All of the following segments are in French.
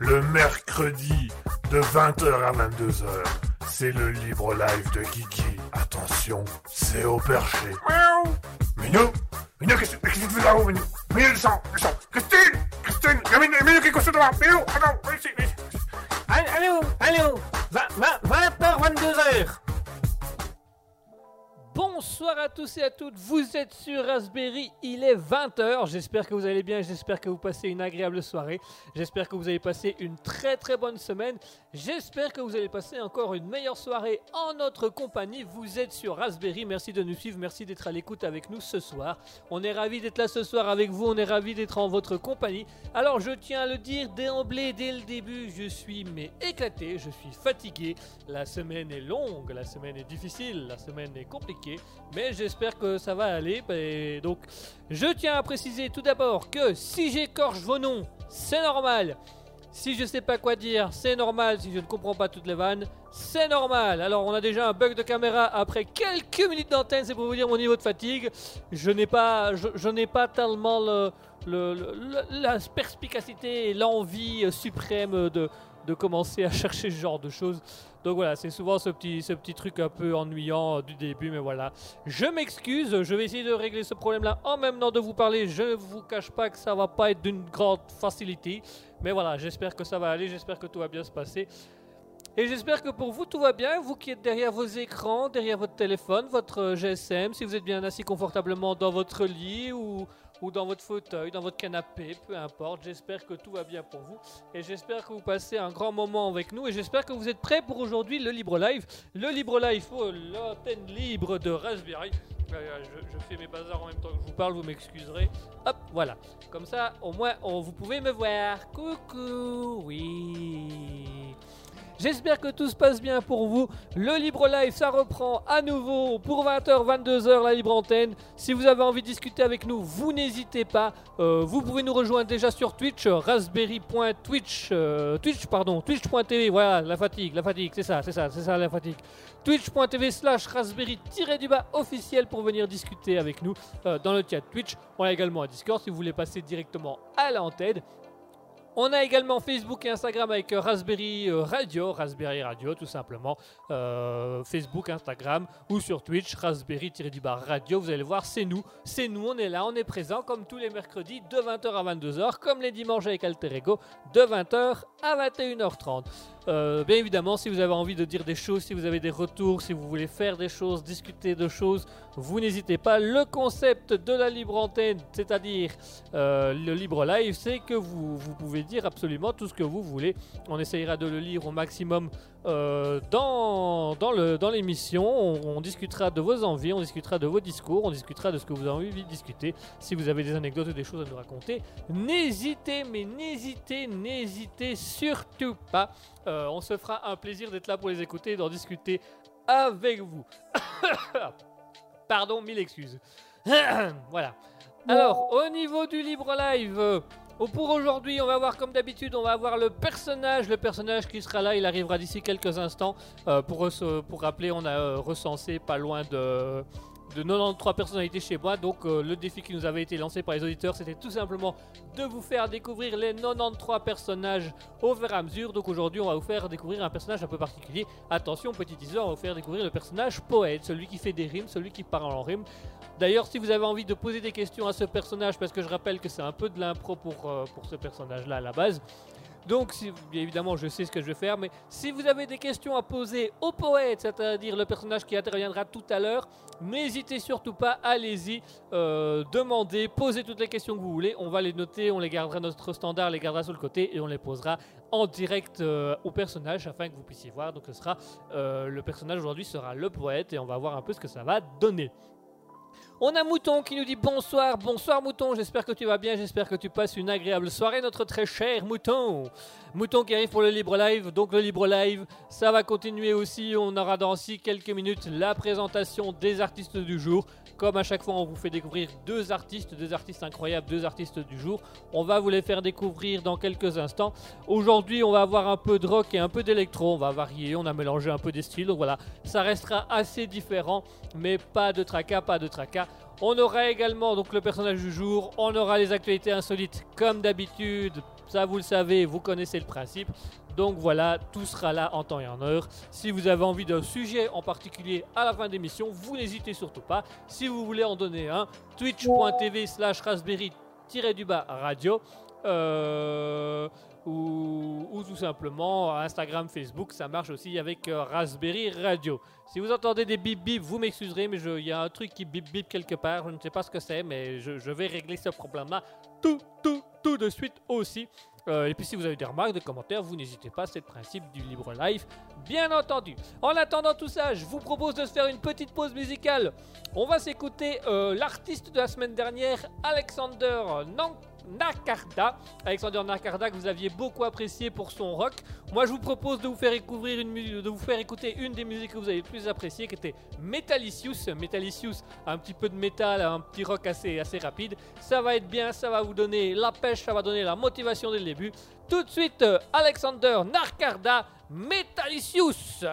le mercredi de 20h à 22h. C'est le libre live de Kiki. Attention, c'est au perché. Miaou Minou Minou, qu'est-ce que tu fais là-haut, Minou Minou, descends, descends Christine Christine Minou, Minou, que tu fais là Minou, attends, viens ici, viens ici. Allô, allô 20h, 22h Bonsoir à tous et à toutes, vous êtes sur Raspberry, il est 20h, j'espère que vous allez bien, j'espère que vous passez une agréable soirée, j'espère que vous allez passer une très très bonne semaine, j'espère que vous allez passer encore une meilleure soirée en notre compagnie, vous êtes sur Raspberry, merci de nous suivre, merci d'être à l'écoute avec nous ce soir, on est ravis d'être là ce soir avec vous, on est ravis d'être en votre compagnie, alors je tiens à le dire d'emblée dès le début, je suis mais éclaté, je suis fatigué, la semaine est longue, la semaine est difficile, la semaine est compliquée, mais j'espère que ça va aller. Donc, je tiens à préciser tout d'abord que si j'écorche vos noms, c'est normal. Si je sais pas quoi dire, c'est normal. Si je ne comprends pas toutes les vannes, c'est normal. Alors, on a déjà un bug de caméra après quelques minutes d'antenne. C'est pour vous dire mon niveau de fatigue. Je n'ai pas, tellement le, la perspicacité et l'envie suprême de, de commencer à chercher ce genre de choses. Donc voilà, c'est souvent ce petit, truc un peu ennuyant euh, du début, mais voilà. Je m'excuse, je vais essayer de régler ce problème-là en même temps de vous parler. Je ne vous cache pas que ça va pas être d'une grande facilité, mais voilà, j'espère que ça va aller, j'espère que tout va bien se passer. Et j'espère que pour vous tout va bien, vous qui êtes derrière vos écrans, derrière votre téléphone, votre GSM, si vous êtes bien assis confortablement dans votre lit ou ou dans votre fauteuil, dans votre canapé, peu importe. J'espère que tout va bien pour vous et j'espère que vous passez un grand moment avec nous et j'espère que vous êtes prêts pour aujourd'hui le Libre Live. Le Libre Live, oh, l'antenne libre de Raspberry. Je, fais mes bazars en même temps que je vous parle, vous m'excuserez. Hop, voilà. Comme ça, au moins, vous pouvez me voir. Coucou, oui. J'espère que tout se passe bien pour vous. Le Libre Live, ça reprend à nouveau pour 20h, 22h la Libre Antenne. Si vous avez envie de discuter avec nous, vous n'hésitez pas. Euh, vous pouvez nous rejoindre déjà sur Twitch, raspberry.twitch, euh, Twitch, pardon, twitch.tv. Voilà, la fatigue, la fatigue, c'est ça, c'est ça, c'est ça la fatigue. Twitch.tv slash raspberry-du-bas officiel pour venir discuter avec nous euh, dans le chat Twitch. On a également un Discord si vous voulez passer directement à l'antenne. On a également Facebook et Instagram avec euh, Raspberry euh, Radio, Raspberry Radio tout simplement. Euh, Facebook, Instagram ou sur Twitch, Raspberry-bar Radio. Vous allez voir, c'est nous. C'est nous, on est là, on est présent comme tous les mercredis de 20h à 22h, comme les dimanches avec Alter Ego de 20h à 21h30. Euh, bien évidemment, si vous avez envie de dire des choses, si vous avez des retours, si vous voulez faire des choses, discuter de choses, vous n'hésitez pas. Le concept de la libre antenne, c'est-à-dire euh, le libre live, c'est que vous, vous pouvez dire absolument tout ce que vous voulez. On essayera de le lire au maximum euh, dans, dans l'émission. On, on, discutera de vos envies, on discutera de vos discours, on discutera de ce que vous avez envie de discuter. Si vous avez des anecdotes ou des choses à nous raconter, n'hésitez, mais n'hésitez, n'hésitez surtout pas. Euh, on se fera un plaisir d'être là pour les écouter et d'en discuter avec vous. Pardon, mille excuses. voilà. Alors, au niveau du libre live, euh, pour aujourd'hui, on va voir comme d'habitude, on va avoir le personnage, le personnage qui sera là, il arrivera d'ici quelques instants. Euh, pour, pour rappeler, on a recensé pas loin de de 93 personnalités chez moi. Donc euh, le défi qui nous avait été lancé par les auditeurs, c'était tout simplement de vous faire découvrir les 93 personnages au fur et à mesure. Donc aujourd'hui, on va vous faire découvrir un personnage un peu particulier. Attention, petit teaser, on va vous faire découvrir le personnage poète, celui qui fait des rimes, celui qui parle en rimes. D'ailleurs, si vous avez envie de poser des questions à ce personnage, parce que je rappelle que c'est un peu de l'impro pour, euh, pour ce personnage-là à la base, donc, bien évidemment, je sais ce que je vais faire, mais si vous avez des questions à poser au poète, c'est-à-dire le personnage qui interviendra tout à l'heure, n'hésitez surtout pas, allez-y, euh, demandez, posez toutes les questions que vous voulez. On va les noter, on les gardera notre standard, les gardera sur le côté et on les posera en direct euh, au personnage afin que vous puissiez voir. Donc, ce sera euh, le personnage aujourd'hui sera le poète et on va voir un peu ce que ça va donner. On a Mouton qui nous dit bonsoir, bonsoir Mouton, j'espère que tu vas bien, j'espère que tu passes une agréable soirée, notre très cher Mouton. Mouton qui arrive pour le libre live, donc le libre live, ça va continuer aussi, on aura dans aussi quelques minutes la présentation des artistes du jour. Comme à chaque fois, on vous fait découvrir deux artistes, deux artistes incroyables, deux artistes du jour. On va vous les faire découvrir dans quelques instants. Aujourd'hui, on va avoir un peu de rock et un peu d'électro. On va varier, on a mélangé un peu des styles. Donc voilà, ça restera assez différent, mais pas de tracas, pas de tracas. On aura également donc le personnage du jour, on aura les actualités insolites comme d'habitude, Ça, vous le savez, vous connaissez le principe. Donc voilà, tout sera là en temps et en heure. Si vous avez envie d'un sujet en particulier à la fin de l'émission, vous n'hésitez surtout pas. Si vous voulez en donner un, twitch.tv slash raspberry-du-bas radio. Euh, ou, ou tout simplement Instagram, Facebook, ça marche aussi avec euh, Raspberry Radio. Si vous entendez des bip bip, vous m'excuserez, mais il y a un truc qui bip bip quelque part, je ne sais pas ce que c'est, mais je, vais régler ce problème-là tout, tout, tout de suite aussi. Euh, et puis si vous avez des remarques, des commentaires, vous n'hésitez pas, c'est le principe du libre live, bien entendu. En attendant tout ça, je vous propose de se faire une petite pause musicale. On va s'écouter euh, l'artiste de la semaine dernière, Alexander Nan- Nakarda. Alexander Nakarda que vous aviez beaucoup apprécié pour son rock. Moi, je vous propose de vous faire découvrir de vous faire écouter une des musiques que vous avez le plus appréciées, qui était Metallicious. Metallicious, un petit peu de métal, un petit rock assez, rapide. Ça va être bien, ça va vous donner la pêche, ça va donner la motivation dès le début. Tout de suite, Alexander Narkarda, Metallicious.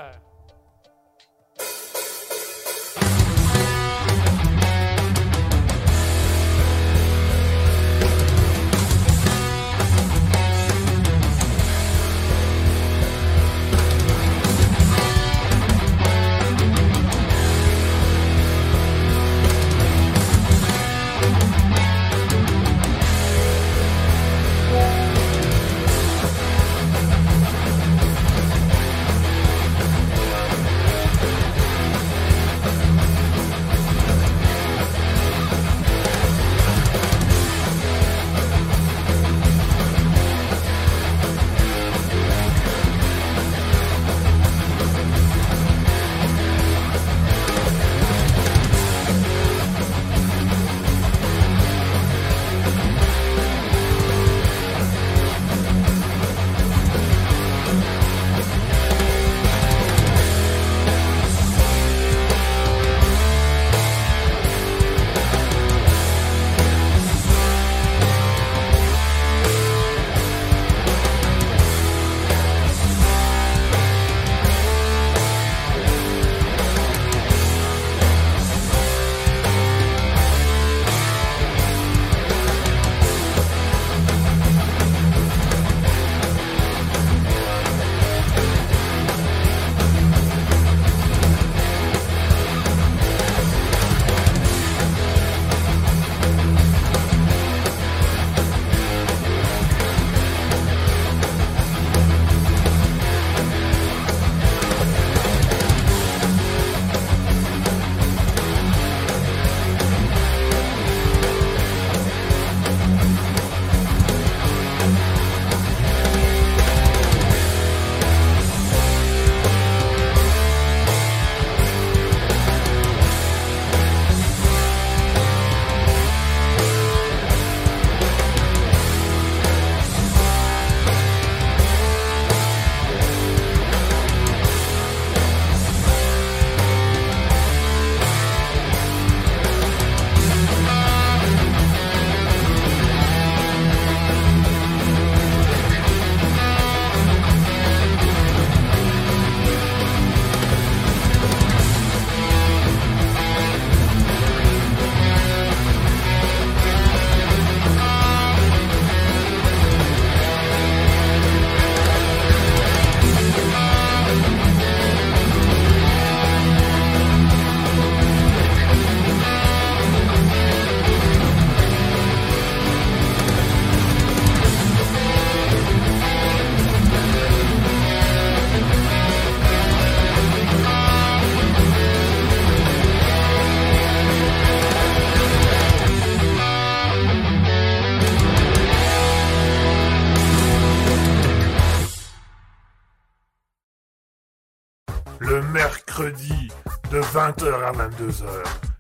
À 22h,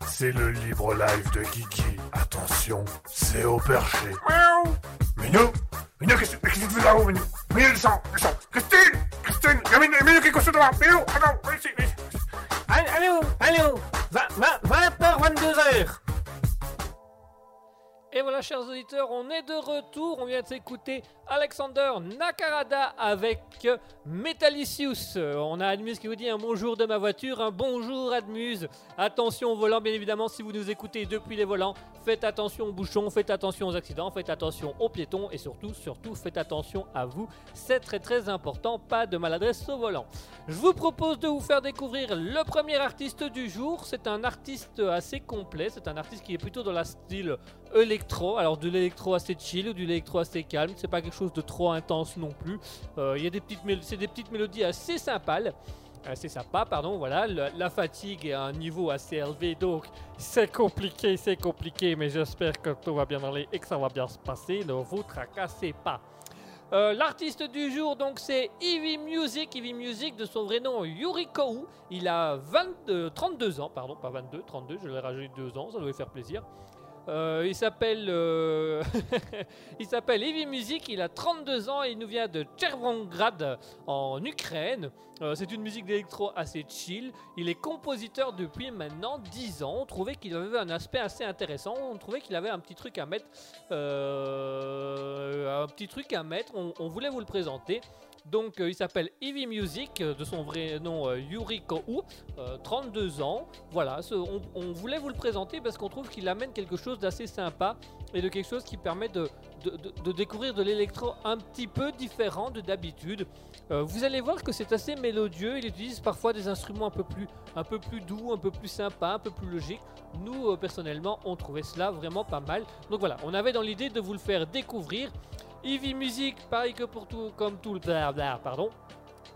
c'est le libre live de Guigui. Attention, c'est au perché. De Alexander Nakarada avec Metallicius. Euh, On a Admuse qui vous dit un bonjour de ma voiture, un bonjour Admuse. Attention au volant, bien évidemment, si vous nous écoutez depuis les volants, faites attention aux bouchons, faites attention aux accidents, faites attention aux piétons et surtout, surtout, faites attention à vous. C'est très très important, pas de maladresse au volant. Je vous propose de vous faire découvrir le premier artiste du jour. C'est un artiste assez complet, c'est un artiste qui est plutôt dans la style électro, alors de l'électro assez chill ou de l'électro assez calme, c'est pas quelque chose de trop intense non plus. Euh, Il y a des petites, c'est des petites mélodies assez sympas. Assez sympa, pardon, voilà, la fatigue est à un niveau assez élevé, donc c'est compliqué, c'est compliqué, mais j'espère que tout va bien aller et que ça va bien se passer, ne vous tracassez pas. Euh, L'artiste du jour, donc, c'est Eevee Music. Eevee Music, de son vrai nom, Yuriko. Il a 22, 32 ans, pardon, pas 22, 32, je l'ai rajouté 2 ans, ça doit lui faire plaisir. Euh, il s'appelle euh, il s'appelle Eevee Music, il a 32 ans et il nous vient de Tchervongrad en Ukraine. Euh, c'est une musique d'électro assez chill. Il est compositeur depuis maintenant 10 ans. On trouvait qu'il avait un aspect assez intéressant. On trouvait qu'il avait un petit truc à mettre. euh, un petit truc à mettre. On voulait vous le présenter. Donc euh, il s'appelle Eevee Music, euh, de son vrai nom euh, Yuriko U, euh, 32 ans. Voilà, on, voulait vous le présenter parce qu'on trouve qu'il amène quelque chose d'assez sympa et de quelque chose qui permet de, découvrir de l'électro un petit peu différent de d'habitude. Vous allez voir que c'est assez mélodieux, il utilise parfois des instruments un peu plus, un peu plus doux, un peu plus sympa, un peu plus logiques. Nous, personnellement, on trouvait cela vraiment pas mal. Donc voilà, on avait dans l'idée de vous le faire découvrir. Eevee Music, pareil que pour tout, comme tout le blabla, pardon.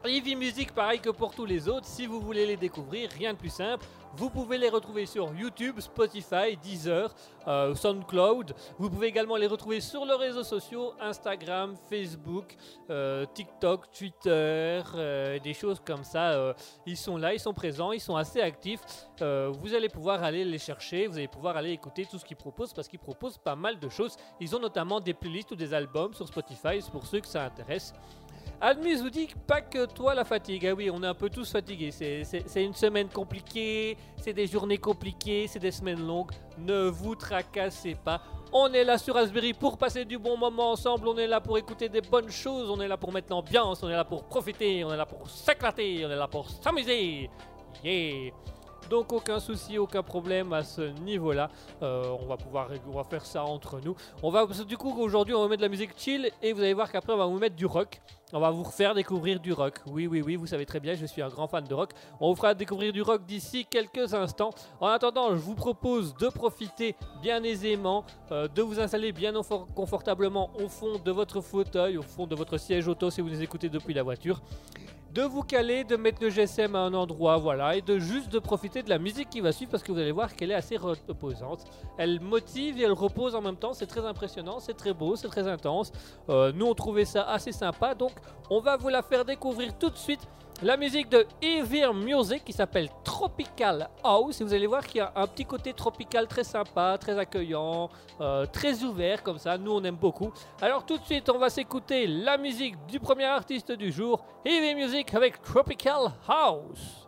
Eevee Music, pareil que pour tous les autres, si vous voulez les découvrir, rien de plus simple. Vous pouvez les retrouver sur YouTube, Spotify, Deezer, euh, SoundCloud. Vous pouvez également les retrouver sur leurs réseaux sociaux, Instagram, Facebook, euh, TikTok, Twitter, euh, des choses comme ça. ils sont là, ils sont présents, ils sont assez actifs. Vous allez pouvoir aller les chercher, vous allez pouvoir aller écouter tout ce qu'ils proposent parce qu'ils proposent pas mal de choses. Ils ont notamment des playlists ou des albums sur Spotify, pour ceux que ça intéresse. Admise vous dit pas que toi la fatigue. Ah oui, on est un peu tous fatigués. C'est- une semaine compliquée, c'est des journées compliquées, c'est des semaines longues. Ne vous tracassez pas. On est là sur Raspberry pour passer du bon moment ensemble. On est là pour écouter des bonnes choses. On est là pour mettre l'ambiance. On est là pour profiter. On est là pour s'éclater. On est là pour s'amuser. Yeah! Donc aucun souci, aucun problème à ce niveau-là. Euh, on va pouvoir on va faire ça entre nous. On va du coup aujourd'hui on va mettre de la musique chill et vous allez voir qu'après on va vous mettre du rock. On va vous faire découvrir du rock. Oui oui oui, vous savez très bien, je suis un grand fan de rock. On vous fera découvrir du rock d'ici quelques instants. En attendant, je vous propose de profiter bien aisément, euh, de vous installer bien confort- confortablement au fond de votre fauteuil, au fond de votre siège auto si vous écoutez depuis la voiture de vous caler, de mettre le GSM à un endroit, voilà, et de juste de profiter de la musique qui va suivre parce que vous allez voir qu'elle est assez reposante. Elle motive et elle repose en même temps, c'est très impressionnant, c'est très beau, c'est très intense. Euh, nous on trouvait ça assez sympa, donc on va vous la faire découvrir tout de suite. La musique de Evir Music qui s'appelle Tropical House vous allez voir qu'il y a un petit côté tropical très sympa, très accueillant, euh, très ouvert comme ça, nous on aime beaucoup. Alors tout de suite, on va s'écouter la musique du premier artiste du jour, Heavy Music avec Tropical House.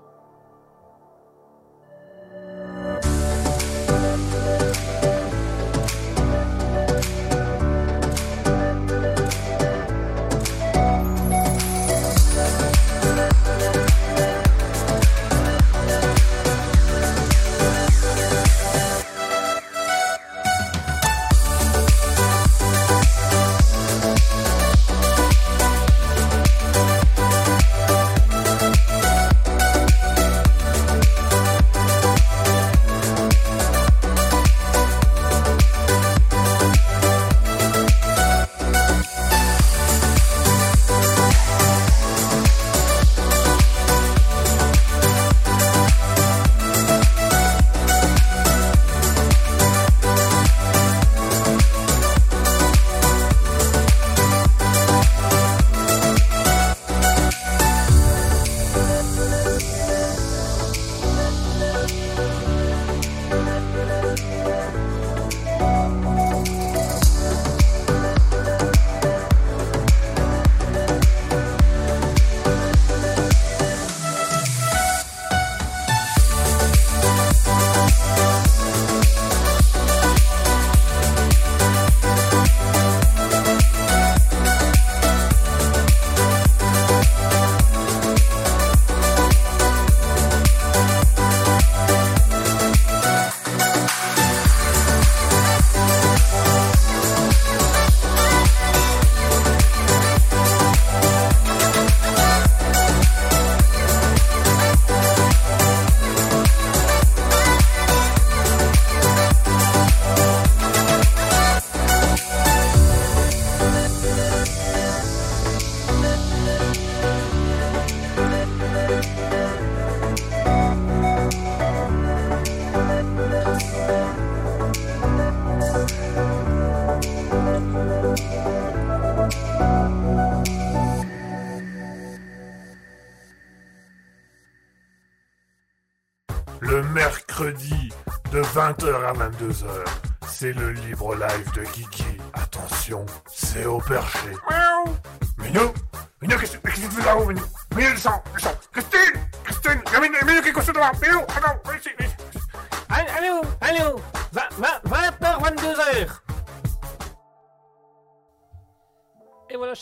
22h. C'est le libre live de Kiki. Attention, c'est au perché. Miaou Minou Minou, qu'est-ce que tu fais là-haut, Minou Minou, Christine Christine Minou, couché devant Minou,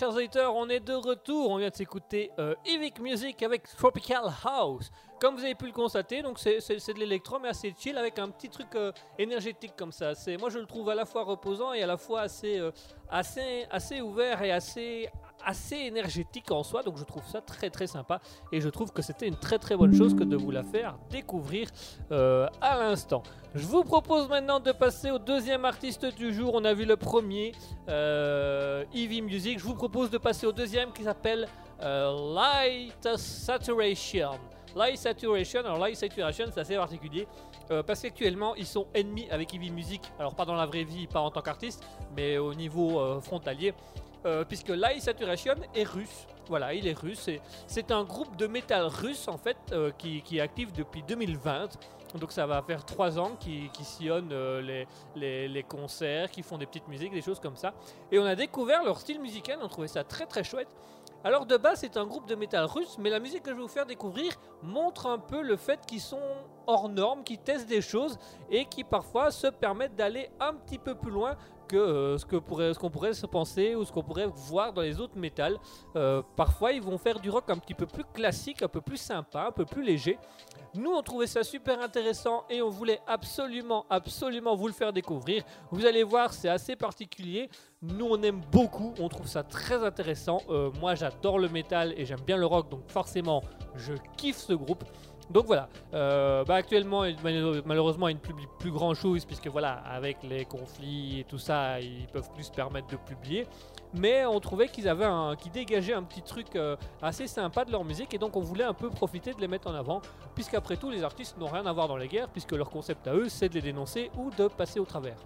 chers auditeurs, on est de retour. On vient de s'écouter euh, Evic Music avec Tropical House. Comme vous avez pu le constater, donc c'est de l'électro, mais assez chill avec un petit truc euh, énergétique comme ça. C'est moi je le trouve à la fois reposant et à la fois assez euh, assez assez ouvert et assez assez énergétique en soi. Donc je trouve ça très très sympa et je trouve que c'était une très très bonne chose que de vous la faire découvrir euh, à l'instant. Je vous propose maintenant de passer au deuxième artiste du jour. On a vu le premier, euh, Eevee Music. Je vous propose de passer au deuxième qui s'appelle euh, Light Saturation. Light Saturation, alors Light Saturation c'est assez particulier euh, parce qu'actuellement ils sont ennemis avec Eevee Music, alors pas dans la vraie vie, pas en tant qu'artiste, mais au niveau euh, frontalier, euh, puisque Light Saturation est russe. Voilà, il est russe. C'est un groupe de métal russe en fait euh, qui, qui est actif depuis 2020. Donc ça va faire trois ans qu'ils qu'ils sillonnent euh, les, les, les concerts, qui font des petites musiques, des choses comme ça. Et on a découvert leur style musical, on trouvait ça très très chouette. Alors de base c'est un groupe de métal russe, mais la musique que je vais vous faire découvrir montre un peu le fait qu'ils sont hors normes, qu'ils testent des choses et qui parfois se permettent d'aller un petit peu plus loin euh, ce que pourrait- ce qu'on pourrait se penser ou ce qu'on pourrait voir dans les autres métals. Euh, parfois ils vont faire du rock un petit peu plus classique, un peu plus sympa, un peu plus léger. Nous, on trouvait ça super intéressant et on voulait absolument, absolument vous le faire découvrir. Vous allez voir, c'est assez particulier. Nous, on aime beaucoup, on trouve ça très intéressant. Euh, moi, j'adore le métal et j'aime bien le rock, donc forcément, je kiffe ce groupe. Donc voilà, Euh, bah, actuellement, malheureusement, ils ne publient plus grand chose, puisque voilà, avec les conflits et tout ça, ils peuvent plus se permettre de publier. Mais on trouvait qu'ils avaient un, qu'ils dégageaient un petit truc euh, assez sympa de leur musique, et donc on voulait un peu profiter de les mettre en avant, puisqu'après tout, les artistes n'ont rien à voir dans les guerres, puisque leur concept à eux, c'est de les dénoncer ou de passer au travers.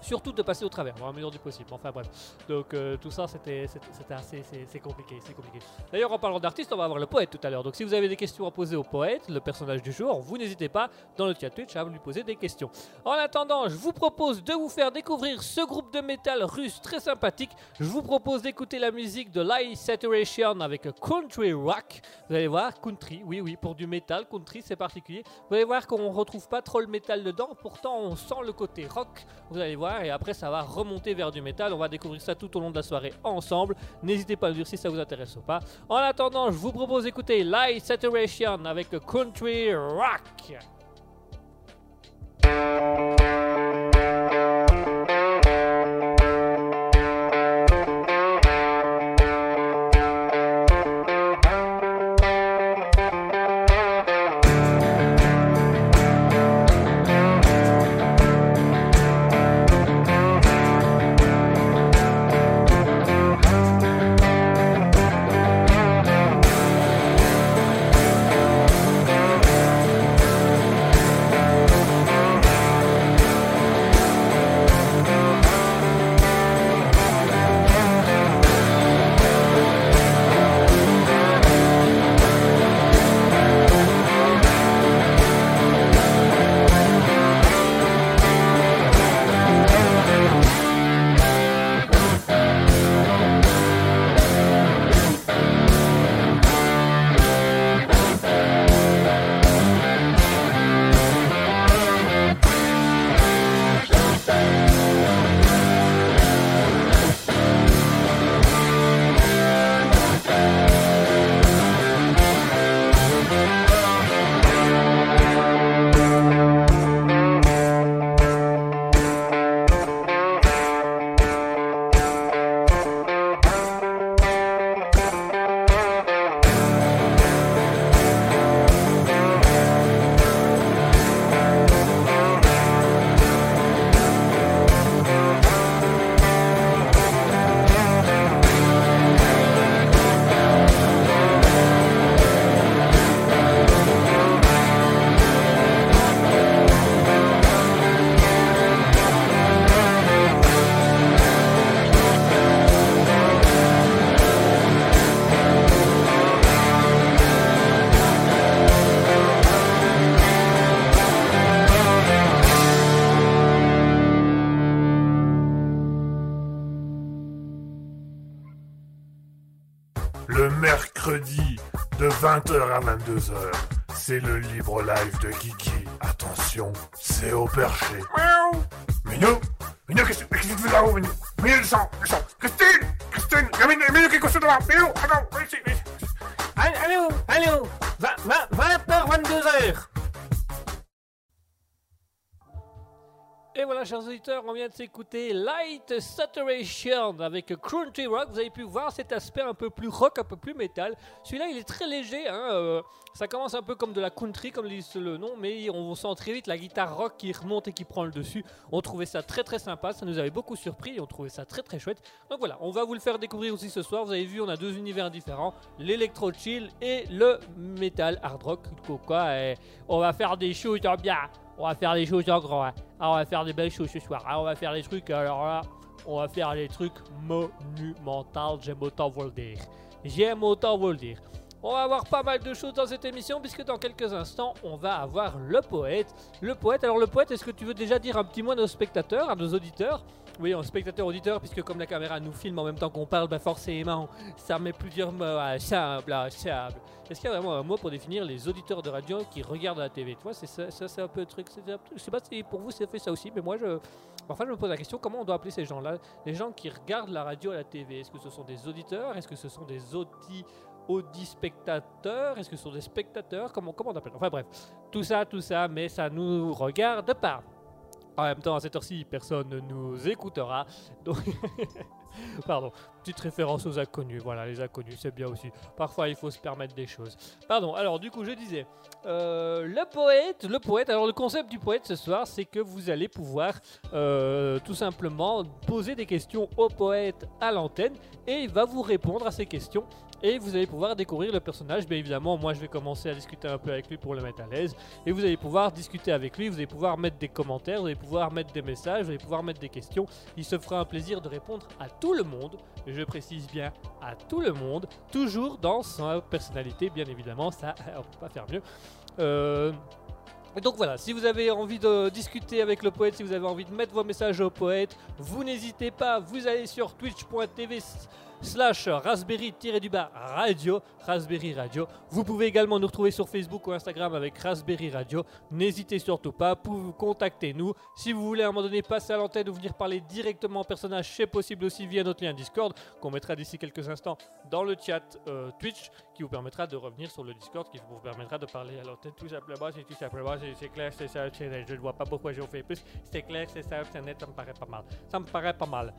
Surtout de passer au travers, dans la mesure du possible. Enfin bref. Donc euh, tout ça, c'était assez c'est- compliqué, compliqué. D'ailleurs, en parlant d'artistes, on va avoir le poète tout à l'heure. Donc si vous avez des questions à poser au poète, le personnage du jour, vous n'hésitez pas dans le chat Twitch à lui poser des questions. En attendant, je vous propose de vous faire découvrir ce groupe de métal russe très sympathique. Je vous propose d'écouter la musique de Light Saturation avec Country Rock. Vous allez voir, country, oui, oui, pour du métal, country, c'est particulier. Vous allez voir qu'on retrouve pas trop le métal dedans, pourtant on sent le côté rock. Vous allez voir, et après ça va remonter vers du métal. On va découvrir ça tout au long de la soirée ensemble. N'hésitez pas à me dire si ça vous intéresse ou pas. En attendant, je vous propose d'écouter Light Saturation avec Country Rock. 22h. C'est le libre live de Kiki. Attention, c'est au perché. Light Saturation avec Country Rock. Vous avez pu voir cet aspect un peu plus rock, un peu plus métal. Celui-là, il est très léger. Hein, euh, ça commence un peu comme de la country, comme dit le nom, mais on sent très vite la guitare rock qui remonte et qui prend le dessus. On trouvait ça très très sympa, ça nous avait beaucoup surpris et on trouvait ça très très chouette. Donc voilà, on va vous le faire découvrir aussi ce soir. Vous avez vu, on a deux univers différents l'électro chill et le metal hard rock. Quoi, et on va faire des choses bien. On va faire des choses en grand. Hein. Ah, on va faire des belles choses ce soir. Ah, on va faire des trucs. Alors là, on va faire des trucs monumentaux. J'aime autant vous le dire. J'aime autant vous le dire. On va avoir pas mal de choses dans cette émission puisque dans quelques instants on va avoir le poète. Le poète, alors le poète, est-ce que tu veux déjà dire un petit mot à nos spectateurs, à nos auditeurs? Oui, en spectateur-auditeur, puisque comme la caméra nous filme en même temps qu'on parle, bah forcément, ça met plusieurs mots à simple, simple. Est-ce qu'il y a vraiment un mot pour définir les auditeurs de radio qui regardent la TV Tu vois, c'est ça, c'est un peu le truc. Je sais pas si pour vous c'est fait ça aussi, mais moi, je, enfin, je me pose la question comment on doit appeler ces gens-là? Les gens qui regardent la radio à la TV, est-ce que ce sont des auditeurs? Est-ce que ce sont des audi audi spectateurs Est-ce que ce sont des spectateurs? Comment, comment on appelle? Enfin bref, tout ça, tout ça, mais ça nous regarde pas. En même temps, à cette heure-ci, personne ne nous écoutera. Donc, pardon, petite référence aux inconnus. Voilà, les inconnus, c'est bien aussi. Parfois, il faut se permettre des choses. Pardon. Alors, du coup, je disais, euh, le poète, le poète. Alors, le concept du poète ce soir, c'est que vous allez pouvoir euh, tout simplement poser des questions au poète à l'antenne et il va vous répondre à ces questions et vous allez pouvoir découvrir le personnage. Bien évidemment, moi je vais commencer à discuter un peu avec lui pour le mettre à l'aise. Et vous allez pouvoir discuter avec lui, vous allez pouvoir mettre des commentaires, vous allez pouvoir mettre des messages, vous allez pouvoir mettre des questions. Il se fera un plaisir de répondre à tout le monde, je précise bien à tout le monde, toujours dans sa personnalité, bien évidemment, ça on peut pas faire mieux. Euh, donc voilà, si vous avez envie de discuter avec le poète, si vous avez envie de mettre vos messages au poète, vous n'hésitez pas, vous allez sur twitch.tv slash raspberry-du-bas radio, Raspberry Radio. Vous pouvez également nous retrouver sur Facebook ou Instagram avec Raspberry Radio. N'hésitez surtout pas, pour contacter nous. Si vous voulez à un moment donné passer à l'antenne ou venir parler directement au personnage, c'est possible aussi via notre lien Discord qu'on mettra d'ici quelques instants dans le chat euh, Twitch qui vous permettra de revenir sur le Discord qui vous permettra de parler à l'antenne tout simplement. C'est tout simplement, c'est clair, c'est ça, je ne vois pas pourquoi j'ai fait plus. C'est clair, c'est ça, c'est net, ça me paraît pas mal. Ça me paraît pas mal.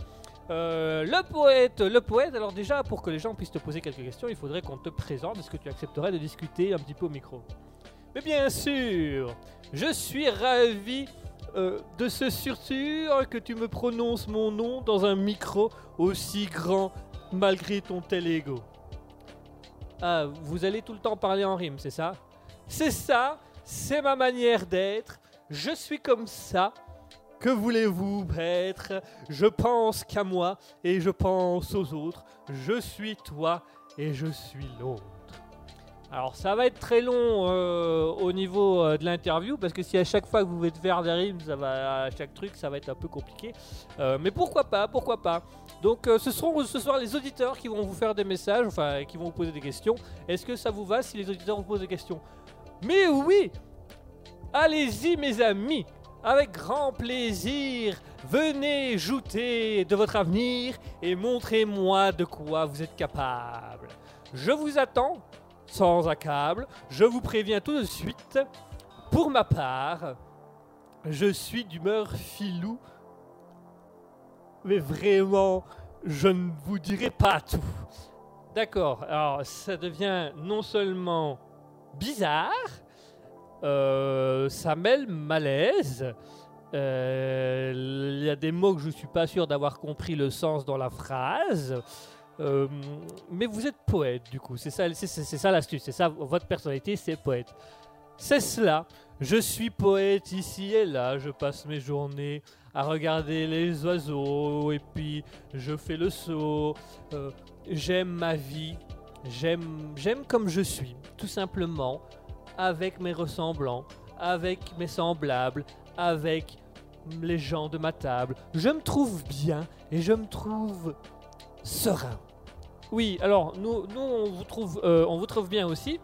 Euh, le poète, le poète, alors déjà pour que les gens puissent te poser quelques questions, il faudrait qu'on te présente. Est-ce que tu accepterais de discuter un petit peu au micro? Mais bien sûr, je suis ravi euh, de ce surtur que tu me prononces mon nom dans un micro aussi grand malgré ton tel ego. Ah, vous allez tout le temps parler en rime, c'est ça? C'est ça, c'est ma manière d'être. Je suis comme ça. Que voulez-vous, maître Je pense qu'à moi et je pense aux autres. Je suis toi et je suis l'autre. Alors ça va être très long euh, au niveau euh, de l'interview parce que si à chaque fois que vous voulez faire des rimes, ça va à chaque truc, ça va être un peu compliqué. Euh, mais pourquoi pas, pourquoi pas? Donc ce seront ce soir les auditeurs qui vont vous faire des messages, enfin qui vont vous poser des questions. Est-ce que ça vous va si les auditeurs vous posent des questions? Mais oui Allez-y mes amis avec grand plaisir, venez jouter de votre avenir et montrez-moi de quoi vous êtes capable. Je vous attends, sans accable, je vous préviens tout de suite. Pour ma part, je suis d'humeur filou, mais vraiment, je ne vous dirai pas tout. D'accord, alors ça devient non seulement bizarre, euh, ça mêle malaise. Euh, il y a des mots que je suis pas sûr d'avoir compris le sens dans la phrase. Euh, mais vous êtes poète du coup, c'est ça, c'est, ça l'astuce, c'est ça votre personnalité, c'est poète. C'est cela. Je suis poète ici et là. Je passe mes journées à regarder les oiseaux et puis je fais le saut. j'aime ma vie. J'aime, j'aime comme je suis, tout simplement avec mes ressemblants, avec mes semblables, avec les gens de ma table. Je me trouve bien et je me trouve serein. Oui, alors nous, nous on, vous trouve, euh, on vous trouve bien aussi.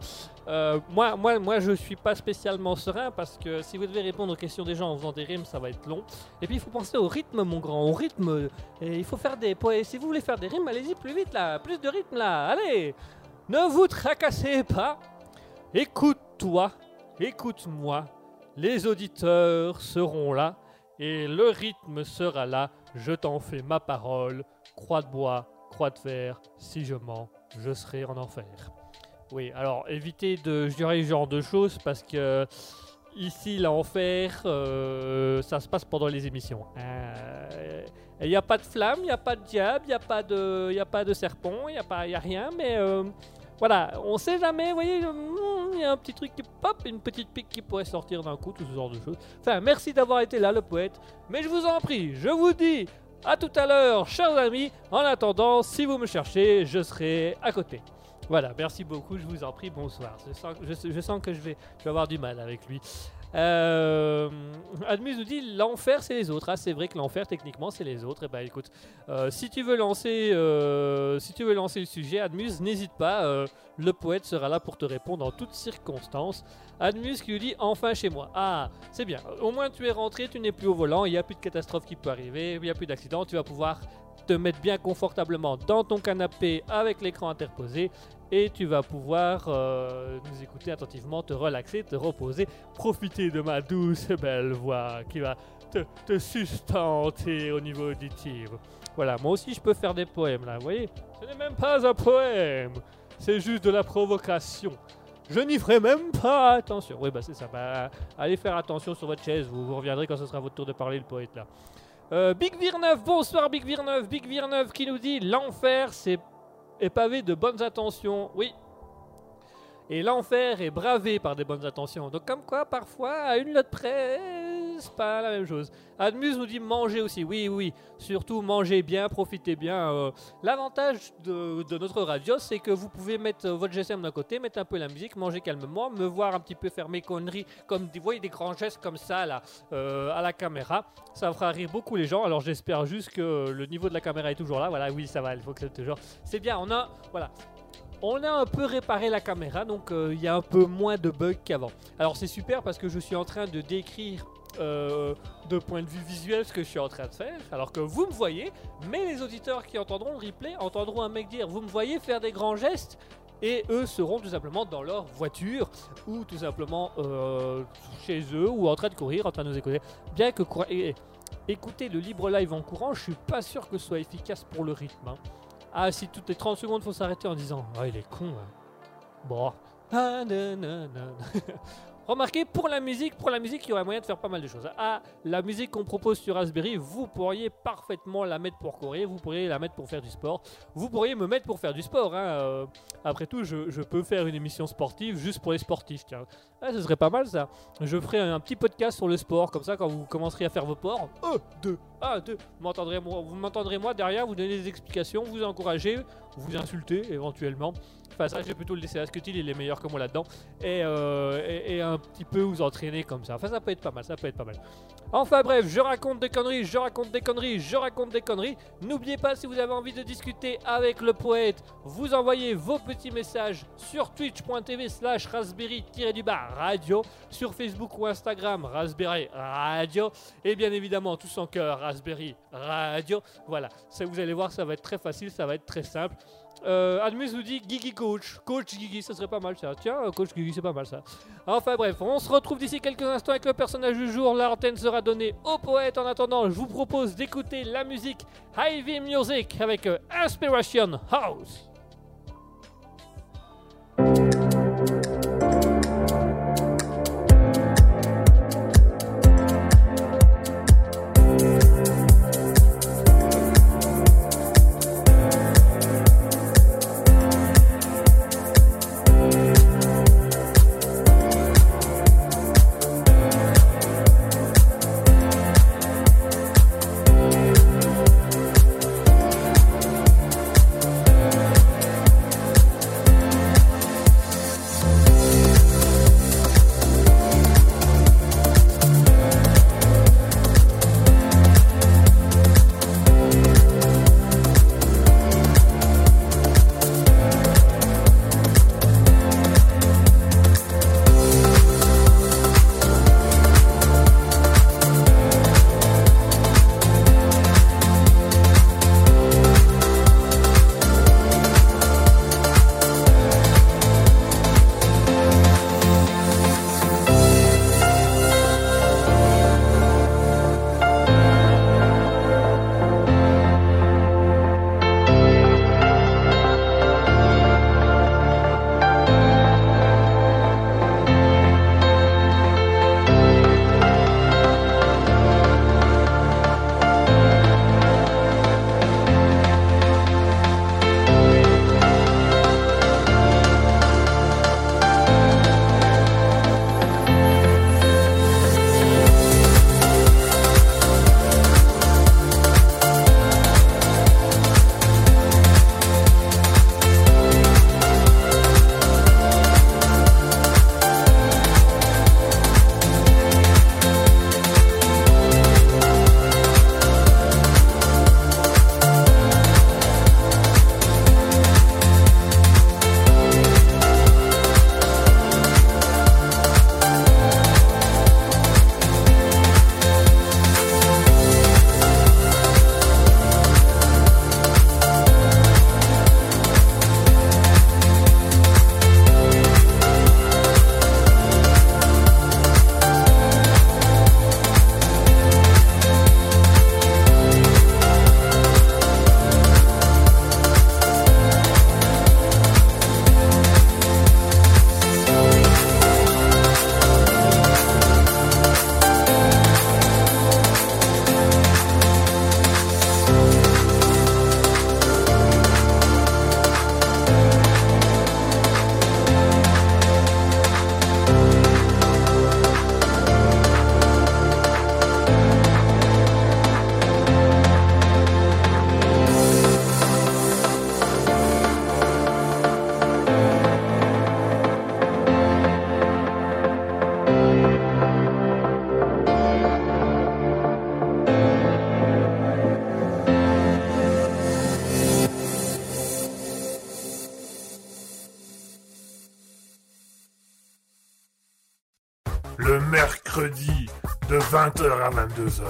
Euh, moi, moi, moi, je suis pas spécialement serein parce que si vous devez répondre aux questions des gens en faisant des rimes, ça va être long. Et puis il faut penser au rythme, mon grand, au rythme. Et il faut faire des poèmes. Si vous voulez faire des rimes, allez-y plus vite là, plus de rythme là. Allez, ne vous tracassez pas. Écoute-toi, écoute-moi. Les auditeurs seront là et le rythme sera là. Je t'en fais ma parole. Croix de bois, croix de fer. Si je mens, je serai en enfer. Oui, alors évitez de jurer ce genre de choses parce que ici, l'enfer, euh, ça se passe pendant les émissions. Il n'y a pas de flamme, il n'y a pas de diable, il n'y a, pas de- a pas de serpent, il n'y a, a rien, mais euh, voilà, on sait jamais, vous voyez, il y a un petit truc qui pop, une petite pique qui pourrait sortir d'un coup, tout ce genre de choses. Enfin, merci d'avoir été là, le poète, mais je vous en prie, je vous dis à tout à l'heure, chers amis. En attendant, si vous me cherchez, je serai à côté. Voilà, merci beaucoup, je vous en prie, bonsoir. Je sens, que je vais avoir du mal avec lui. Euh, Admus nous dit l'enfer c'est les autres. Ah, c'est vrai que l'enfer techniquement c'est les autres. Et bah écoute, euh, si tu veux lancer, euh, si tu veux lancer le sujet, Admus, n'hésite pas. le poète sera là pour te répondre en toutes circonstances. Admus qui lui dit enfin chez moi. Ah, c'est bien. Au moins tu es rentré, tu n'es plus au volant. Il n'y a plus de catastrophe qui peut arriver. Il n'y a plus d'accident. Tu vas pouvoir te mettre bien confortablement dans ton canapé avec l'écran interposé et tu vas pouvoir euh, nous écouter attentivement, te relaxer, te reposer, profiter de ma douce et belle voix qui va te, te sustenter au niveau auditif. Voilà, moi aussi je peux faire des poèmes là, vous voyez Ce n'est même pas un poème, c'est juste de la provocation. Je n'y ferai même pas attention. Oui, bah c'est ça. Bah, allez faire attention sur votre chaise, vous, vous reviendrez quand ce sera votre tour de parler, le poète là. Euh, Big Virneuf, bonsoir Big Virneuf, Big Virneuf qui nous dit l'enfer c'est est pavé de bonnes intentions. Oui. Et l'enfer est bravé par des bonnes intentions. Donc comme quoi, parfois, à une note près, c'est pas la même chose. Admus nous dit manger aussi. Oui, oui. Surtout manger bien, profitez bien. Euh, L'avantage de, notre radio, c'est que vous pouvez mettre votre GSM d'un côté, mettre un peu la musique, manger calmement, me voir un petit peu faire mes conneries, comme vous voyez, des grands gestes comme ça là, euh, à la caméra. Ça fera rire beaucoup les gens. Alors j'espère juste que le niveau de la caméra est toujours là. Voilà, oui, ça va. Il faut que c'est toujours. C'est bien. On a, voilà. On a un peu réparé la caméra, donc euh, il y a un peu moins de bugs qu'avant. Alors c'est super parce que je suis en train de décrire euh, de point de vue visuel ce que je suis en train de faire, alors que vous me voyez, mais les auditeurs qui entendront le replay entendront un mec dire vous me voyez faire des grands gestes et eux seront tout simplement dans leur voiture ou tout simplement euh, chez eux ou en train de courir, en train de nous écouter. Bien que écouter le libre live en courant, je suis pas sûr que ce soit efficace pour le rythme. hein. Ah, si toutes les 30 secondes faut s'arrêter en disant Ah, il est con. hein. Bon. Ah. Remarquez, pour la musique, pour la musique, il y aurait moyen de faire pas mal de choses. Ah, la musique qu'on propose sur Raspberry, vous pourriez parfaitement la mettre pour courir, vous pourriez la mettre pour faire du sport, vous pourriez me mettre pour faire du sport. hein, euh, après tout, je, je peux faire une émission sportive juste pour les sportifs. Tiens, ah, ce serait pas mal ça. Je ferai un petit podcast sur le sport, comme ça, quand vous commencerez à faire vos sports. 1, 2, 1, 2. Vous m'entendrez moi, vous m'entendrez moi derrière, vous donner des explications, vous encourager, vous insulter éventuellement. Enfin, ça, je vais plutôt le laisser à Scutil, il est meilleur que moi là-dedans. Et, euh, et, et un petit peu vous entraîner comme ça. Enfin, ça peut être pas mal, ça peut être pas mal. Enfin bref, je raconte des conneries, je raconte des conneries, je raconte des conneries. N'oubliez pas, si vous avez envie de discuter avec le poète, vous envoyez vos petits messages sur twitch.tv slash raspberry-du-bas radio, sur Facebook ou Instagram Raspberry Radio, et bien évidemment tous en cœur Raspberry Radio. Voilà, ça, vous allez voir, ça va être très facile, ça va être très simple. Euh, Admus nous dit Gigi Coach. Coach Gigi, ça serait pas mal ça. Tiens, euh, Coach Gigi, c'est pas mal ça. Enfin bref, on se retrouve d'ici quelques instants avec le personnage du jour. L'antenne sera donnée au poète. En attendant, je vous propose d'écouter la musique Ivy Music avec euh, Inspiration House. Thank you. 22h.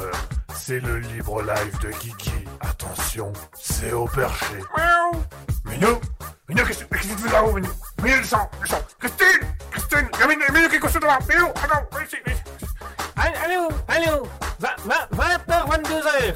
C'est le libre live de Kiki. Attention, c'est au perché. Miaou Minou Minou, qu'est-ce que tu fais là-haut, Minou Minou, descends, descends Christine Christine Minou, Minou, qu'est-ce que tu fais là Minou, attends, ici, ici Allô, allô 20h, 22h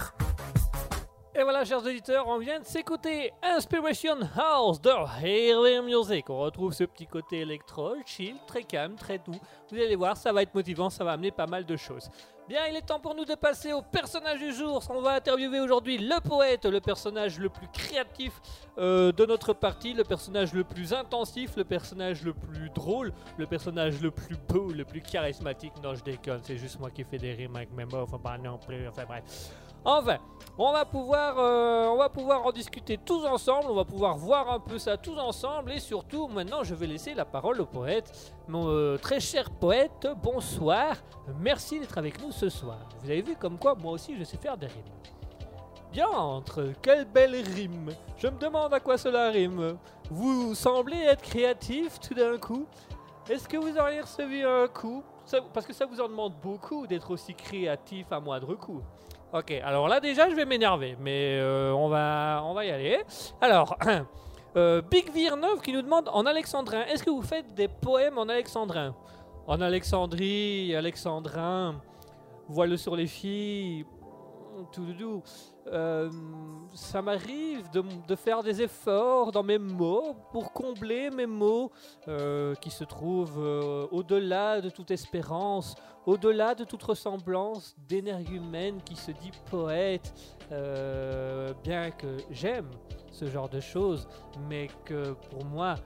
Et voilà, chers auditeurs, on vient de s'écouter Inspiration House de Healing Music. On retrouve ce petit côté électro, chill, très calme, très doux. Vous allez voir, ça va être motivant, ça va amener pas mal de choses. Bien, il est temps pour nous de passer au personnage du jour. On va interviewer aujourd'hui le poète, le personnage le plus créatif euh, de notre partie, le personnage le plus intensif, le personnage le plus drôle, le personnage le plus beau, le plus charismatique. Non, je déconne, c'est juste moi qui fais des rimes avec mes mots, enfin pas non plus, enfin bref. Enfin, on va pouvoir, euh, on va pouvoir en discuter tous ensemble, on va pouvoir voir un peu ça tous ensemble et surtout maintenant je vais laisser la parole au poète, mon euh, très cher poète. Bonsoir, merci d'être avec nous ce soir. Vous avez vu comme quoi moi aussi je sais faire des rimes. Bien entre, quelle belle rime. Je me demande à quoi cela rime. Vous semblez être créatif tout d'un coup. Est-ce que vous auriez recevu un coup? Parce que ça vous en demande beaucoup d'être aussi créatif à moindre coût. Ok, alors là déjà je vais m'énerver, mais euh, on, va, on va y aller. Alors, euh, Big Virnov qui nous demande en alexandrin, est-ce que vous faites des poèmes en alexandrin? En Alexandrie, alexandrin, voile sur les filles, tout doudou. Euh, ça m'arrive de, faire des efforts dans mes mots pour combler mes mots euh, qui se trouvent euh, au-delà de toute espérance, au-delà de toute ressemblance d'énergumène qui se dit poète, bien que j'aime ce genre de choses, mais que pour moi,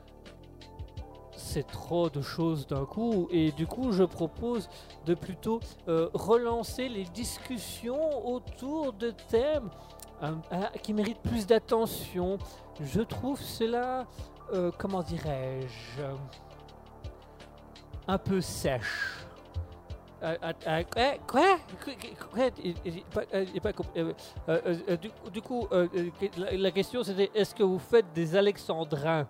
c'est trop de choses d'un coup, et du coup, je propose de plutôt euh, relancer les discussions autour de thèmes euh, euh, qui méritent plus d'attention. Je trouve cela, comment dirais-je, un peu sèche. Quoi? Du, coup, la question c'était est-ce que vous faites des alexandrins?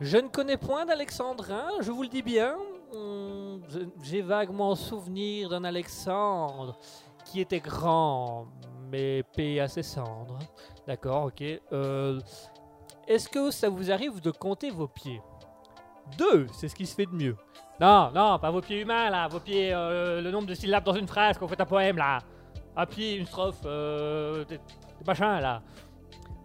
Je ne connais point d'alexandrins, je vous le dis bien. Hum, J'ai vaguement souvenir d'un Alexandre qui était grand, mais paix à ses cendres. D'accord, ok. Euh, est-ce que ça vous arrive de compter vos pieds? Deux, c'est ce qui se fait de mieux. Non, non, pas vos pieds humains là, vos pieds, euh, le nombre de syllabes dans une phrase qu'on fait un poème là. Un pied, une strophe, euh, des, des machins là.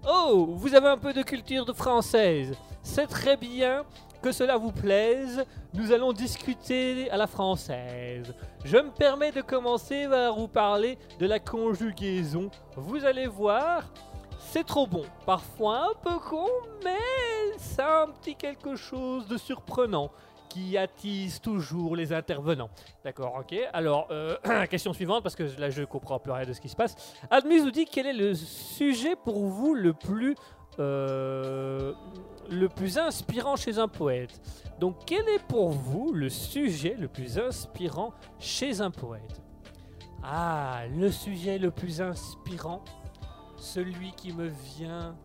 Oh, vous avez un peu de culture de française. C'est très bien que cela vous plaise. Nous allons discuter à la française. Je me permets de commencer par vous parler de la conjugaison. Vous allez voir, c'est trop bon. Parfois un peu con, mais ça a un petit quelque chose de surprenant qui attise toujours les intervenants. D'accord, ok. Alors, euh, question suivante, parce que là je comprends plus rien de ce qui se passe. Admise nous dit quel est le sujet pour vous le plus, euh, le plus inspirant chez un poète. Donc, quel est pour vous le sujet le plus inspirant chez un poète? Ah, le sujet le plus inspirant, celui qui me vient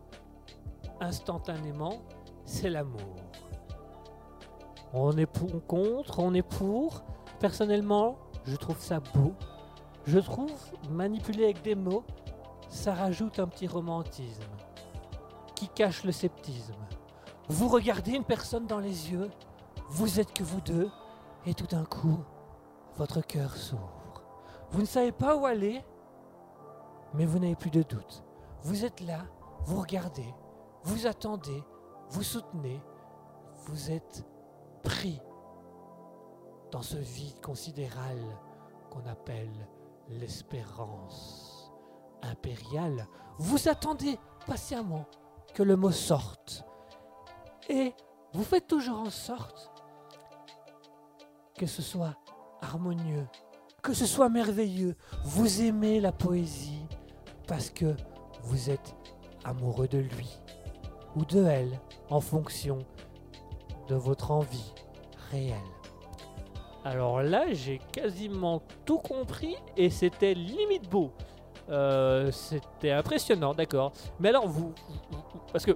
instantanément, c'est l'amour. On est pour, contre, on est pour. Personnellement, je trouve ça beau. Je trouve manipuler avec des mots, ça rajoute un petit romantisme qui cache le sceptisme. Vous regardez une personne dans les yeux, vous êtes que vous deux, et tout d'un coup, votre cœur s'ouvre. Vous ne savez pas où aller, mais vous n'avez plus de doute. Vous êtes là, vous regardez, vous attendez, vous soutenez, vous êtes pris dans ce vide considéral qu'on appelle l'espérance impériale. Vous attendez patiemment que le mot sorte. Et vous faites toujours en sorte que ce soit harmonieux, que ce soit merveilleux. Vous aimez la poésie parce que vous êtes amoureux de lui ou de elle en fonction de votre envie réelle. Alors là, j'ai quasiment tout compris et c'était limite beau. Euh, c'était impressionnant, d'accord. Mais alors, vous, vous- Parce que,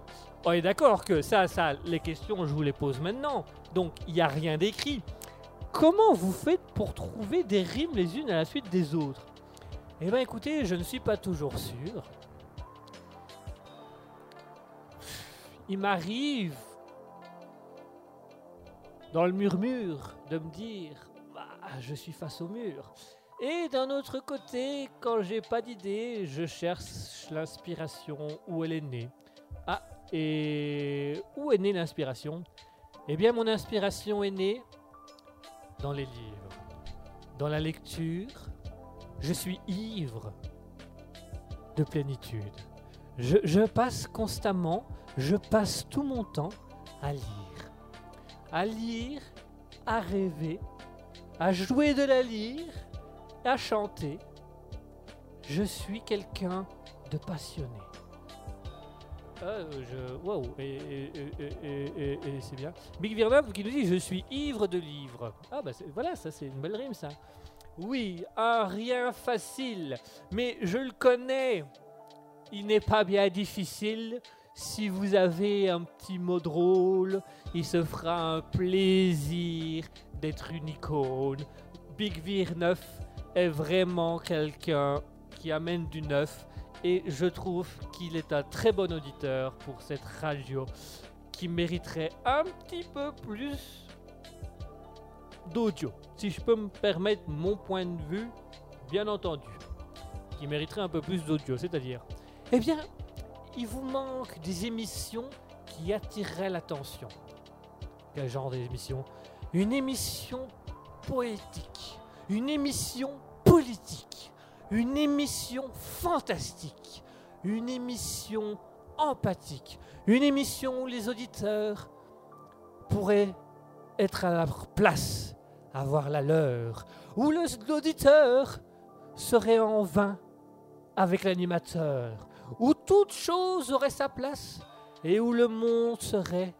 on est d'accord que ça, ça, les questions, je vous les pose maintenant. Donc, il n'y a rien d'écrit. comment vous faites pour trouver des rimes les unes à la suite des autres? Eh bien écoutez, je ne suis pas toujours sûr. Il m'arrive, dans le murmure, de me dire, bah, je suis face au mur. Et d'un autre côté, quand j'ai pas d'idée, je cherche l'inspiration où elle est née. Ah, et où est née l'inspiration? Eh bien, mon inspiration est née dans les livres, dans la lecture. Je suis ivre de plénitude. Je, passe constamment, je passe tout mon temps à lire. À lire, à rêver, à jouer de la lyre, à chanter. Je suis quelqu'un de passionné. Ah, je... Waouh, et, et- c'est bien. Big Virnov qui nous dit Je suis ivre de livres. Ah, bah voilà, ça c'est une belle rime ça. Oui, un rien facile, mais je le connais. Il n'est pas bien difficile. Si vous avez un petit mot drôle, il se fera un plaisir d'être une icône. Big Vir 9 est vraiment quelqu'un qui amène du neuf et je trouve qu'il est un très bon auditeur pour cette radio qui mériterait un petit peu plus d'audio. Si je peux me permettre mon point de vue, bien entendu, qui mériterait un peu plus d'audio, c'est-à-dire, eh bien, il vous manque des émissions qui attireraient l'attention. Quel genre d'émission? Une émission poétique, une émission politique, une émission fantastique, une émission empathique, une émission où les auditeurs pourraient être à leur place, avoir la leur, où l'auditeur serait en vain avec l'animateur, où toute chose aurait sa place et où le monde serait...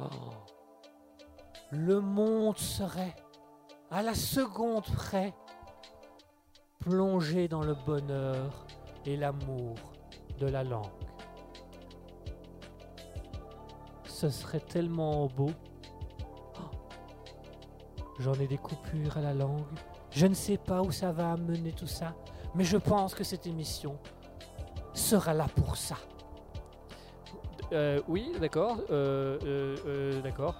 Oh. Le monde serait, à la seconde près, plongé dans le bonheur et l'amour de la langue. Ce serait tellement beau. Oh. J'en ai des coupures à la langue. Je ne sais pas où ça va amener tout ça, mais je pense que cette émission sera là pour ça. Euh, oui, d'accord. euh, euh, d'accord.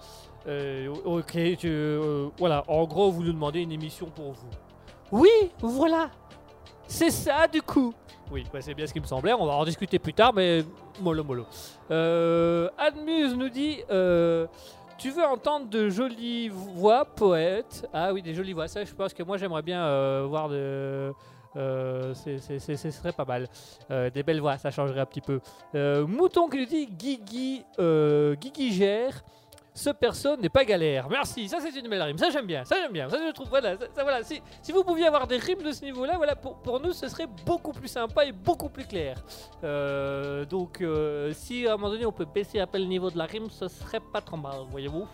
Ok, voilà. En gros, vous nous demandez une émission pour vous. Oui, voilà. C'est ça du coup. Oui, bah, c'est bien ce qui me semblait. On va en discuter plus tard, mais mollo mollo. Euh, Admuse nous dit euh, Tu veux entendre de jolies voix poètes? Ah oui, des jolies voix. Ça, je pense que moi, j'aimerais bien euh, voir de. euh, ce serait pas mal. Des belles voix, ça changerait un petit peu. Mouton qui nous dit Guigui, Guigui gère. Ce perso n'est pas galère. Merci, ça c'est une belle rime. Ça j'aime bien, ça j'aime bien. Ça je trouve, voilà, ça, ça, voilà. Si, si vous pouviez avoir des rimes de ce niveau-là, voilà, pour, pour nous ce serait beaucoup plus sympa et beaucoup plus clair. Euh, donc euh, si à un moment donné on peut baisser un peu le niveau de la rime, ce serait pas trop mal, voyez-vous.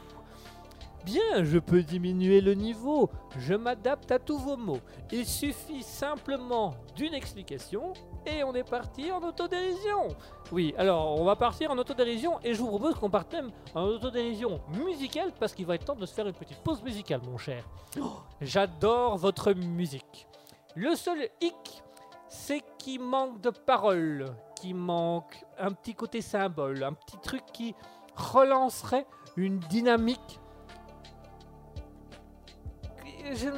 Bien, je peux diminuer le niveau. Je m'adapte à tous vos mots. Il suffit simplement d'une explication et on est parti en autodérision. Oui, alors on va partir en autodérision et je vous propose qu'on parte même en autodérision musicale parce qu'il va être temps de se faire une petite pause musicale, mon cher. Oh, J'adore votre musique. Le seul hic, c'est qu'il manque de paroles, qu'il manque un petit côté symbole, un petit truc qui relancerait une dynamique je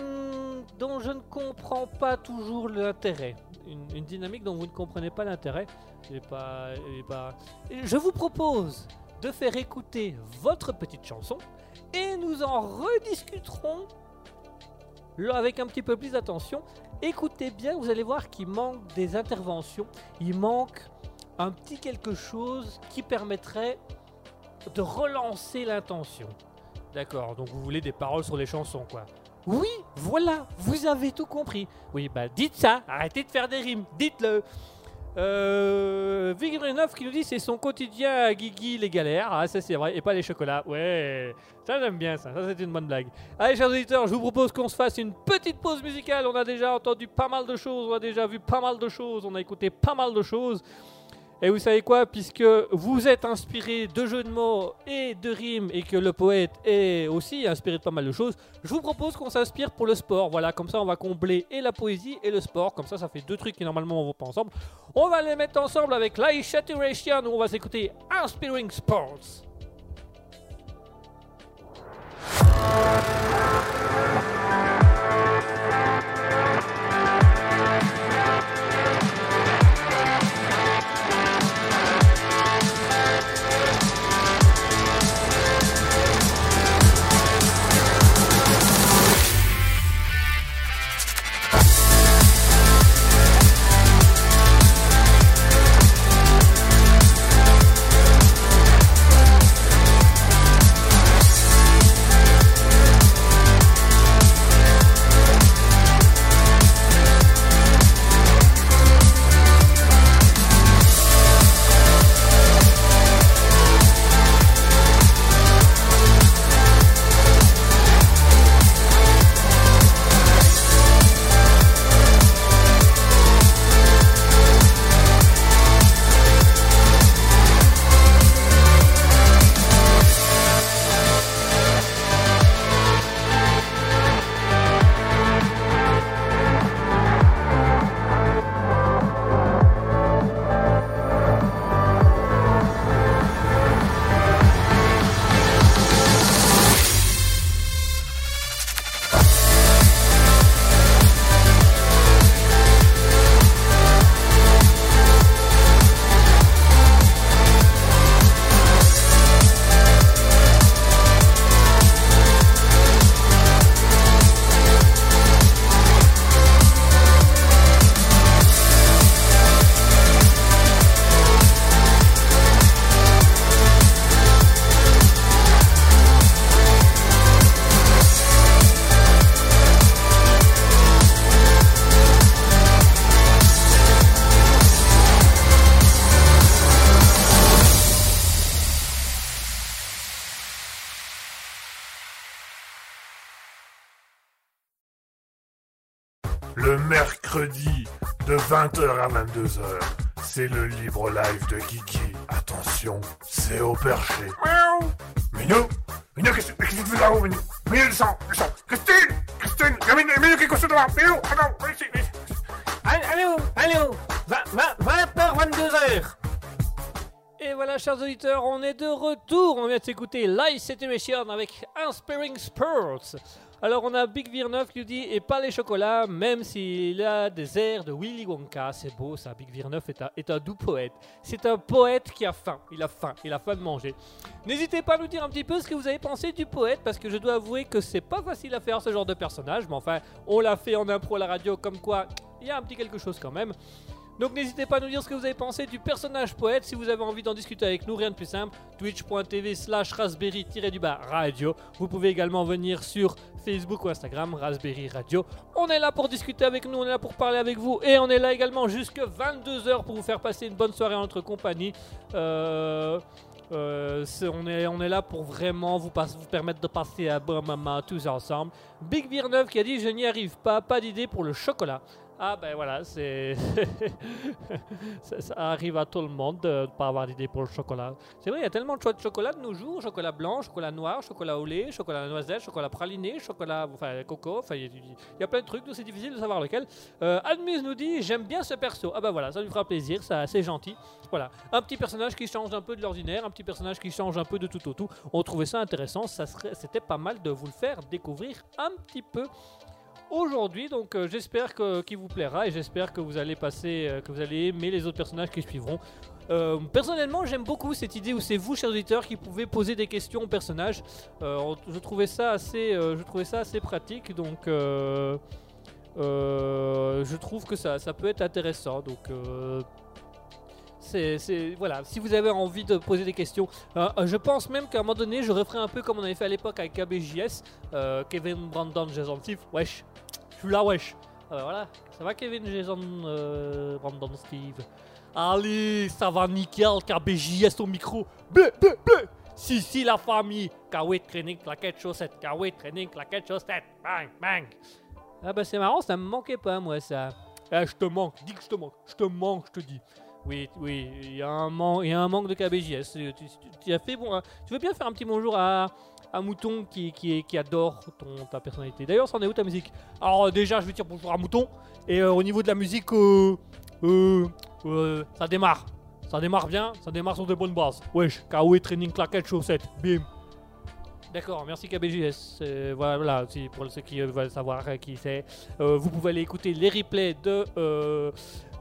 dont je ne comprends pas toujours l'intérêt. Une, dynamique dont vous ne comprenez pas l'intérêt. Je vous propose de faire écouter votre petite chanson et nous en rediscuterons avec un petit peu plus d'attention. Écoutez bien, vous allez voir qu'il manque des interventions. Il manque un petit quelque chose qui permettrait de relancer l'intention. D'accord, donc vous voulez des paroles sur les chansons, quoi. Oui, voilà, vous avez tout compris. Oui, bah dites ça, arrêtez de faire des rimes, dites-le. Euh, qui nous dit c'est son quotidien à Guigui les galères. Ah, ça c'est vrai, et pas les chocolats. Ouais, ça j'aime bien ça, ça c'est une bonne blague. Allez, chers auditeurs, je vous propose qu'on se fasse une petite pause musicale. On a déjà entendu pas mal de choses, on a déjà vu pas mal de choses, on a écouté pas mal de choses. Et vous savez quoi, puisque vous êtes inspiré de jeux de mots et de rimes et que le poète est aussi inspiré de pas mal de choses, je vous propose qu'on s'inspire pour le sport. Voilà, comme ça on va combler et la poésie et le sport. Comme ça, ça fait deux trucs qui normalement on vont pas ensemble. On va les mettre ensemble avec Light Saturation où on va s'écouter Inspiring Sports. 20h à 22h, c'est le libre live de Kiki. Attention, c'est au perché. Miaou Minou Minou, qu'est-ce qu'est-ce que tu fais là-haut, Minou? Minou, descends, descends Christine Christine Minou, Minou, qu'est-ce que tu fais là Minou, attends, viens ici, viens ici. Allô, allô 20h, 22h Et voilà, chers auditeurs, on est de retour. On vient de s'écouter Live Situation avec Inspiring Sports. Alors, on a Big Virneuf qui nous dit Et pas les chocolats, même s'il a des airs de Willy Wonka. C'est beau ça, Big Virneuf est un, est un doux poète. C'est un poète qui a faim. Il a faim, il a faim de manger. N'hésitez pas à nous dire un petit peu ce que vous avez pensé du poète, parce que je dois avouer que c'est pas facile à faire ce genre de personnage. Mais enfin, on l'a fait en impro à la radio, comme quoi il y a un petit quelque chose quand même. Donc n'hésitez pas à nous dire ce que vous avez pensé du personnage poète. Si vous avez envie d'en discuter avec nous, rien de plus simple. Twitch.tv slash raspberry-du-bas radio. Vous pouvez également venir sur Facebook ou Instagram, Raspberry Radio. On est là pour discuter avec nous, on est là pour parler avec vous. Et on est là également jusque 22h pour vous faire passer une bonne soirée en notre compagnie. Euh... euh, on, est, on est là pour vraiment vous, permettre de passer un bon moment tous ensemble. Big Virneuf qui a dit Je n'y arrive pas, pas d'idée pour le chocolat. Ah ben voilà, c'est ça, arrive à tout le monde de ne pas avoir d'idée pour le chocolat. C'est vrai, il y a tellement de choix de chocolat de nos jours, chocolat blanc, chocolat noir, chocolat au lait, chocolat noisette, chocolat praliné, chocolat enfin coco, enfin il y, a- plein de trucs, donc c'est difficile de savoir lequel. Euh, Admuse nous dit j'aime bien ce perso. Ah ben voilà, ça lui fera plaisir, ça c'est gentil. Voilà, un petit personnage qui change un peu de l'ordinaire, un petit personnage qui change un peu de tout au tout. On trouvait ça intéressant, ça c'était pas mal de vous le faire découvrir un petit peu aujourd'hui. Donc euh, j'espère que qu'il vous plaira et j'espère que vous allez passer, euh, que vous allez aimer les autres personnages qui suivront. Euh, personnellement, j'aime beaucoup cette idée où c'est vous, chers auditeurs, qui pouvez poser des questions aux personnages. On- je trouvais ça assez, je trouvais ça assez pratique. Donc je trouve que ça, ça peut être intéressant. Donc voilà, si vous avez envie de poser des questions, euh, je pense même qu'à un moment donné, je referai un peu comme on avait fait à l'époque avec KBJS, euh, Kevin Brandon, Jason Steve, wesh, je suis là, wesh. Euh, voilà, ça va Kevin, Jason, euh, Brandon, Steve? Allez, ça va nickel, KBJS au micro. Bleu, bleu, bleu. Si, si, la famille. Kawé training, claquette, chaussette. Kawé training, claquette, chaussette. Bang, bang. Ah bah c'est marrant, ça me manquait pas moi ça. Ah, je te manque, dis que je te manque, je te manque, je te dis. Oui, oui, il y, a un manque de KBJS. Tu, tu- as fait bon. hein. Tu veux bien faire un petit bonjour à, à Mouton qui, adore ton, ta personnalité. D'ailleurs, c'en est où ta musique? Alors, euh, déjà, je vais dire bonjour à Mouton. Et euh, au niveau de la musique, euh, euh, euh, ça démarre. Ça démarre bien, ça démarre sur de bonnes bases. Wesh, Kawaii Training Claquette Chaussette, bim. D'accord, merci KBJS. Euh, voilà, si pour ceux qui euh, veulent savoir euh, qui c'est, euh, vous pouvez aller écouter les replays de euh,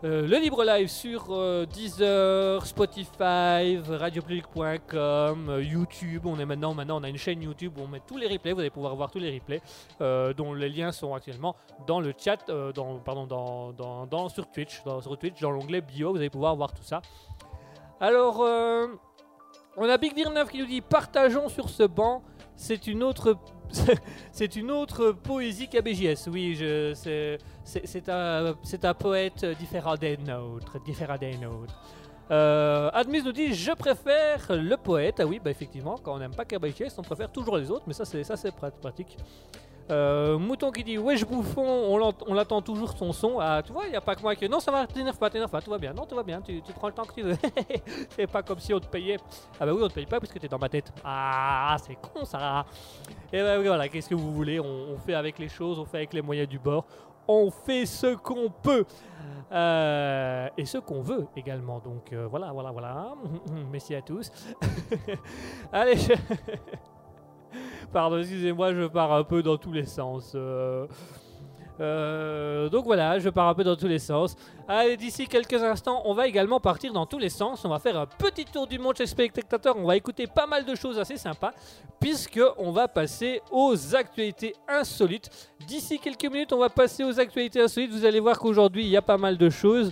euh, le libre live sur euh, Deezer, Spotify, radiopublic.com, euh, YouTube. On est maintenant, maintenant, on a une chaîne YouTube où on met tous les replays. Vous allez pouvoir voir tous les replays, dont les liens sont actuellement dans le chat, dans, pardon, dans, dans, dans- sur Twitch, dans, sur Twitch, dans l'onglet bio. Vous allez pouvoir voir tout ça. Alors, on a Big Beer 9 qui nous dit partageons sur ce banc. C'est une autre, c'est une autre poésie qu'ABJS. Oui, c'est, un, poète différent des nôtres, différent des nôtres. Euh, Admis nous dit je préfère le poète. Ah oui, bah effectivement, quand on n'aime pas KBJS, on préfère toujours les autres, mais ça c'est ça c'est prat- pratique. Euh, Mouton qui dit wesh bouffon, on on l'attend toujours son son. Ah tu vois, il y a pas que moi qui non ça va, t'énerve pas, t'énerve pas, tout va bien, non tout va bien, tu, prends le temps que tu veux. c'est pas comme si on te payait. Ah bah oui on te paye pas puisque t'es dans ma tête. Ah c'est con ça. Et bah oui, voilà, qu'est-ce que vous voulez, on, on fait avec les choses, on fait avec les moyens du bord, on fait ce qu'on peut. Euh, et ce qu'on veut également. Donc euh, voilà, voilà, voilà. Merci à tous. Allez, je- pardon, excusez-moi, je pars un peu dans tous les sens. euh. Euh, donc voilà, je pars un peu dans tous les sens. Allez, d'ici quelques instants, on va également partir dans tous les sens. On va faire un petit tour du monde chez spectateurs. On va écouter pas mal de choses assez sympas, puisque on va passer aux actualités insolites. D'ici quelques minutes, on va passer aux actualités insolites. Vous allez voir qu'aujourd'hui, il y a pas mal de choses.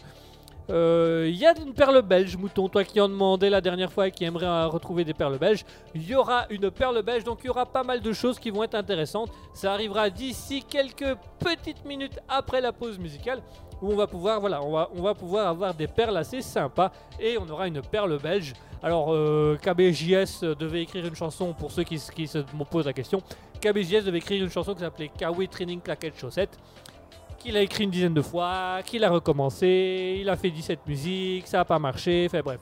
Euh, Il y a une perle belge, Mouton, toi qui en demandais la dernière fois et qui aimerait euh, retrouver des perles belges. Il y aura une perle belge, donc il y aura pas mal de choses qui vont être intéressantes. Ça arrivera d'ici quelques petites minutes après la pause musicale où on va pouvoir, voilà, on va, on va pouvoir avoir des perles assez sympas et on aura une perle belge. Alors, euh, KBJS devait écrire une chanson pour ceux qui, se posent la question. KBJS devait écrire une chanson qui s'appelait Kawaii Training Claquette Chaussette qu'il a écrit une dizaine de fois, qu'il a recommencé, il a fait 17 musiques, ça n'a pas marché, enfin bref.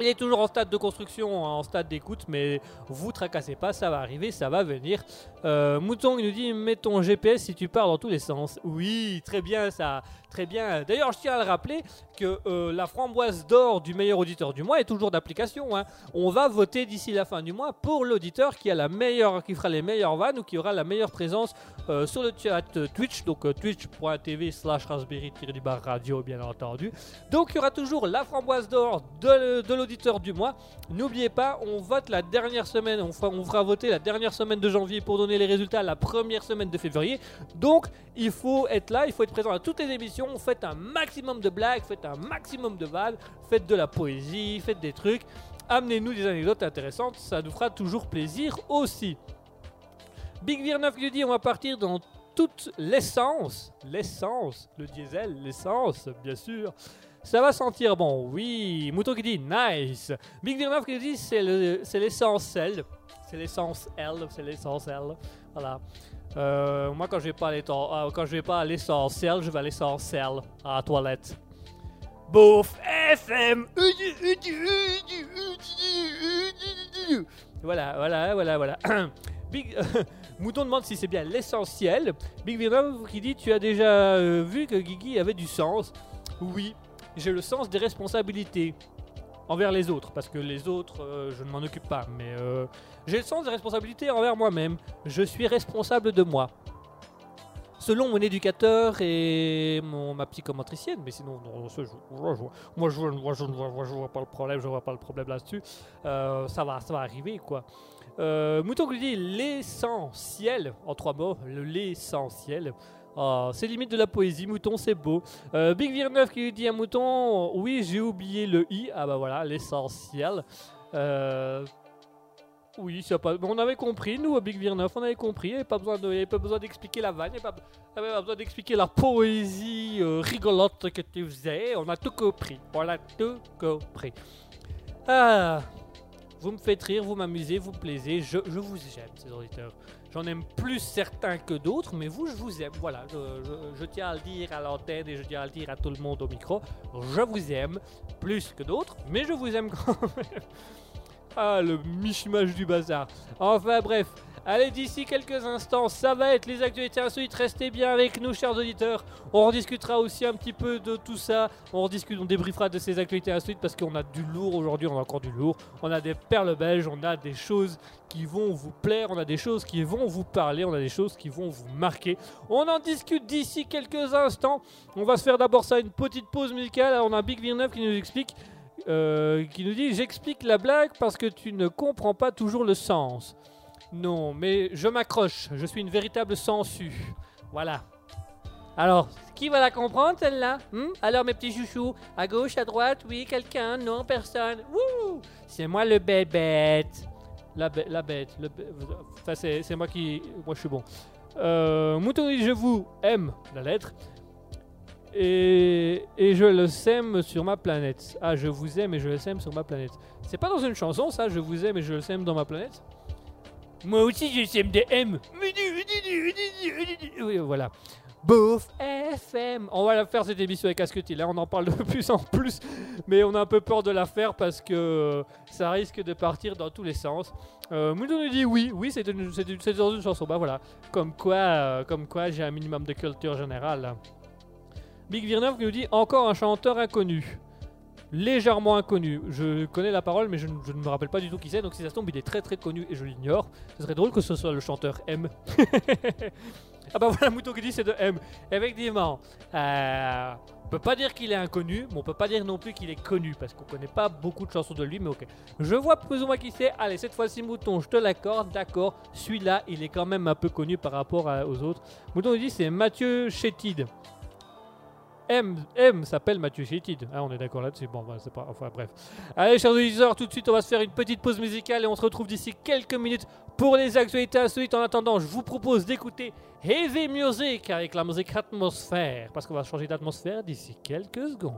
Il est toujours en stade de construction, en stade d'écoute, mais vous tracassez pas, ça va arriver, ça va venir. Euh, Mouton il nous dit mets ton GPS si tu pars dans tous les sens. Oui, très bien ça, très bien. D'ailleurs, je tiens à le rappeler que euh, la framboise d'or du meilleur auditeur du mois est toujours d'application. hein. On va voter d'ici la fin du mois pour l'auditeur qui a la meilleure, qui fera les meilleures vannes ou qui aura la meilleure présence euh, sur le chat euh, Twitch, donc twitch.tv slash raspberry radio bien entendu. Donc il y aura toujours la framboise d'or de, l'auditeur du mois. N'oubliez pas, on vote la dernière semaine, on fera voter la dernière semaine de janvier pour donner les résultats la première semaine de février. Donc il faut être là, il faut être présent à toutes les émissions, faites un maximum de blagues, faites un maximum de vannes, faites de la poésie, faites des trucs. Amenez-nous des anecdotes intéressantes, ça nous fera toujours plaisir aussi. Big Vir 9 lui dit on va partir dans toute l'essence, l'essence, le diesel, l'essence, bien sûr. Ça va sentir bon, oui. Mouton qui dit nice. Big Vir 9 qui dit c'est le- c'est l'essentiel, c'est l'essence L, c'est l'essentiel. Voilà. Euh, moi quand je vais pas l'étan- euh, quand je vais pas à l'essentiel, je vais à l'essentiel à la toilette. Bouffe FM. Voilà, voilà, voilà, voilà. Big Mouton demande si c'est bien l'essentiel. Big Venom qui dit Tu as déjà euh, vu que Guigui avait du sens? Oui, j'ai le sens des responsabilités envers les autres, parce que les autres, euh, je ne m'en occupe pas, mais j'ai le sens des responsabilités envers moi-même. Je suis responsable de moi. Selon mon éducateur et mon, ma psychomotricienne, mais sinon, je- moi, je, moi, vois, pas le problème, je vois pas le problème là-dessus. Euh, ça, va, ça va arriver, quoi. Euh, Mouton qui dit l'essentiel, en trois mots, le- l'essentiel. Ah, c'est limite de la poésie, Mouton, c'est beau. Euh, Big Vir 9 qui lui dit à Mouton, oui, j'ai oublié le i. Ah bah voilà, l'essentiel. Euh, oui, ça pas... on avait compris, nous, à Big Vir 9, on avait compris. Il n'y avait pas besoin d'expliquer la vanne, il n'y avait pas, besoin d'expliquer la poésie euh, rigolote que tu faisais. On a tout compris. On a tout compris. Ah. Vous me faites rire, vous m'amusez, vous plaisez. Je, vous aime, ces auditeurs. J'en aime plus certains que d'autres, mais vous, je vous aime. Voilà, je, je- je tiens à le dire à l'antenne et je tiens à le dire à tout le monde au micro. Je vous aime plus que d'autres, mais je vous aime quand même. Ah, le mishmash du bazar. Enfin bref, allez d'ici quelques instants, ça va être les actualités insolites. Restez bien avec nous, chers auditeurs. On rediscutera aussi un petit peu de tout ça. On rediscute, on débriefera de ces actualités insolites parce qu'on a du lourd aujourd'hui. On a encore du lourd. On a des perles belges. On a des choses qui vont vous plaire. On a des choses qui vont vous parler. On a des choses qui vont vous marquer. On en discute d'ici quelques instants. On va se faire d'abord ça une petite pause musicale. On a Big Villeneuve qui nous explique. Euh, qui nous dit J'explique la blague parce que tu ne comprends pas toujours le sens. Non, mais je m'accroche. Je suis une véritable sangsue. Voilà. Alors, qui va la comprendre celle-là Hmm? Alors mes petits chouchous, à gauche, à droite, oui, quelqu'un, non, personne. C'est moi le bête. La, bête- la bête. Enfin, c'est moi qui... Moi, je suis bon. Euh, Mouton je vous aime, la lettre. Et, je le sème sur ma planète. Ah, je vous aime et je le sème sur ma planète. C'est pas dans une chanson, ça, je vous aime et je le sème dans ma planète? Moi aussi, je sème des M. Oui, voilà. Bouf FM. On va la faire cette émission avec Asketil. Là, on en parle de plus en plus, mais on a un peu peur de la faire parce que ça risque de partir dans tous les sens. Euh, nous dit oui, oui, c'est dans une chanson. Bah voilà. Comme quoi, euh, comme quoi, j'ai un minimum de culture générale. Big Virneuf qui nous dit encore un chanteur inconnu. Légèrement inconnu. Je connais la parole, mais je, ne- me rappelle pas du tout qui c'est. Donc si ça tombe, il est très très connu et je l'ignore. Ce serait drôle que ce soit le chanteur M. ah bah voilà, Mouton qui dit c'est de M. Effectivement. Euh, on peut pas dire qu'il est inconnu, mais on peut pas dire non plus qu'il est connu parce qu'on connaît pas beaucoup de chansons de lui. Mais ok. Je vois plus ou moins qui c'est. Allez, cette fois-ci, Mouton, je te l'accorde. D'accord. Celui-là, il est quand même un peu connu par rapport aux autres. Mouton dit c'est Mathieu Chétide. M, M s'appelle Mathieu Chétide. Ah, on est d'accord là-dessus. Bon, bah, c'est pas. Enfin, bref. Allez, chers auditeurs, tout de suite, on va se faire une petite pause musicale et on se retrouve d'ici quelques minutes pour les actualités insolites. En attendant, je vous propose d'écouter Heavy Music avec la musique atmosphère parce qu'on va changer d'atmosphère d'ici quelques secondes.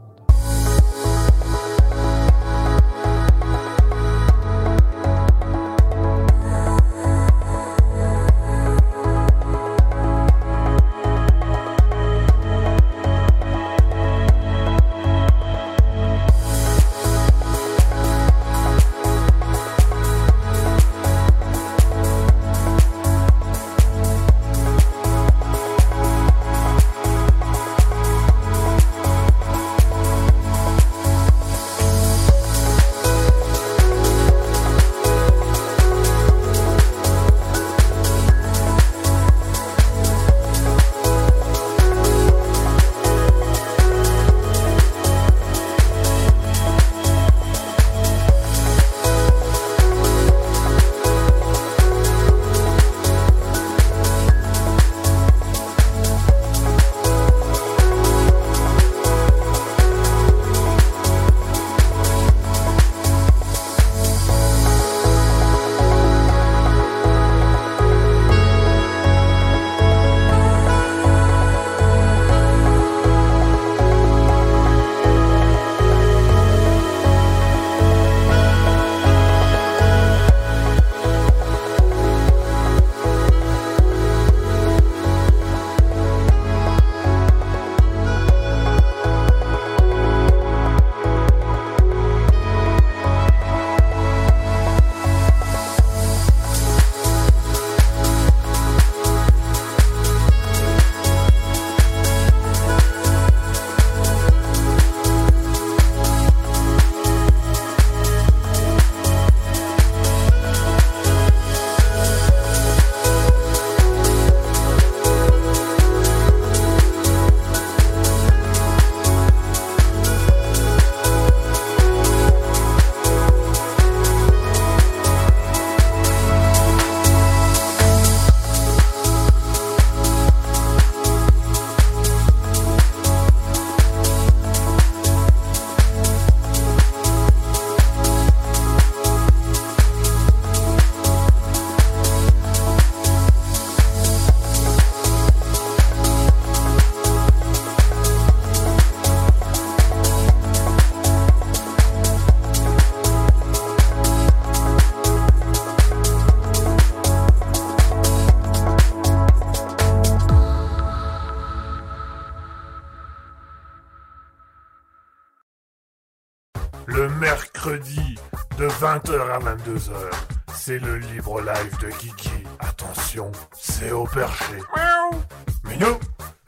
22h. C'est le libre live de Kiki. Attention, c'est au perché. Miaou. Minou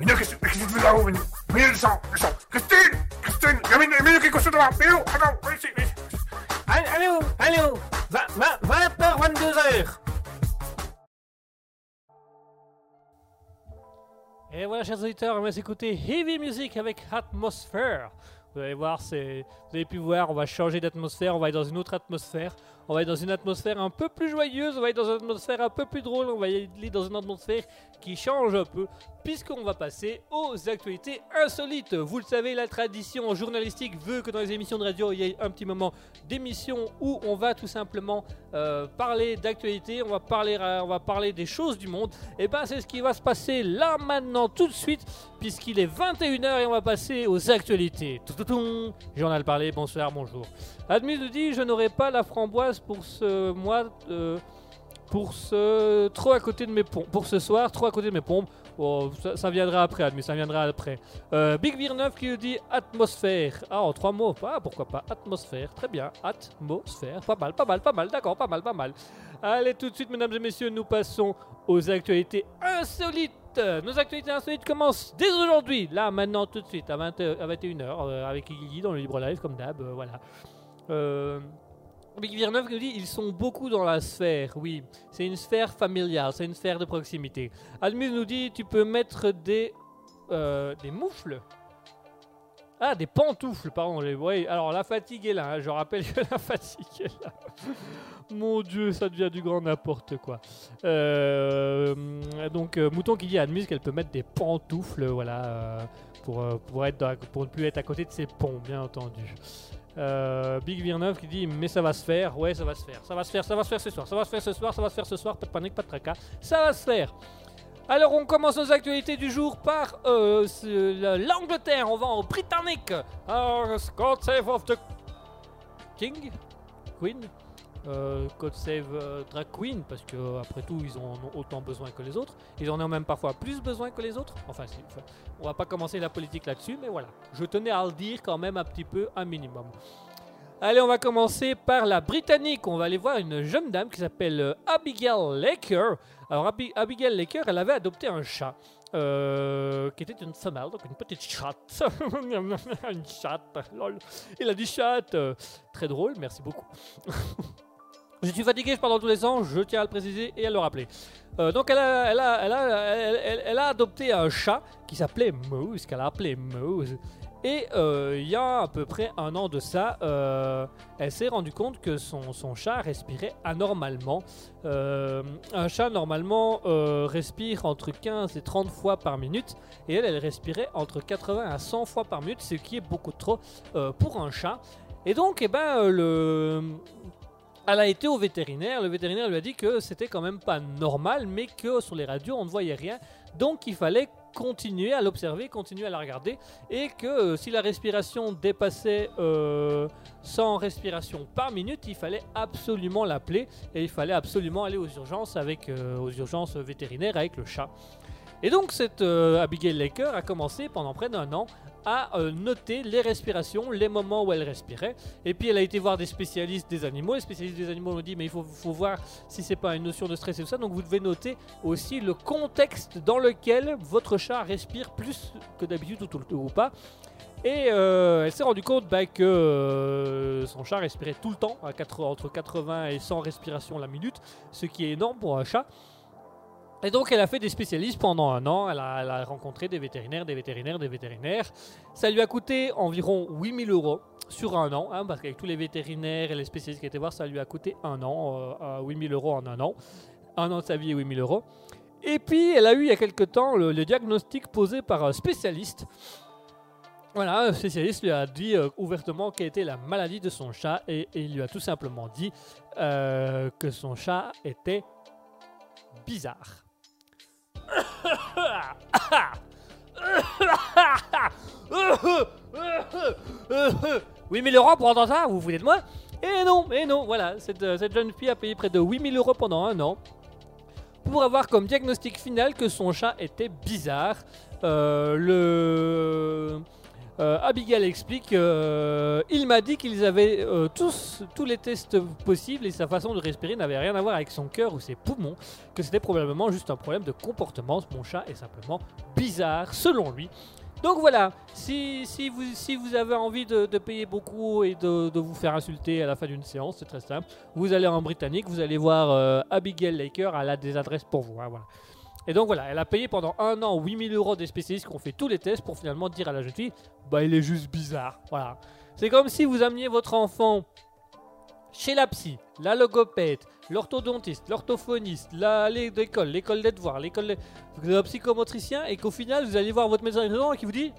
Minou, qu'est-ce que tu fais là-haut, Minou Minou, descends, descends Christine Christine Il y a Minou, Minou qui est couché devant Minou, attends, viens ici, viens ici. Allez, allez où? Allez où? 20h, 22h. Et voilà, chers auditeurs, on va s'écouter Heavy Music avec Atmosphere. Vous allez voir, c'est, vous avez pu voir, on va changer d'atmosphère, on va être dans une autre atmosphère. On va être dans une atmosphère un peu plus joyeuse, on va être dans une atmosphère un peu plus drôle, on va être dans une atmosphère qui change un peu, puisqu'on va passer aux actualités insolites. Vous le savez, la tradition journalistique veut que dans les émissions de radio, il y ait un petit moment d'émission où on va tout simplement euh, parler d'actualité, on va parler, euh, on va parler des choses du monde. Et ben c'est ce qui va se passer là maintenant tout de suite, puisqu'il est 21h et on va passer aux actualités. Toutoutoum. Journal parlé, bonsoir, bonjour. Admis nous dit je n'aurai pas la framboise pour ce mois, euh, pour ce trop à côté de mes pour ce soir trop à côté de mes pompes. Oh, ça, viendra après, Admis, ça viendra après. Euh, Big Virneuf qui nous dit atmosphère. Ah, en trois mots. Ah, pourquoi pas atmosphère. Très bien. Atmosphère. Pas mal, pas mal, pas mal. D'accord, pas mal, pas mal. Allez, tout de suite, mesdames et messieurs, nous passons aux actualités insolites. Nos actualités insolites commencent dès aujourd'hui. Là, maintenant, tout de suite, à, 20, à 21h, euh, avec Iggy dans le libre live, comme d'hab. euh, voilà. Euh, Big Virneuf nous dit ils sont beaucoup dans la sphère. Oui, c'est une sphère familiale, c'est une sphère de proximité. Admus nous dit tu peux mettre des euh, des moufles. Ah, des pantoufles, pardon. les- Oui, alors la fatigue est là. hein, Je rappelle que la fatigue est là. Mon Dieu, ça devient du grand n'importe quoi. Euh, donc euh, Mouton qui dit à Admus qu'elle peut mettre des pantoufles, voilà, pour, être pour ne plus être à côté de ses ponts, bien entendu. Euh, Big Virneuf qui dit mais ça va se faire, ouais ça va se faire, ça va se faire, ça va se faire ce soir, ça va se faire ce soir, ça va se faire ce soir, pas de panique, pas de tracas, ça va se faire. Alors on commence nos actualités du jour par euh, l'Angleterre, on va en Britannique. Alors, God Save of the King, Queen, euh, God Save euh, Drag Queen, parce que après tout ils en ont autant besoin que les autres, ils en ont même parfois plus besoin que les autres. Enfin, enfin, on va pas commencer la politique là-dessus, mais voilà, je tenais à le dire quand même un petit peu, un minimum. Allez, on va commencer par la Britannique. On va aller voir une jeune dame qui s'appelle euh, Abigail Laker. Alors, Abi- Abigail Laker, elle avait adopté un chat. euh, qui était une femelle, donc une petite chatte. une chatte, lol. Il a dit chatte. euh, très drôle, merci beaucoup. je suis fatigué, je parle dans tous les sens, je tiens à le préciser et à le rappeler. Euh, donc, elle a, adopté un chat qui s'appelait Moose, qu'elle a appelé Moose. Et euh, il y a à peu près un an de ça, euh, elle s'est rendue compte que son, chat respirait anormalement. Un chat normalement respire entre 15 et 30 fois par minute et elle, elle respirait entre 80 à 100 fois par minute, ce qui est beaucoup trop pour un chat. Et donc, eh ben, le... elle a été au vétérinaire. Le vétérinaire lui a dit que c'était quand même pas normal, mais que sur les radios on ne voyait rien. Donc, il fallait continuer à l'observer, continuer à la regarder et que euh, si la respiration dépassait euh, 100 respirations par minute, il fallait absolument l'appeler et il fallait absolument aller aux urgences avec euh, aux urgences vétérinaires avec le chat. Et donc cette euh, Abigail Laker a commencé pendant près d'un an à euh, noter les respirations, les moments où elle respirait. Et puis elle a été voir des spécialistes des animaux. Les spécialistes des animaux ont dit mais il faut, voir si c'est pas une notion de stress et tout ça. Donc vous devez noter aussi le contexte dans lequel votre chat respire plus que d'habitude ou, pas. Et euh, elle s'est rendue compte bah, que euh, son chat respirait tout le temps, à 80 entre 80 et 100 respirations la minute, ce qui est énorme pour un chat. Et donc elle a fait des spécialistes pendant un an, elle a, rencontré des vétérinaires, des vétérinaires, des vétérinaires. Ça lui a coûté environ 8000 euros sur un an, hein, parce qu'avec tous les vétérinaires et les spécialistes qui étaient voir, ça lui a coûté un an, euh, à 8000 euros en un an. Un an de sa vie et 8000 euros. Et puis elle a eu il y a quelque temps le, diagnostic posé par un spécialiste. Voilà, un spécialiste lui a dit euh, ouvertement quelle était la maladie de son chat et, et il lui a tout simplement dit euh, que son chat était bizarre. Oui, 8000 euros pour entendre ça, vous vous foutez de moi Et non, et non, voilà, cette, euh, jeune fille a payé près de 8000 euros pendant un an pour avoir comme diagnostic final que son chat était bizarre. Euh, le... Euh, Abigail explique euh, Il m'a dit qu'ils avaient euh, tous, tous les tests possibles et sa façon de respirer n'avait rien à voir avec son cœur ou ses poumons, que c'était probablement juste un problème de comportement. Mon chat est simplement bizarre, selon lui. Donc voilà, si, si, vous, si vous avez envie de, payer beaucoup et de, vous faire insulter à la fin d'une séance, c'est très simple. Vous allez en Britannique, vous allez voir Abigail Laker, elle a des adresses pour vous. hein, voilà. Et donc voilà, elle a payé pendant un an 8000 euros des spécialistes qui ont fait tous les tests pour finalement dire à la jeune fille Bah, il est juste bizarre. Voilà. C'est comme si vous ameniez votre enfant chez la psy, la logopède, l'orthodontiste, l'orthophoniste, l'école, l'école des devoirs, l'école de- psychomotricien, et qu'au final vous allez voir votre médecin traitant qui vous dit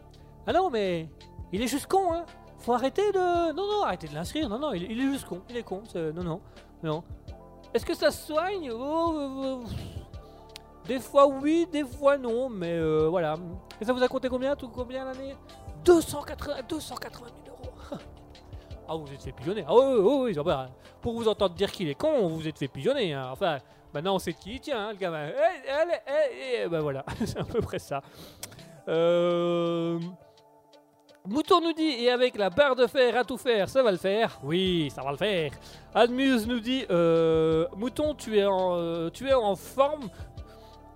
Ah non, mais il est juste con, hein Faut arrêter de. Non, non, arrêtez de l'inscrire, non, non, il, est juste con, il est con, c'est- non, non, non. Est-ce que ça se soigne? Oh, euh, euh, Des fois oui, des fois non, mais euh, voilà. Et ça vous a coûté combien, tout combien l'année? 280, 280 000 euros Ah, vous vous êtes fait pigeonner. Ah oui, oui, oui, bah, pour vous entendre dire qu'il est con, vous vous êtes fait pigeonner. hein. Enfin, maintenant on sait de qui il tient, hein, le gamin. Eh, allez, eh, eh, ben voilà, c'est à peu près ça. Euh... Mouton nous dit, et avec la barre de fer à tout faire, ça va le faire? Oui, ça va le faire. Admuse nous dit, euh, Mouton, tu es, en, euh, tu es en forme?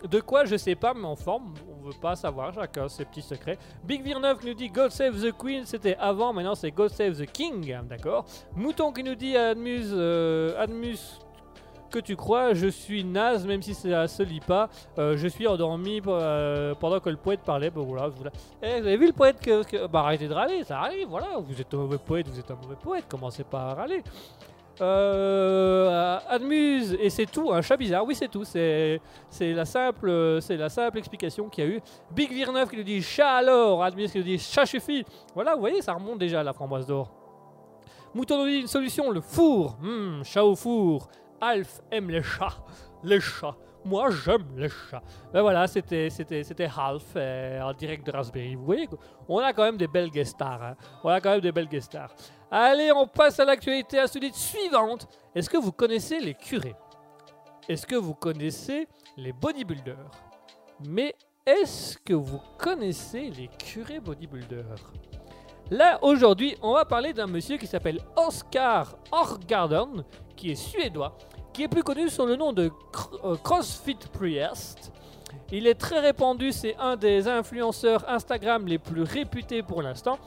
De quoi je sais pas, mais en forme, on veut pas savoir, chacun ses petits secrets. Big Virneuf nous dit God Save the Queen, c'était avant, maintenant c'est God Save the King, d'accord. Mouton qui nous dit Admuse, euh, Admuse, que tu crois, je suis naze, même si ça se lit pas, euh, je suis endormi euh, pendant que le poète parlait, bah voilà. Eh, vous avez vu le poète que, que- Bah arrêtez de râler, ça arrive, voilà, vous êtes un mauvais poète, vous êtes un mauvais poète, commencez pas à râler. Euh, Admuse, et c'est tout, un chat bizarre, oui c'est tout, c'est la simple c'est la simple explication qu'il y a eu. Big Virneuf qui nous dit chat alors, Admuse qui nous dit chat suffit. Voilà, vous voyez, ça remonte déjà la framboise d'or. Mouton nous dit une solution, le four, Hmm, chat au four. Alf aime les chats, les chats. Moi j'aime les chats. Ben voilà, c'était c'était c'était Half euh, en direct de Raspberry. Vous voyez, on a quand même des belles guest stars. hein. On a quand même des belles guest stars. Allez, on passe à l'actualité insolite suivante. Est-ce que vous connaissez les curés? Est-ce que vous connaissez les bodybuilders? Mais est-ce que vous connaissez les curés bodybuilders? Là, aujourd'hui, on va parler d'un monsieur qui s'appelle Oscar Orgarden, qui est suédois, qui est plus connu sous le nom de euh, CrossFit Priest. Il est très répandu, c'est un des influenceurs Instagram les plus réputés pour l'instant.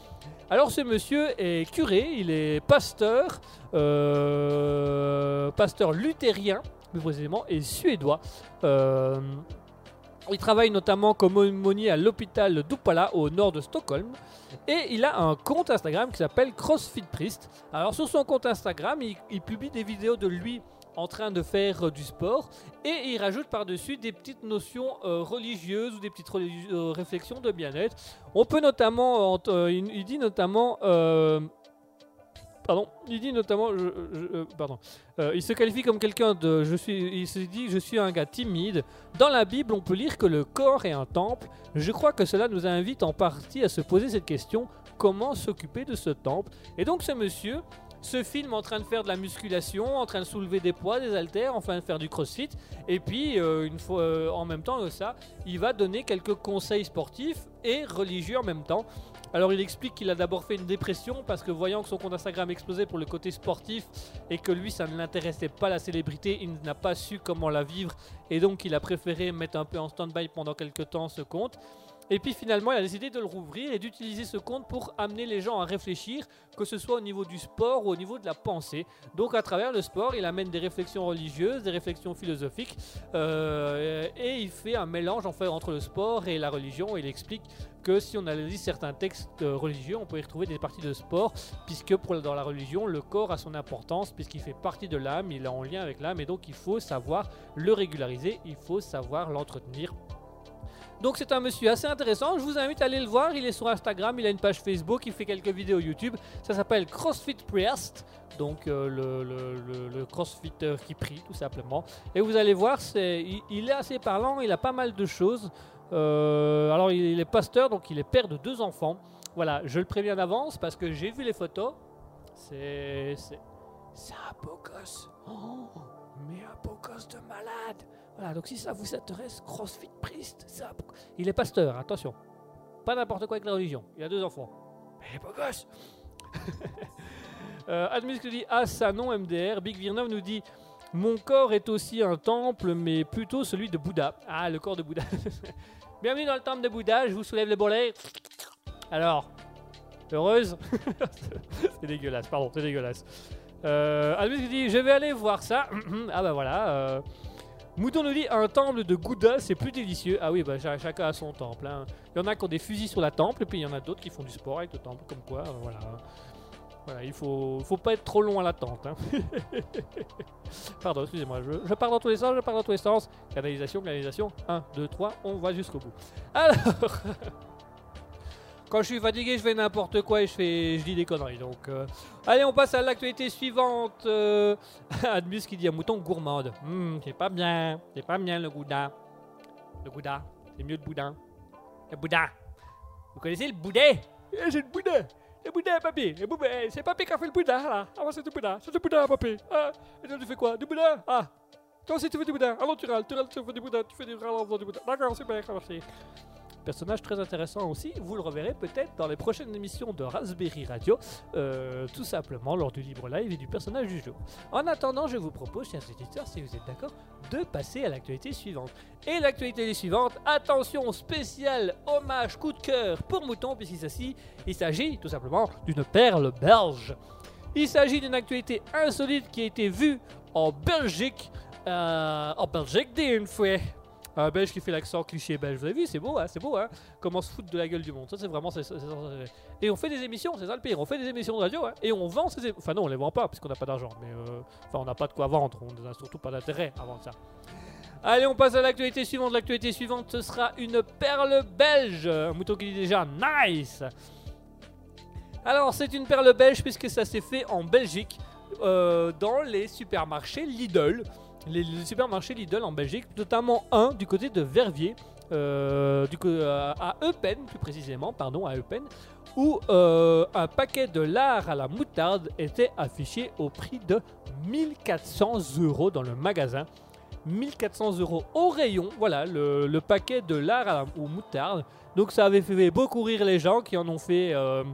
Alors ce monsieur est curé, il est pasteur, euh, pasteur luthérien plus précisément, et suédois. Euh, il travaille notamment comme aumônier à l'hôpital d'Upala au nord de Stockholm. Et il a un compte Instagram qui s'appelle CrossFit Priest. Alors sur son compte Instagram, il publie des vidéos de lui en train de faire euh, du sport et il rajoute par-dessus des petites notions euh, religieuses ou des petites euh, réflexions de bien-être. On peut notamment, ent- il, dit notamment, pardon, il dit notamment, pardon, il se qualifie comme quelqu'un de, je suis, il se dit, je suis un gars timide. Dans la Bible, on peut lire que le corps est un temple. Je crois que cela nous invite en partie à se poser cette question comment s'occuper de ce temple? Et donc, ce monsieur se filme en train de faire de la musculation, en train de soulever des poids, des haltères, en train de faire du crossfit. Et puis, euh, une fois, euh, en même temps de ça, il va donner quelques conseils sportifs et religieux en même temps. Alors, il explique qu'il a d'abord fait une dépression parce que voyant que son compte Instagram explosait pour le côté sportif et que lui, ça ne l'intéressait pas la célébrité, il n'a pas su comment la vivre et donc il a préféré mettre un peu en stand-by pendant quelques temps ce compte. Et puis finalement, il a décidé de le rouvrir et d'utiliser ce compte pour amener les gens à réfléchir, que ce soit au niveau du sport ou au niveau de la pensée. Donc à travers le sport, il amène des réflexions religieuses, des réflexions philosophiques, euh, et il fait un mélange en fait, entre le sport et la religion. Il explique que si on analyse certains textes religieux, on peut y retrouver des parties de sport, puisque dans la religion, le corps a son importance, puisqu'il fait partie de l'âme, il est en lien avec l'âme, et donc il faut savoir le régulariser, il faut savoir l'entretenir donc c'est un monsieur assez intéressant, je vous invite à aller le voir, il est sur Instagram, il a une page Facebook, il fait quelques vidéos YouTube, ça s'appelle CrossFit Priest, donc euh, le, le, crossfitter qui prie tout simplement. Et vous allez voir, il, est assez parlant, il a pas mal de choses. Euh, alors il est pasteur, donc il est père de deux enfants. Voilà, je le préviens d'avance parce que j'ai vu les photos. C'est, un beau. Oh, mais un beau de malade. Voilà, donc si ça vous intéresse, CrossFit Priest, beau- il est pasteur, attention. Pas n'importe quoi avec la religion. Il a deux enfants. Mais beau gosse euh, Admus nous dit Ah, ça non, MDR. Big Virnov nous dit Mon corps est aussi un temple, mais plutôt celui de Bouddha. Ah, le corps de Bouddha. Bienvenue dans le temple de Bouddha, je vous soulève le bolet. Alors, heureuse C'est dégueulasse, pardon, c'est dégueulasse. Euh, Admus nous dit Je vais aller voir ça. ah, bah voilà. euh, Mouton nous dit un temple de Gouda, c'est plus délicieux. Ah oui, bah cha- chacun a son temple. hein. Il y en a qui ont des fusils sur la temple, et puis il y en a d'autres qui font du sport avec le temple, comme quoi, euh, voilà. Voilà, il faut, faut pas être trop long à l'attente. Hein. Pardon, excusez-moi, je, je pars dans tous les sens, je pars dans tous les sens. Canalisation, canalisation, 1, 2, 3, on va jusqu'au bout. Alors, quand je suis fatigué, je fais n'importe quoi et je, fais, je dis des conneries. Donc, euh, allez, on passe à l'actualité suivante. Euh, Admus qui dit à mouton gourmande. Hum, c'est pas bien, c'est pas bien le gouda. Le gouda, c'est mieux le boudin. Le boudin. Vous connaissez le boudet Eh, C'est le boudin. Le boudin, papy. Le eh, c'est papy qui a fait le boudin, là. Ah, moi, c'est du boudin. C'est du boudin, papy. Ah, et toi, tu fais quoi? Du boudin? Ah. Toi aussi, tu fais du boudin. Alors, tu râles, tu râles, tu fais du boudin. Tu fais du râles du boudin. D'accord, super, merci. Personnage très intéressant aussi, vous le reverrez peut-être dans les prochaines émissions de Raspberry Radio, euh, tout simplement lors du libre live et du personnage du jour. En attendant, je vous propose, chers éditeurs, si vous êtes d'accord, de passer à l'actualité suivante. Et l'actualité suivante, attention, spécial hommage coup de cœur pour Mouton, puisqu'il s'agit, il s'agit tout simplement d'une perle belge. Il s'agit d'une actualité insolite qui a été vue en Belgique, euh, en Belgique d'une fois. Un belge qui fait l'accent cliché belge, vous avez vu, c'est beau, hein, c'est beau, hein. Comment se foutre de la gueule du monde, ça c'est vraiment. Et on fait des émissions, c'est ça le pire, on fait des émissions de radio, hein, et on vend ces émissions. Enfin, non, on les vend pas, puisqu'on n'a pas d'argent, mais euh, enfin, on n'a pas de quoi vendre, on n'a surtout pas d'intérêt à vendre ça. Allez, on passe à l'actualité suivante. L'actualité suivante, ce sera une perle belge. Un mouton qui dit déjà nice. Alors, c'est une perle belge puisque ça s'est fait en Belgique, euh, dans les supermarchés Lidl. Les, supermarchés Lidl en Belgique, notamment un du côté de Verviers, euh, du, co- à Eupen plus précisément, pardon, à Eupen, où euh, un paquet de lard à la moutarde était affiché au prix de 1400 euros dans le magasin. 1400 euros au rayon, voilà, le, paquet de lard à aux moutarde. Donc ça avait fait beaucoup rire les gens qui en ont fait euh,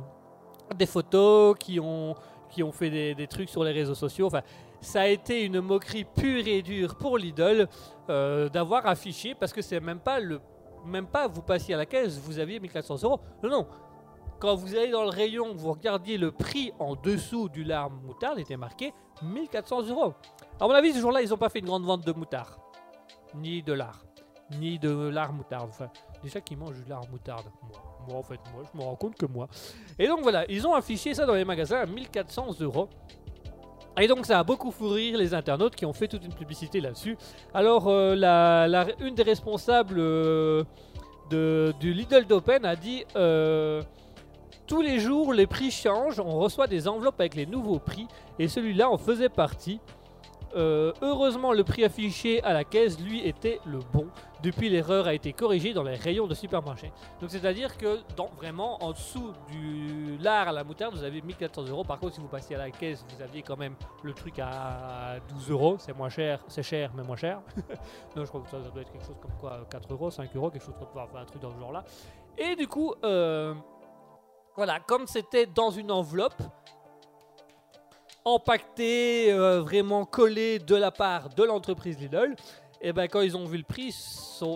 des photos, qui ont, qui ont fait des, trucs sur les réseaux sociaux. Ça a été une moquerie pure et dure pour Lidl euh, d'avoir affiché, parce que c'est même pas le, même pas vous passiez à la caisse, vous aviez 1400 euros. Non, non. Quand vous allez dans le rayon, vous regardiez le prix en dessous du lard moutarde, était marqué 1400 euros. À mon avis, ce jour-là, ils n'ont pas fait une grande vente de moutarde, ni de lard, ni de lard moutarde. Enfin, déjà qui mangent du lard moutarde. Moi, moi, en fait, moi, je me rends compte que moi. Et donc voilà, ils ont affiché ça dans les magasins à 1400 euros. Et donc ça a beaucoup fou rire les internautes qui ont fait toute une publicité là-dessus. Alors euh, une des responsables euh, du Lidl d'Open a dit euh, tous les jours les prix changent, on reçoit des enveloppes avec les nouveaux prix et celui-là en faisait partie. Euh, heureusement le prix affiché à la caisse lui était le bon. Depuis l'erreur a été corrigée dans les rayons de supermarché. Donc c'est-à-dire que dans, vraiment en dessous du lard à la moutarde vous avez 1400 euros. Par contre si vous passiez à la caisse vous aviez quand même le truc à 12 euros. C'est moins cher, c'est cher mais moins cher. non je crois que ça, doit être quelque chose comme quoi 4 euros, 5 euros, quelque chose comme ça, enfin un truc dans ce genre là. Et du coup euh, voilà comme c'était dans une enveloppe empaqueté, euh, vraiment collé de la part de l'entreprise Lidl, et ben quand ils ont vu le prix,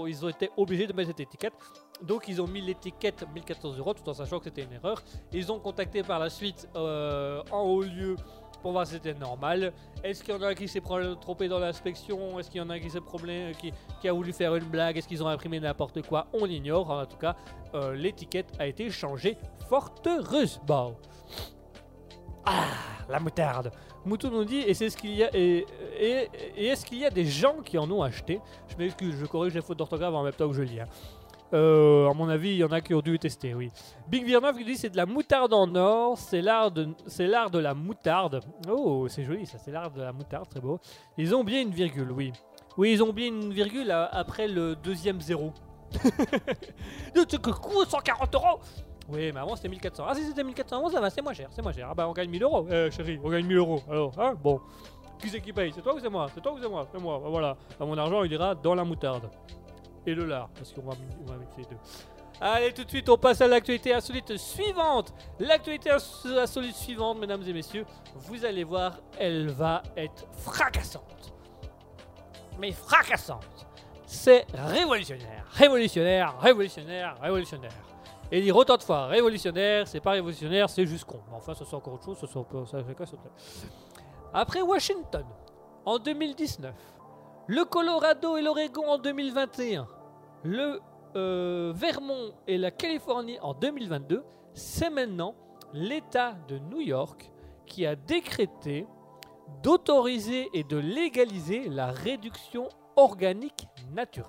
ils, ont été obligés de mettre cette étiquette. Donc ils ont mis l'étiquette 1400 euros tout en sachant que c'était une erreur. Ils ont contacté par la suite euh, en haut lieu pour voir si c'était normal. Est-ce qu'il y en a qui s'est trompé dans l'inspection? Est-ce qu'il y en a qui s'est problème, qui, qui a voulu faire une blague? Est-ce qu'ils ont imprimé n'importe quoi? On ignore. En tout cas, euh, l'étiquette a été changée fort heureusement. Ah, la moutarde. Mouton nous dit, et c'est ce qu'il y a, et, et- et est-ce qu'il y a des gens qui en ont acheté? Je m'excuse, je corrige les fautes d'orthographe en même temps que je lis. hein. Euh, à mon avis, il y en a qui ont dû tester, oui. Big Virneuf qui dit c'est de la moutarde en or, c'est l'art de, de la moutarde. Oh, c'est joli ça, c'est l'art de la moutarde, très beau. Ils ont bien une virgule, oui. Oui, ils ont bien une virgule à- après le deuxième zéro. Que coûte 140 euros? Oui, mais avant c'était 1400. Ah, si c'était 1400 euros, ça va, c'est moins cher, c'est moins cher. Ah bah on gagne 1000 euros. Eh chérie, on gagne 1000 euros. Alors, hein, bon. Qui c'est qui paye? C'est toi ou c'est moi? C'est toi ou c'est moi? C'est moi, bah, voilà. Bah, mon argent il ira dans la moutarde. Et le lard, parce qu'on va, on va mixer les deux. Allez, tout de suite, on passe à l'actualité insolite suivante. L'actualité ins- insolite suivante, mesdames et messieurs, vous allez voir, elle va être fracassante. Mais fracassante. C'est révolutionnaire, révolutionnaire, révolutionnaire, révolutionnaire. Et dire autant de fois révolutionnaire, c'est pas révolutionnaire, c'est juste con. Mais enfin, ça c'est encore autre chose, fait quoi, ça Après Washington, en 2019, le Colorado et l'Oregon en 2021, le euh, Vermont et la Californie en 2022, c'est maintenant l'État de New York qui a décrété d'autoriser et de légaliser la réduction organique naturelle.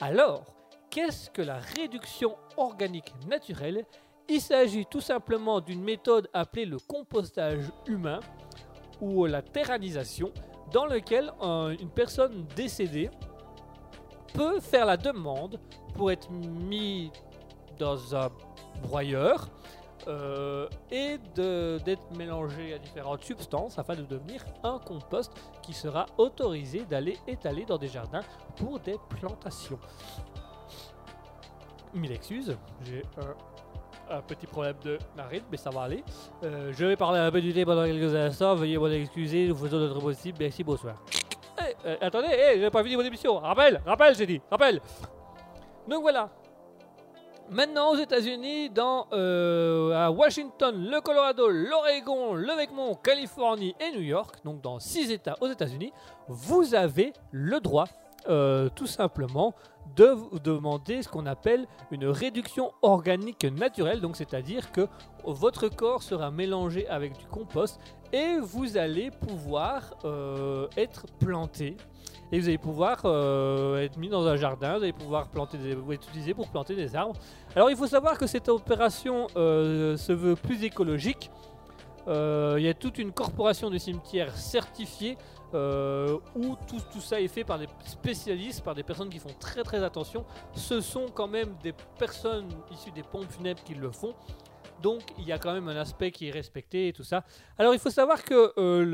Alors, qu'est-ce que la réduction organique naturelle? Il s'agit tout simplement d'une méthode appelée le compostage humain ou la terranisation, dans lequel euh, une personne décédée peut faire la demande pour être mis dans un broyeur euh, et d'être mélangé à différentes substances afin de devenir un compost qui sera autorisé d'aller étaler dans des jardins pour des plantations. Mille excuses, j'ai un, petit problème de narine, mais ça va aller. Euh, je vais parler un peu du thé pendant quelques instants, veuillez m'en excuser, nous faisons notre possible, merci, bonsoir. Eh, euh, attendez, hey, j'ai pas fini mon émission. Rappel, rappel, j'ai dit, rappel. Donc voilà. Maintenant aux États-Unis, dans euh, à Washington, le Colorado, l'Oregon, le Vermont, Californie et New York, donc dans six États aux États-Unis, vous avez le droit, tout simplement, de demander ce qu'on appelle une réduction organique naturelle. Donc c'est-à-dire que votre corps sera mélangé avec du compost et vous allez pouvoir euh, être planté et vous allez pouvoir euh, être mis dans un jardin, vous allez pouvoir planter des, vous être utilisé pour planter des arbres. Alors il faut savoir que cette opération euh, se veut plus écologique. Il y a toute une corporation de cimetières certifiée euh, où tout, tout ça est fait par des spécialistes, par des personnes qui font très très attention. Ce sont quand même des personnes issues des pompes funèbres qui le font. Donc il y a quand même un aspect qui est respecté et tout ça. Alors il faut savoir que euh,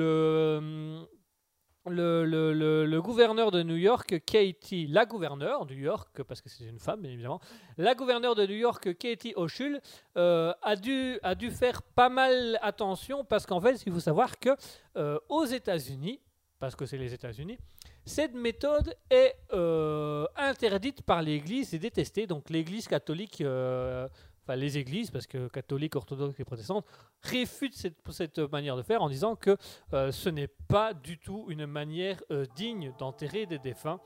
le- le- le gouverneur de New York, Katie, la gouverneure de New York, parce que c'est une femme bien évidemment, la gouverneure de New York, Katie Hochul, euh, a, dû, a dû faire pas mal attention parce qu'en fait, il faut savoir que euh, aux États-Unis, parce que c'est les États-Unis, cette méthode est euh, interdite par l'Église et détestée. Donc l'Église catholique, euh, enfin les Églises, parce que catholiques, orthodoxes et protestantes, réfutent cette, manière de faire en disant que euh, ce n'est pas du tout une manière euh, digne d'enterrer des défunts,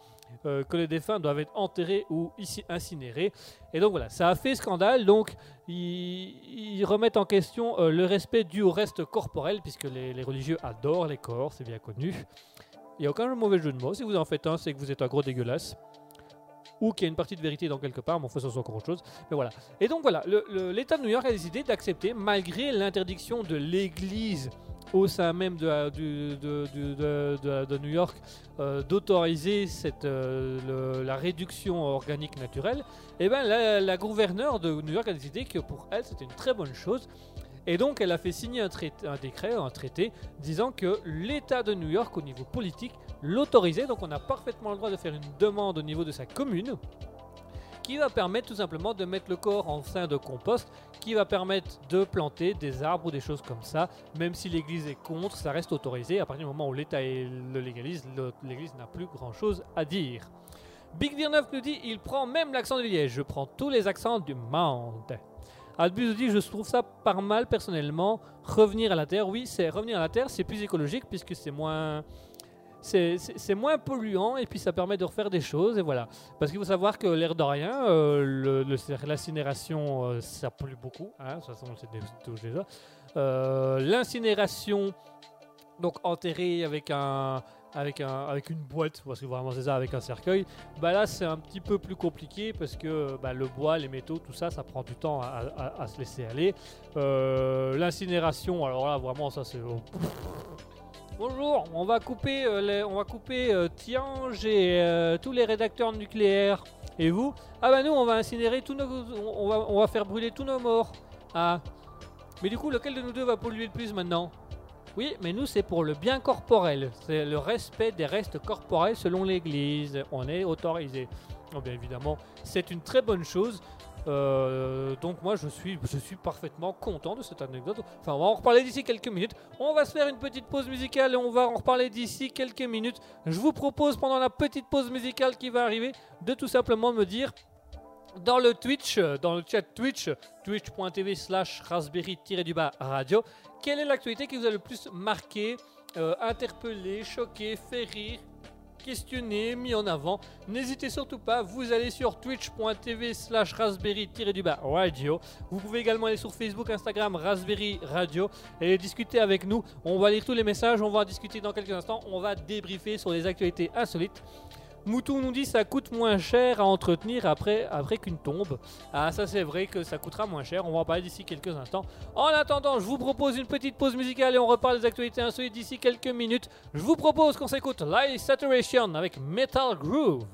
euh, que les défunts doivent être enterrés ou incinérés. Et donc voilà, ça a fait scandale. Donc ils, remettent en question le respect dû au reste corporel, puisque les, les religieux adorent les corps, c'est bien connu. Il n'y a aucun mauvais jeu de mots. Si vous en faites un, c'est que vous êtes un gros dégueulasse. Ou qu'il y a une partie de vérité dans quelque part, mais enfin, ça c'est encore chose. Mais voilà. Et donc voilà, l'État de New York a décidé d'accepter, malgré l'interdiction de l'Église au sein même de, New York, euh, d'autoriser euh, la réduction organique naturelle, et ben la, la gouverneure de New York a décidé que pour elle c'était une très bonne chose. Et donc elle a fait signer un, décret, un traité, disant que l'État de New York au niveau politique l'autorisait. Donc on a parfaitement le droit de faire une demande au niveau de sa commune qui va permettre tout simplement de mettre le corps en sein de compost, qui va permettre de planter des arbres ou des choses comme ça. Même si l'Église est contre, ça reste autorisé. À partir du moment où l'État le légalise, l'Église n'a plus grand-chose à dire. Big Deer 9 nous dit il prend même l'accent de Liège. Je prends tous les accents du monde. Albus dit je trouve ça pas mal personnellement. Revenir à la Terre, oui, c'est revenir à la Terre, c'est plus écologique puisque c'est moins. C'est moins polluant et puis ça permet de refaire des choses et voilà. Parce qu'il faut savoir que l'air de rien, euh, l'incinération euh, ça pollue beaucoup, hein, de toute façon c'est déjà. Euh, L'incinération, donc enterrée avec un, avec un, avec une boîte, parce que vraiment c'est ça, avec un cercueil, bah là c'est un petit peu plus compliqué parce que bah, le bois, les métaux, tout ça, ça prend du temps à, se laisser aller. Euh, L'incinération, alors là vraiment ça c'est. Bonjour, on va couper, euh, on va couper euh, Tiange et tous les rédacteurs nucléaires. Et vous? Ah bah nous on va incinérer tous nos, on va, on va faire brûler tous nos morts. Ah. Mais du coup lequel de nous deux va polluer le plus maintenant? Oui, mais nous c'est pour le bien corporel. C'est le respect des restes corporels selon l'Église. On est autorisé. Oh, bien évidemment, c'est une très bonne chose. Euh, donc moi je suis, je suis parfaitement content de cette anecdote. Enfin on va en reparler d'ici quelques minutes. On va se faire une petite pause musicale et on va en reparler d'ici quelques minutes. Je vous propose pendant la petite pause musicale qui va arriver de tout simplement me dire dans le Twitch, dans le chat Twitch, twitch.tv slash raspberry-du-bas radio, quelle est l'actualité qui vous a le plus marqué, euh, interpellé, choqué, fait rire, questionné, mis en avant? N'hésitez surtout pas, vous allez sur twitch.tv slash raspberry-du-bas radio. Vous pouvez également aller sur Facebook, Instagram, Raspberry Radio et discuter avec nous. On va lire tous les messages, on va en discuter dans quelques instants, on va débriefer sur les actualités insolites. Moutou nous dit ça coûte moins cher à entretenir après, après qu'une tombe. Ah ça c'est vrai que ça coûtera moins cher, on va en parler d'ici quelques instants. En attendant, je vous propose une petite pause musicale et on reparle des actualités insolites d'ici quelques minutes. Je vous propose qu'on s'écoute Live Saturation avec Metal Groove.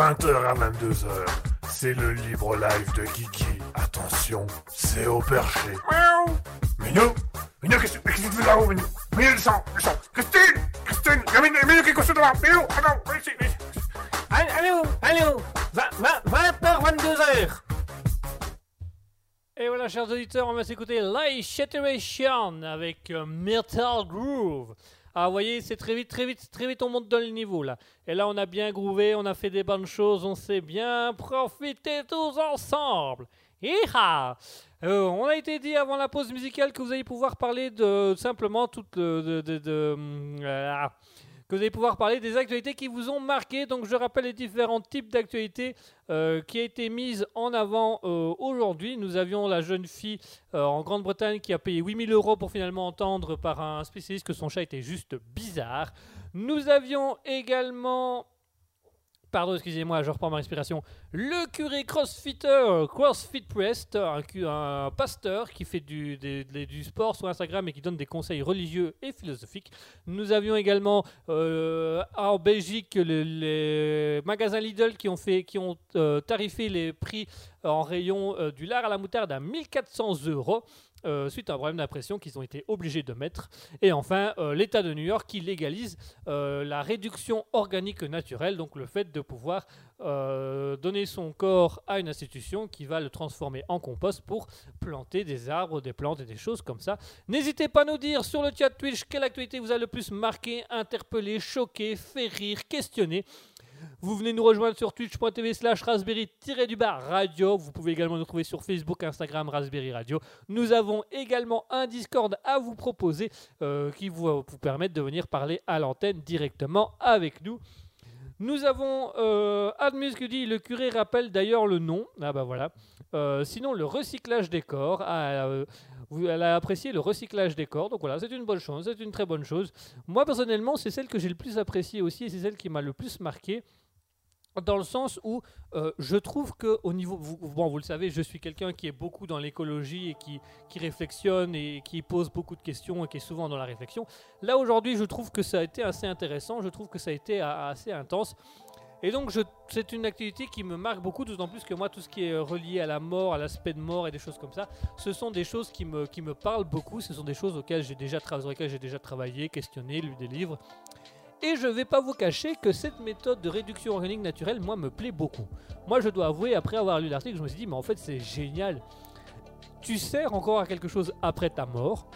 20h à 22h, c'est le libre live de Kiki. Attention, c'est au perché. Miaou Minou Minou, qu'est-ce que qu'est-ce que tu fais là-haut, Minou Minou, descends, descends Christine Christine Il y a Minou, Minou qui est couché devant Minou, attends, viens ici, viens ici. Allô, allô, 20h, 22h. Et voilà, chers auditeurs, on va s'écouter Light Saturation avec euh, Metal Groove. Ah, vous voyez, c'est très vite, très vite, très vite, on monte dans le niveau là. Et là, on a bien groové, on a fait des bonnes choses, on s'est bien profité tous ensemble. Hiha Euh, On a été dit avant la pause musicale que vous allez pouvoir parler de simplement toute de, de- euh, que vous allez pouvoir parler des actualités qui vous ont marqué. Donc je rappelle les différents types d'actualités euh, qui a été mises en avant euh, aujourd'hui. Nous avions la jeune fille euh, en Grande-Bretagne qui a payé 8000 euros pour finalement entendre par un spécialiste que son chat était juste bizarre. Nous avions également Pardon, excusez-moi, je reprends ma respiration. Le curé crossfitter, CrossFit Priest, un, un pasteur qui fait du, sport sur Instagram et qui donne des conseils religieux et philosophiques. Nous avions également euh, en Belgique le- les magasins Lidl qui ont, fait, euh, tarifé les prix en rayon euh, du lard à la moutarde à 1400 euros. Euh, suite à un problème d'impression qu'ils ont été obligés de mettre. Et enfin, euh, l'État de New York qui légalise euh, la réduction organique naturelle, donc le fait de pouvoir donner son corps à une institution qui va le transformer en compost pour planter des arbres, des plantes et des choses comme ça. N'hésitez pas à nous dire sur le chat Twitch quelle actualité vous a le plus marqué, interpellé, choqué, fait rire, questionné. Vous venez nous rejoindre sur twitch.tv slash raspberry-du-bas radio. Vous pouvez également nous trouver sur Facebook, Instagram, Raspberry Radio. Nous avons également un Discord à vous proposer euh, qui vous, va vous de venir parler à l'antenne directement avec nous. Nous avons euh, Admus qui dit le curé rappelle d'ailleurs le nom. Ah bah voilà. Euh, sinon, le recyclage des corps. Ah, euh, elle a apprécié le recyclage des corps. Donc voilà, c'est une bonne chose. C'est une très bonne chose. Moi, personnellement, c'est celle que j'ai le plus appréciée aussi et c'est celle qui m'a le plus marqué. Dans le sens où euh, je trouve que au niveau, vous, bon, vous le savez, je suis quelqu'un qui est beaucoup dans l'écologie et qui, qui réflexionne et qui pose beaucoup de questions et qui est souvent dans la réflexion. Là aujourd'hui, je trouve que ça a été assez intéressant, je trouve que ça a été assez intense. Et donc c'est une activité qui me marque beaucoup, d'autant plus que moi, tout ce qui est euh, relié à la mort, à l'aspect de mort et des choses comme ça, ce sont des choses qui me, parlent beaucoup, ce sont des choses auxquelles j'ai déjà, j'ai déjà travaillé, questionné, lu des livres. Et je vais pas vous cacher que cette méthode de réduction organique naturelle, moi, me plaît beaucoup. Moi, je dois avouer, après avoir lu l'article, je me suis dit, mais en fait, c'est génial. Tu sers encore à quelque chose après ta mort.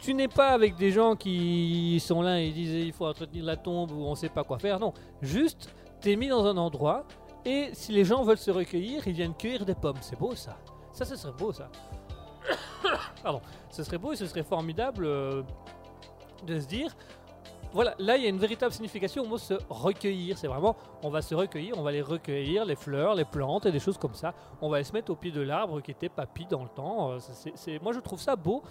Tu n'es pas avec des gens qui sont là et disent il faut entretenir la tombe ou on sait pas quoi faire. Non, juste, t'es mis dans un endroit et si les gens veulent se recueillir, ils viennent cueillir des pommes. C'est beau ça. Ça, ce serait beau ça. Pardon. Ce serait beau et ce serait formidable euh, de se dire voilà, là il y a une véritable signification au mot se recueillir. C'est vraiment, on va se recueillir, on va les recueillir, les fleurs, les plantes et des choses comme ça. On va se mettre au pied de l'arbre qui était papy dans le temps. Euh, moi je trouve ça beau.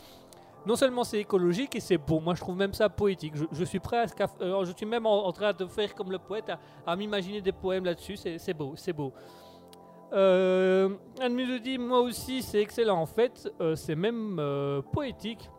Non seulement c'est écologique et c'est beau, moi je trouve même ça poétique. Je, suis prêt à, euh, je suis même en, train de faire comme le poète, à, m'imaginer des poèmes là-dessus. C'est beau, c'est beau. Euh, Anne nous dit, moi aussi c'est excellent en fait, euh, c'est même euh, poétique.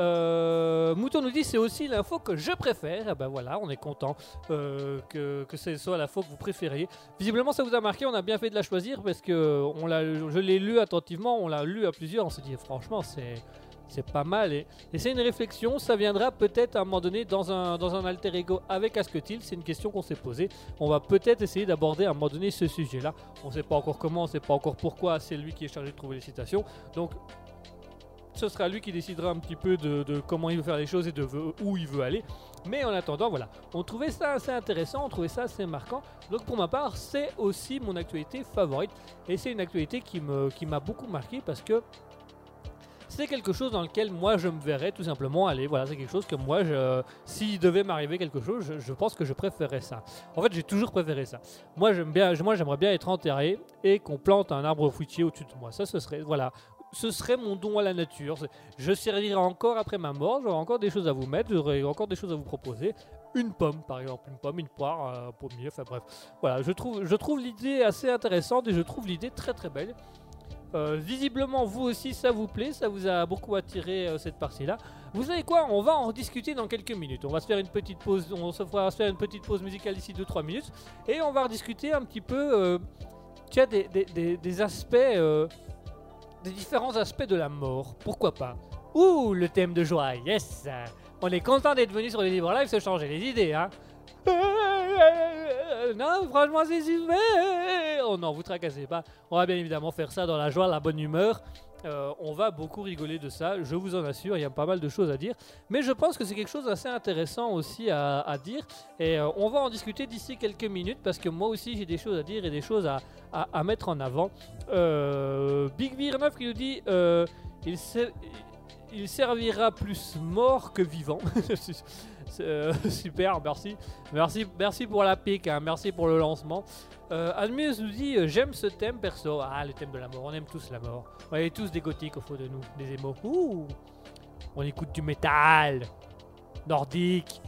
Mouton nous dit c'est aussi l'info que je préfère. Ah ben voilà, on est content que, que ce soit l'info que vous préfériez. Visiblement ça vous a marqué, on a bien fait de la choisir parce que on je l'ai lu attentivement, on l'a lu à plusieurs, on s'est dit franchement c'est c'est pas mal et, c'est une réflexion, ça viendra peut-être à un moment donné dans un, dans un alter ego avec Asketil, c'est une question qu'on s'est posée. On va peut-être essayer d'aborder à un moment donné ce sujet-là. On sait pas encore comment, on sait pas encore pourquoi, c'est lui qui est chargé de trouver les citations. Donc ce sera lui qui décidera un petit peu de, comment il veut faire les choses et de où il veut aller. Mais en attendant, voilà, on trouvait ça assez intéressant, on trouvait ça assez marquant. Donc pour ma part, c'est aussi mon actualité favorite. Et c'est une actualité qui me- qui m'a beaucoup marqué parce que c'est quelque chose dans lequel moi je me verrais tout simplement aller. Voilà, c'est quelque chose que moi, je, s'il devait m'arriver quelque chose, je, pense que je préférerais ça. En fait, j'ai toujours préféré ça. Moi, j'aime bien, moi, j'aimerais bien être enterré et qu'on plante un arbre fruitier au-dessus de moi. Ça, ce serait, voilà, ce serait mon don à la nature. Je servirai encore après ma mort. J'aurai encore des choses à vous mettre. J'aurai encore des choses à vous proposer. Une pomme, par exemple, une pomme, une poire, un pommier. Enfin bref, voilà. Je trouve, je trouve l'idée assez intéressante et je trouve l'idée très très belle. Euh, visiblement, vous aussi, ça vous plaît, ça vous a beaucoup attiré euh, cette partie-là. Vous savez quoi On va en discuter dans quelques minutes. On va se faire une petite pause. On se fera faire une petite pause musicale d'ici 2-3 minutes et on va rediscuter un petit peu. euh, des, aspects, des différents aspects de la mort. Pourquoi pas? Ouh, le thème de joie. Yes. On est content d'être venu sur les livres live se changer les idées, hein. Non, franchement, c'est super. Oh non, vous tracassez pas. On va bien évidemment faire ça dans la joie, la bonne humeur. Euh, on va beaucoup rigoler de ça, je vous en assure, il y a pas mal de choses à dire. Mais je pense que c'est quelque chose d'assez intéressant aussi à, dire. Et euh, on va en discuter d'ici quelques minutes parce que moi aussi j'ai des choses à dire et des choses à, à- mettre en avant. Euh, Big Beer 9 qui nous dit il, il servira plus mort que vivant. Euh, super, merci. Merci, merci pour la pique, hein, merci pour le lancement. Euh, nous dit euh, J'aime ce thème perso. Ah, le thème de la mort, on aime tous la mort. On est tous des gothiques au fond de nous, des émos. Ouh On écoute du métal nordique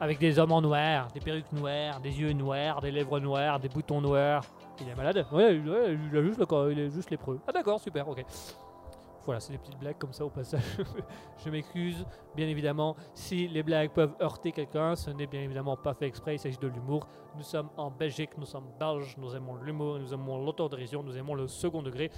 avec des hommes en noir, des perruques noires, des yeux noirs, des lèvres noires, des boutons noirs. Il est malade Ouais, il, a juste le corps, il. Ah d'accord, super, ok. Voilà, c'est des petites blagues comme ça au passage. Je m'excuse, bien évidemment, si les blagues peuvent heurter quelqu'un, ce n'est bien évidemment pas fait exprès, il s'agit de l'humour. Nous sommes en Belgique, nous sommes belges, nous aimons l'humour, nous aimons l'autodérision, nous aimons le second degré.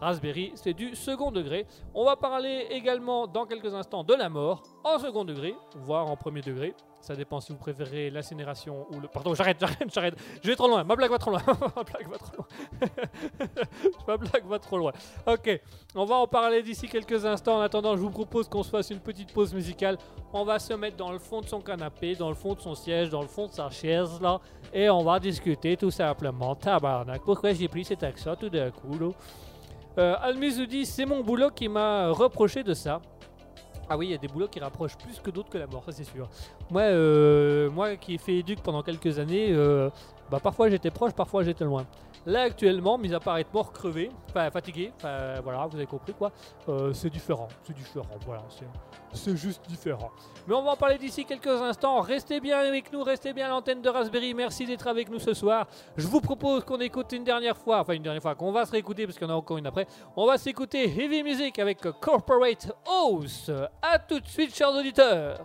Raspberry, c'est du second degré. On va parler également dans quelques instants de la mort en second degré, voire en premier degré. Ça dépend si vous préférez l'incinération ou le. Pardon, j'arrête, j'arrête, j'arrête. Je vais trop loin. Ma blague va trop loin. Ma blague va trop loin. Ma blague va trop loin. Ok, on va en parler d'ici quelques instants. En attendant, je vous propose qu'on se fasse une petite pause musicale. On va se mettre dans le fond de son canapé, dans le fond de son siège, dans le fond de sa chaise là, et on va discuter tout simplement. Tabarnak, pourquoi j'ai pris cet accent tout d'un coup là? Euh, c'est mon boulot qui m'a reproché de ça. Ah oui, il y a des boulots qui rapprochent plus que d'autres que la mort, ça c'est sûr. Moi, euh, moi qui ai fait éduc pendant quelques années, euh, bah parfois j'étais proche, parfois j'étais loin. Là actuellement, mis à part être mort, crevé, enfin fatigué, enfin voilà, vous avez compris quoi, euh, c'est différent, c'est différent, voilà, c'est- juste différent. Mais on va en parler d'ici quelques instants. Restez bien avec nous, restez bien à l'antenne de Raspberry. Merci d'être avec nous ce soir. Je vous propose qu'on écoute une dernière fois, enfin une dernière fois, qu'on va se réécouter parce qu'il y en a encore une après. On va s'écouter Heavy Music avec Corporate House. A tout de suite, chers auditeurs.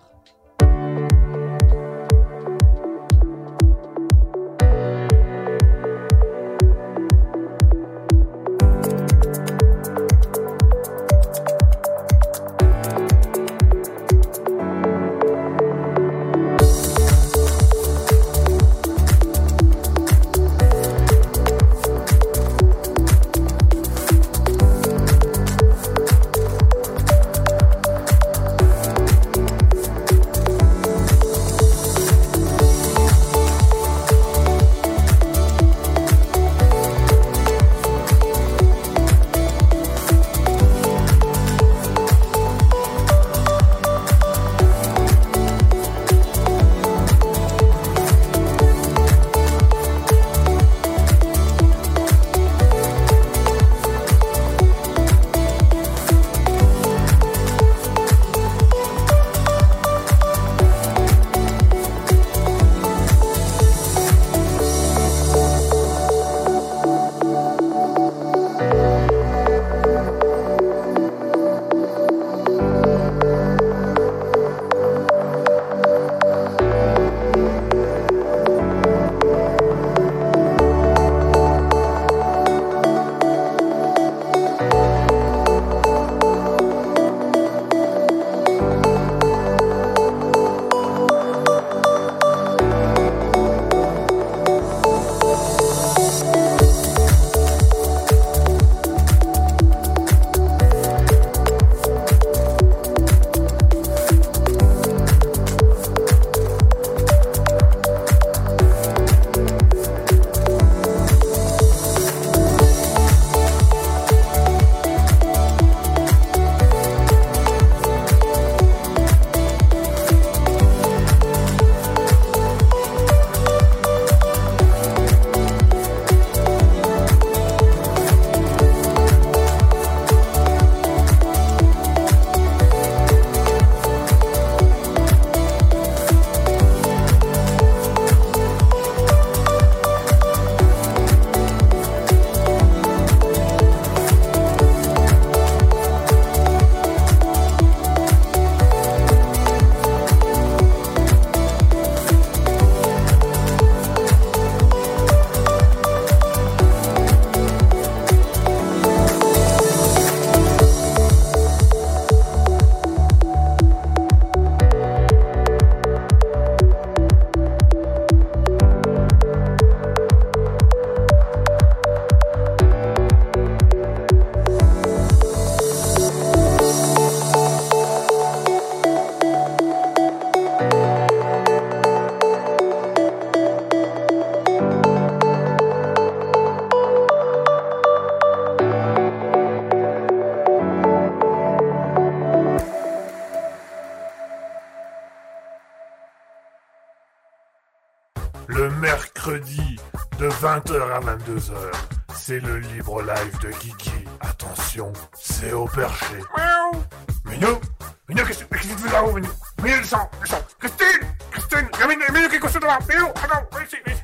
22h. C'est le libre live de Kiki. Attention, c'est au perché. Miaou. Minou Minou, qu'est-ce qu'est-ce que tu fais là-haut, Minou Minou, descends, descends Christine Christine Il y a Minou, Minou qui est couché devant Minou, attends, viens ici, viens ici.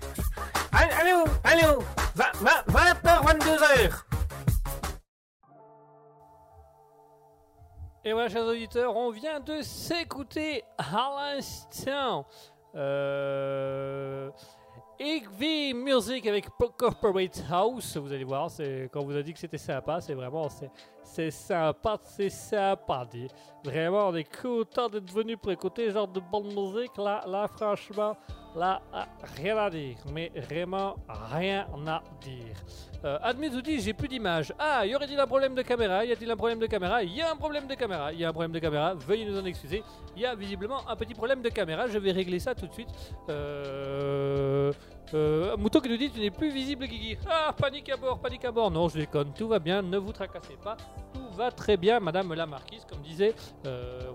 Allô, allô, 20h, 22h. Et voilà, chers auditeurs, on vient de s'écouter à l'instant. Music avec Corporate House, vous allez voir, c'est quand on vous a dit que c'était sympa, c'est vraiment c'est sympa, c'est sympa dit. Vraiment, on est content d'être venu pour écouter ce genre de bonne musique là, là franchement, là ah, rien à dire, mais vraiment rien à dire. Euh, Admis nous dit j'ai plus d'image. Ah, y aurait-il un problème de caméra Y a-t-il un problème de caméra? Il y a un problème de caméra. Il y a un problème de caméra. Veuillez nous en excuser. Il y a visiblement un petit problème de caméra. Je vais régler ça tout de suite. Euh... Euh, Mouton qui nous dit tu n'es plus visible Guigui. Ah panique à bord, panique à bord. Non je déconne, tout va bien, ne vous tracassez pas. Tout va très bien Madame la Marquise comme disait euh.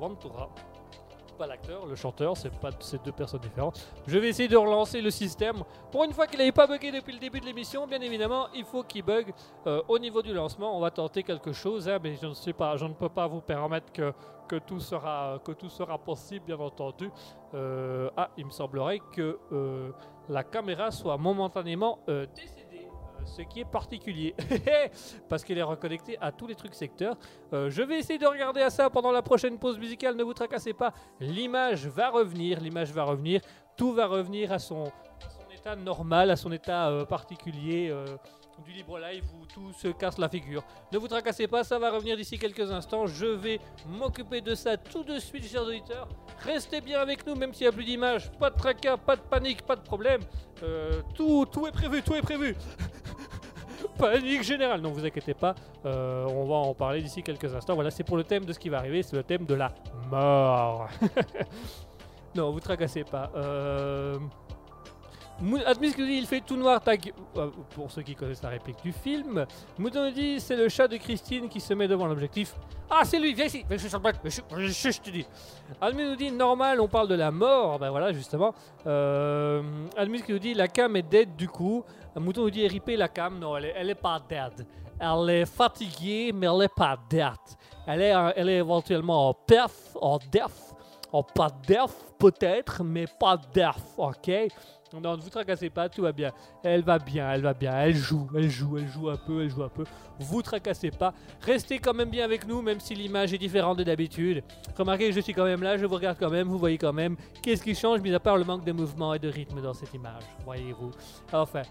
L'acteur, le chanteur, c'est pas c'est deux personnes différentes. Je vais essayer de relancer le système. Pour une fois qu'il n'avait pas bugué depuis le début de l'émission, bien évidemment, il faut qu'il bug euh, au niveau du lancement. On va tenter quelque chose, hein, mais je ne sais pas, je ne peux pas vous permettre que, que, tout, sera, que tout sera possible, bien entendu. Euh, ah, il me semblerait que euh, la caméra soit momentanément décédée. Euh, Ce qui est particulier, parce qu'elle est reconnectée à tous les trucs secteurs. Euh, je vais essayer de regarder à ça pendant la prochaine pause musicale, ne vous tracassez pas. L'image va revenir, l'image va revenir, tout va revenir à son, état normal, à son état euh, particulier du libre live où tout se casse la figure. Ne vous tracassez pas, ça va revenir d'ici quelques instants. Je vais m'occuper de ça tout de suite, chers auditeurs. Restez bien avec nous, même s'il n'y a plus d'image. Pas de tracas, pas de panique, pas de problème. Euh, tout, tout est prévu, tout est prévu. Panique générale, non vous inquiétez pas, euh, on va en parler d'ici quelques instants. Voilà, c'est pour le thème de ce qui va arriver, c'est le thème de la mort. non, vous tracassez pas. Euh... Admis que dit il fait tout noir ta gue- euh, Pour ceux qui connaissent la réplique du film. Mouton nous dit c'est le chat de Christine qui se met devant l'objectif. Ah c'est lui, viens ici, viens sur le je te dis. Admis nous dit normal, on parle de la mort. Ben voilà justement. Euh... Admis qui nous dit la cam est dead du coup. Mouton nous dit RIP la cam. Non, elle est, pas dead. Elle est fatiguée, mais elle est pas dead. Elle est, euh, elle est éventuellement en perf, en en pas def peut-être, mais pas def, ok? Non, ne vous tracassez pas, tout va bien. Elle va bien, elle va bien, elle joue, elle joue, elle joue un peu, elle joue un peu. Vous tracassez pas. Restez quand même bien avec nous, même si l'image est différente de d'habitude. Remarquez, je suis quand même là, je vous regarde quand même, vous voyez quand même. Qu'est-ce qui change, mis à part le manque de mouvement et de rythme dans cette image, voyez-vous. Enfin,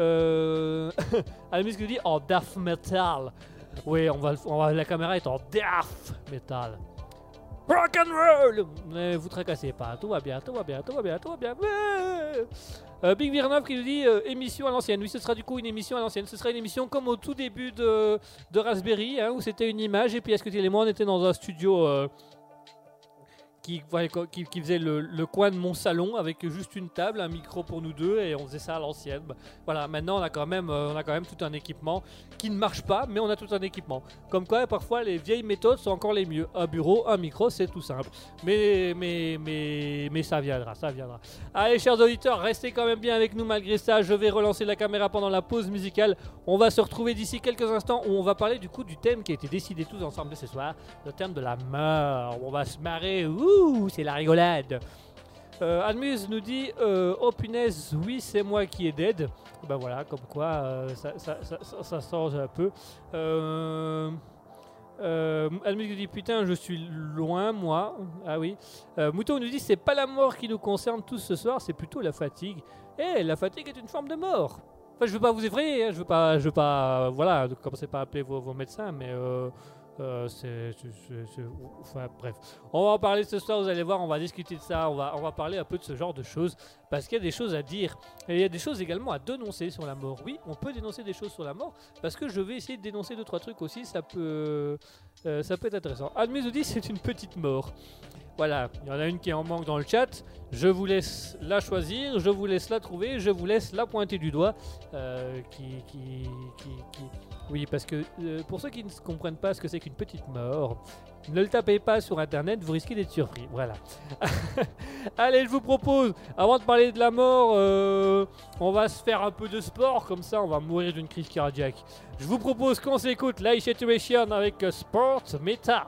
euh... Almis qui dit en death metal. Oui, on va, la caméra est en death metal. Rock and roll Ne vous tracassez pas, tout va bien, tout va bien, tout va bien, tout va bien. Euh, Big Virnov qui nous dit euh, émission à l'ancienne. Oui, ce sera du coup une émission à l'ancienne. Ce sera une émission comme au tout début de, de Raspberry, hein, où c'était une image et puis est-ce que et moi on était dans un studio euh, qui, faisait le, coin de mon salon avec juste une table, un micro pour nous deux et on faisait ça à l'ancienne. Bah, Voilà, maintenant on a quand même, euh, on a quand même tout un équipement qui ne marche pas, mais on a tout un équipement. Comme quoi, parfois les vieilles méthodes sont encore les mieux. Un bureau, un micro, c'est tout simple. Mais, mais, mais, mais ça viendra, ça viendra. Allez, chers auditeurs, restez quand même bien avec nous malgré ça. Je vais relancer la caméra pendant la pause musicale. On va se retrouver d'ici quelques instants où on va parler du coup du thème qui a été décidé tous ensemble ce soir, le thème de la mort. On va se marrer, ouh, c'est la rigolade. Euh, nous dit euh, Oh punaise, oui, c'est moi qui est dead. Ben voilà, comme quoi euh, ça, ça, un peu. Euh, euh, Admuse nous dit Putain, je suis loin, moi. Ah oui. Mouton nous dit C'est pas la mort qui nous concerne tous ce soir, c'est plutôt la fatigue. Eh, la fatigue est une forme de mort. Enfin, je veux pas vous effrayer, hein, je veux pas, je veux pas, voilà, commencez pas à appeler vos médecins, mais euh, enfin, bref. On va en parler ce soir, vous allez voir, on va discuter de ça, on va, on va parler un peu de ce genre de choses, parce qu'il y a des choses à dire, et il y a des choses également à dénoncer sur la mort. Oui, on peut dénoncer des choses sur la mort, parce que je vais essayer de dénoncer deux trois trucs aussi, ça peut, euh, ça peut être intéressant. Admis nous dit c'est une petite mort. Voilà, il y en a une qui en manque dans le chat. Je vous laisse la choisir, je vous laisse la trouver, je vous laisse la pointer du doigt. euh, qui, qui, Oui, parce que euh, pour ceux qui ne comprennent pas ce que c'est avec une petite mort. Ne le tapez pas sur internet, vous risquez d'être surpris. Voilà. Allez, je vous propose, avant de parler de la mort, euh, on va se faire un peu de sport, comme ça on va mourir d'une crise cardiaque. Je vous propose qu'on s'écoute Live Situation avec Sport Metal.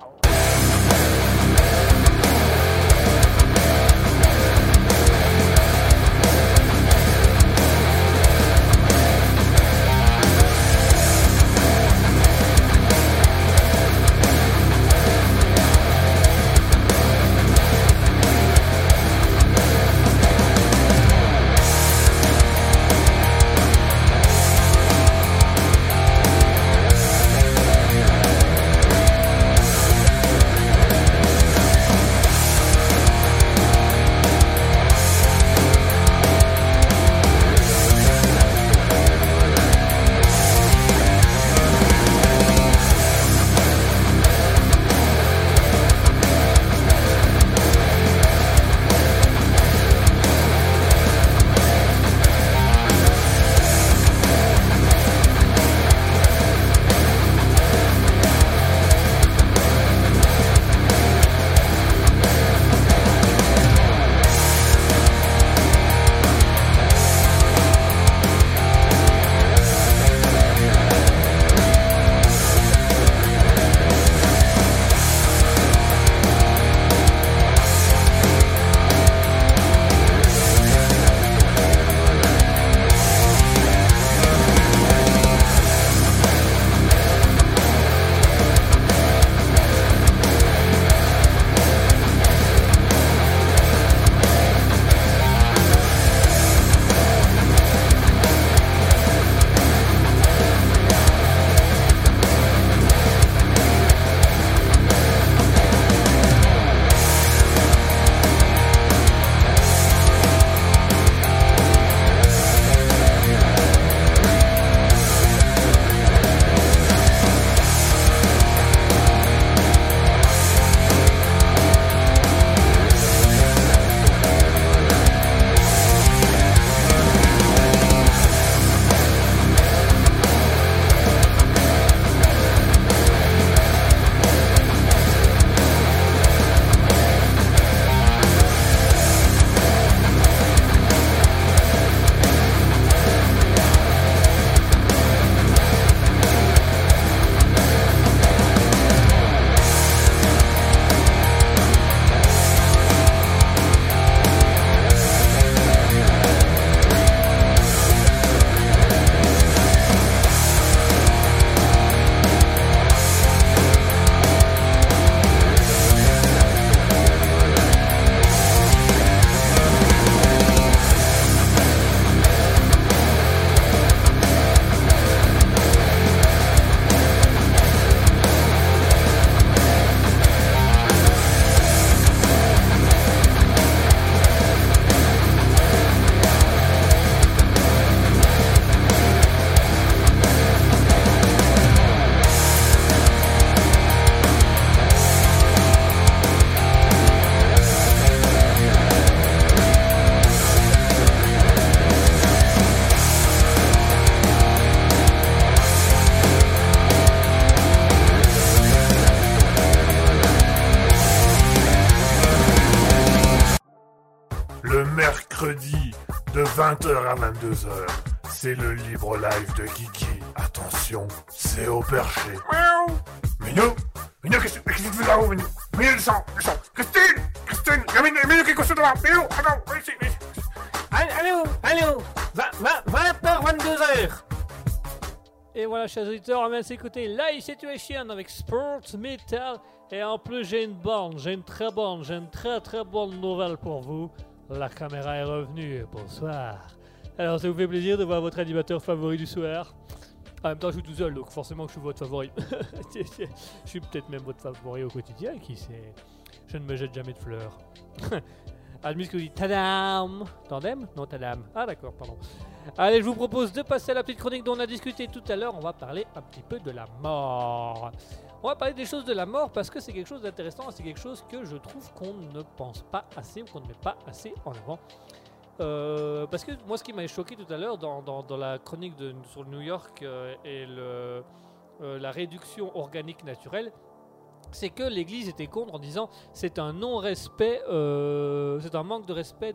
20h à 22h, c'est le libre live de Kiki. Attention, c'est au perché. Miaou. Minou Minou, qu'est-ce que tu fais là-haut, Minou? Minou, descends, descends Christine Christine Il y a Minou, Minou qui est couché devant Minou, attends, viens ici, viens ici. Allô, allô, allô. 20h, 22h. Et voilà, chers auditeurs, on vient de s'écouter Live Situation avec Sports Metal. Et en plus, j'ai une bonne, j'ai une très bonne, j'ai une très très bonne nouvelle pour vous. La caméra est revenue. Bonsoir. Alors, ça vous fait plaisir de voir votre animateur favori du soir? En même temps, je suis tout seul, donc forcément, je suis votre favori. je suis peut-être même votre favori au quotidien, qui sait? Je ne me jette jamais de fleurs. Admis que vous dites Tadam Tandem? Non, Tadam. Ah, d'accord, pardon. Allez, je vous propose de passer à la petite chronique dont on a discuté tout à l'heure. On va parler un petit peu de la mort. On va parler des choses de la mort parce que c'est quelque chose d'intéressant. C'est quelque chose que je trouve qu'on ne pense pas assez ou qu'on ne met pas assez en avant. Euh, parce que moi, ce qui m'a choqué tout à l'heure dans, la chronique de, sur New York euh, et euh, la réduction organique naturelle, c'est que l'Église était contre en disant c'est un non-respect, c'est un manque de respect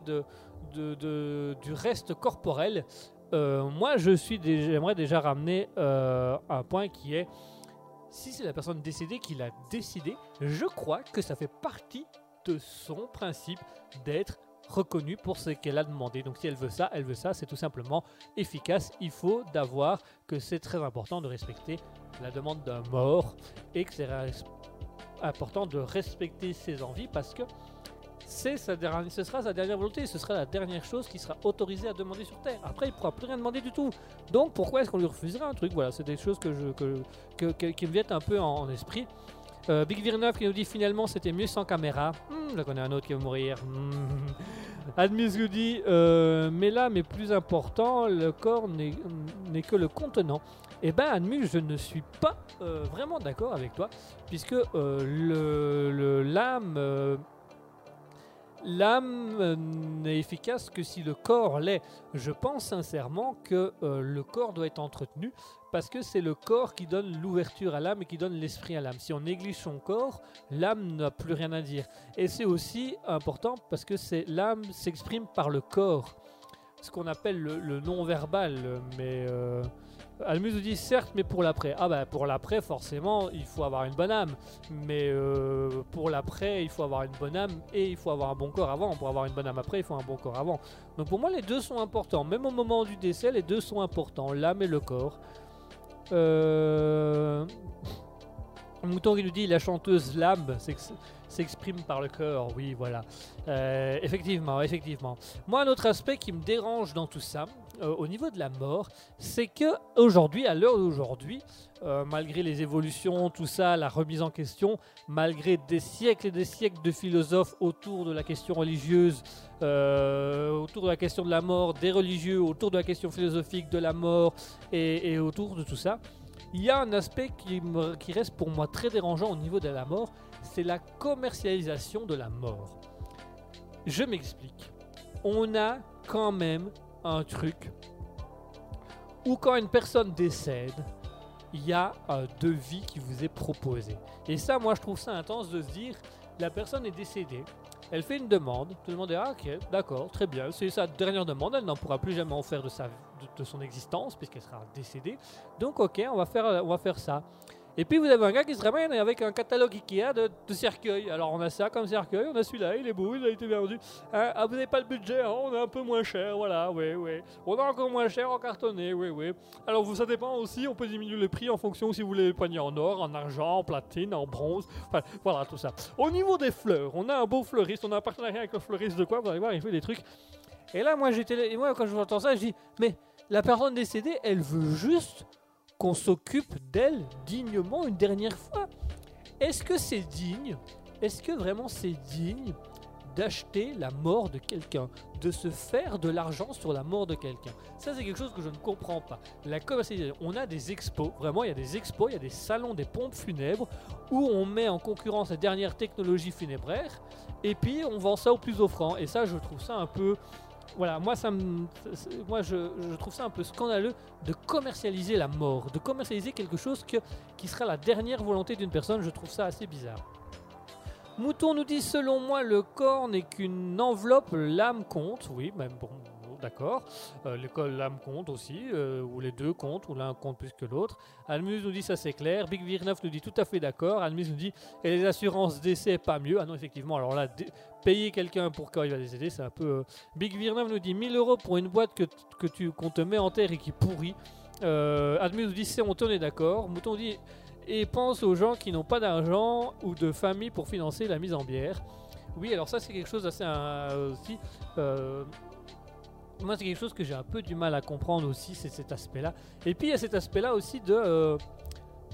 du reste corporel. Moi, je suis, j'aimerais déjà ramener un point qui est si c'est la personne décédée qui l'a décidé, je crois que ça fait partie de son principe d'être reconnue pour ce qu'elle a demandé. Donc si elle veut ça, elle veut ça, c'est tout simplement efficace. Il faut d'avoir que c'est très important de respecter la demande d'un mort et que c'est important de respecter ses envies parce que c'est sa dernière, ce sera sa dernière volonté, ce sera la dernière chose qui sera autorisée à demander sur Terre. Après, il ne pourra plus rien demander du tout. Donc pourquoi est-ce qu'on lui refuserait un truc? Voilà, c'est des choses que que, qui me viennent un peu en esprit. Euh, Big Virneuf qui nous dit finalement c'était mieux sans caméra. Hmm, je connais un autre qui va mourir. Hmm. Admis nous dit euh, mais là, mais plus important, le corps n'est que le contenant. Eh ben, Admus, je ne suis pas euh, vraiment d'accord avec toi, puisque euh, le l'âme l'âme euh, n'est efficace que si le corps l'est. Je pense sincèrement que euh, le corps doit être entretenu parce que c'est le corps qui donne l'ouverture à l'âme et qui donne l'esprit à l'âme. Si on néglige son corps, l'âme n'a plus rien à dire. Et c'est aussi important parce que c'est l'âme s'exprime par le corps, ce qu'on appelle le, non-verbal. Mais euh, Almus nous dit certes, mais pour l'après. Ah bah pour l'après, forcément, il faut avoir une bonne âme. Mais euh, pour l'après, il faut avoir une bonne âme et il faut avoir un bon corps avant. Pour avoir une bonne âme après, il faut un bon corps avant. Donc pour moi, les deux sont importants. Même au moment du décès, les deux sont importants, l'âme et le corps. Euh... Mouton qui nous dit la chanteuse Lamb s'ex- s'exprime par le cœur. Oui, voilà. Euh, effectivement, effectivement. Moi, un autre aspect qui me dérange dans tout ça, euh, au niveau de la mort, c'est que aujourd'hui, à l'heure d'aujourd'hui, euh, malgré les évolutions, tout ça, la remise en question, malgré des siècles et des siècles de philosophes autour de la question religieuse, autour de la question de la mort, des religieux, autour de la question philosophique de la mort et autour de tout ça, il y a un aspect qui, reste pour moi très dérangeant au niveau de la mort, c'est la commercialisation de la mort. Je m'explique. On a quand même un truc où quand une personne décède, il y a un devis qui vous est proposé. Et ça, moi, je trouve ça intense de se dire, la personne est décédée, elle fait une demande, tout le monde est ah, ok, d'accord, très bien, c'est sa dernière demande, elle n'en pourra plus jamais en faire de, sa, de, son existence puisqu'elle sera décédée. Donc ok, on va faire, on va faire ça. Et puis vous avez un gars qui se ramène avec un catalogue Ikea de, de cercueils. Alors on a ça comme cercueil, on a celui-là, il est beau, il a été vendu. Hein, ah vous n'avez pas le budget, hein, on est un peu moins cher, voilà, oui, oui. On a encore moins cher en cartonné, oui, oui. Alors ça dépend aussi, on peut diminuer le prix en fonction si vous voulez poignées en or, en argent, en platine, en bronze, enfin voilà tout ça. Au niveau des fleurs, on a un beau fleuriste, on a un partenariat avec le fleuriste de quoi, vous allez voir, il fait des trucs. Et là moi j'étais, moi quand je entends ça, je dis, mais la personne décédée, elle veut juste qu'on s'occupe d'elle dignement une dernière fois. Est-ce que c'est digne Est-ce que vraiment c'est digne d'acheter la mort de quelqu'un, de se faire de l'argent sur la mort de quelqu'un? Ça c'est quelque chose que je ne comprends pas. La commercialisation, on a des expos, vraiment il y a des expos, il y a des salons des pompes funèbres où on met en concurrence les dernières technologies funébraires et puis on vend ça au plus offrant. Et ça je trouve ça un peu voilà, moi, je, trouve ça un peu scandaleux de commercialiser la mort, de commercialiser quelque chose qui sera la dernière volonté d'une personne. Je trouve ça assez bizarre. Mouton nous dit selon moi, le corps n'est qu'une enveloppe, l'âme compte. Oui, même bon, d'accord. Euh, L'école, l'âme compte aussi, euh, ou les deux comptent, ou l'un compte plus que l'autre. Almus nous dit ça c'est clair. Big Virneuf nous dit tout à fait d'accord. Almus nous dit et les assurances décès pas mieux. Ah non, effectivement, alors là, payer quelqu'un pour quand il va décéder, c'est un peu. euh, Big Virneuf nous dit 1000 euros pour une boîte que, que tu, qu'on te met en terre et qui pourrit. Euh, Admus nous dit c'est honteux, on est d'accord. Mouton dit et pense aux gens qui n'ont pas d'argent ou de famille pour financer la mise en bière. Oui, alors ça c'est quelque chose d'assez euh, aussi. euh, moi c'est quelque chose que j'ai un peu du mal à comprendre aussi, c'est cet aspect-là. Et puis il y a cet aspect-là aussi de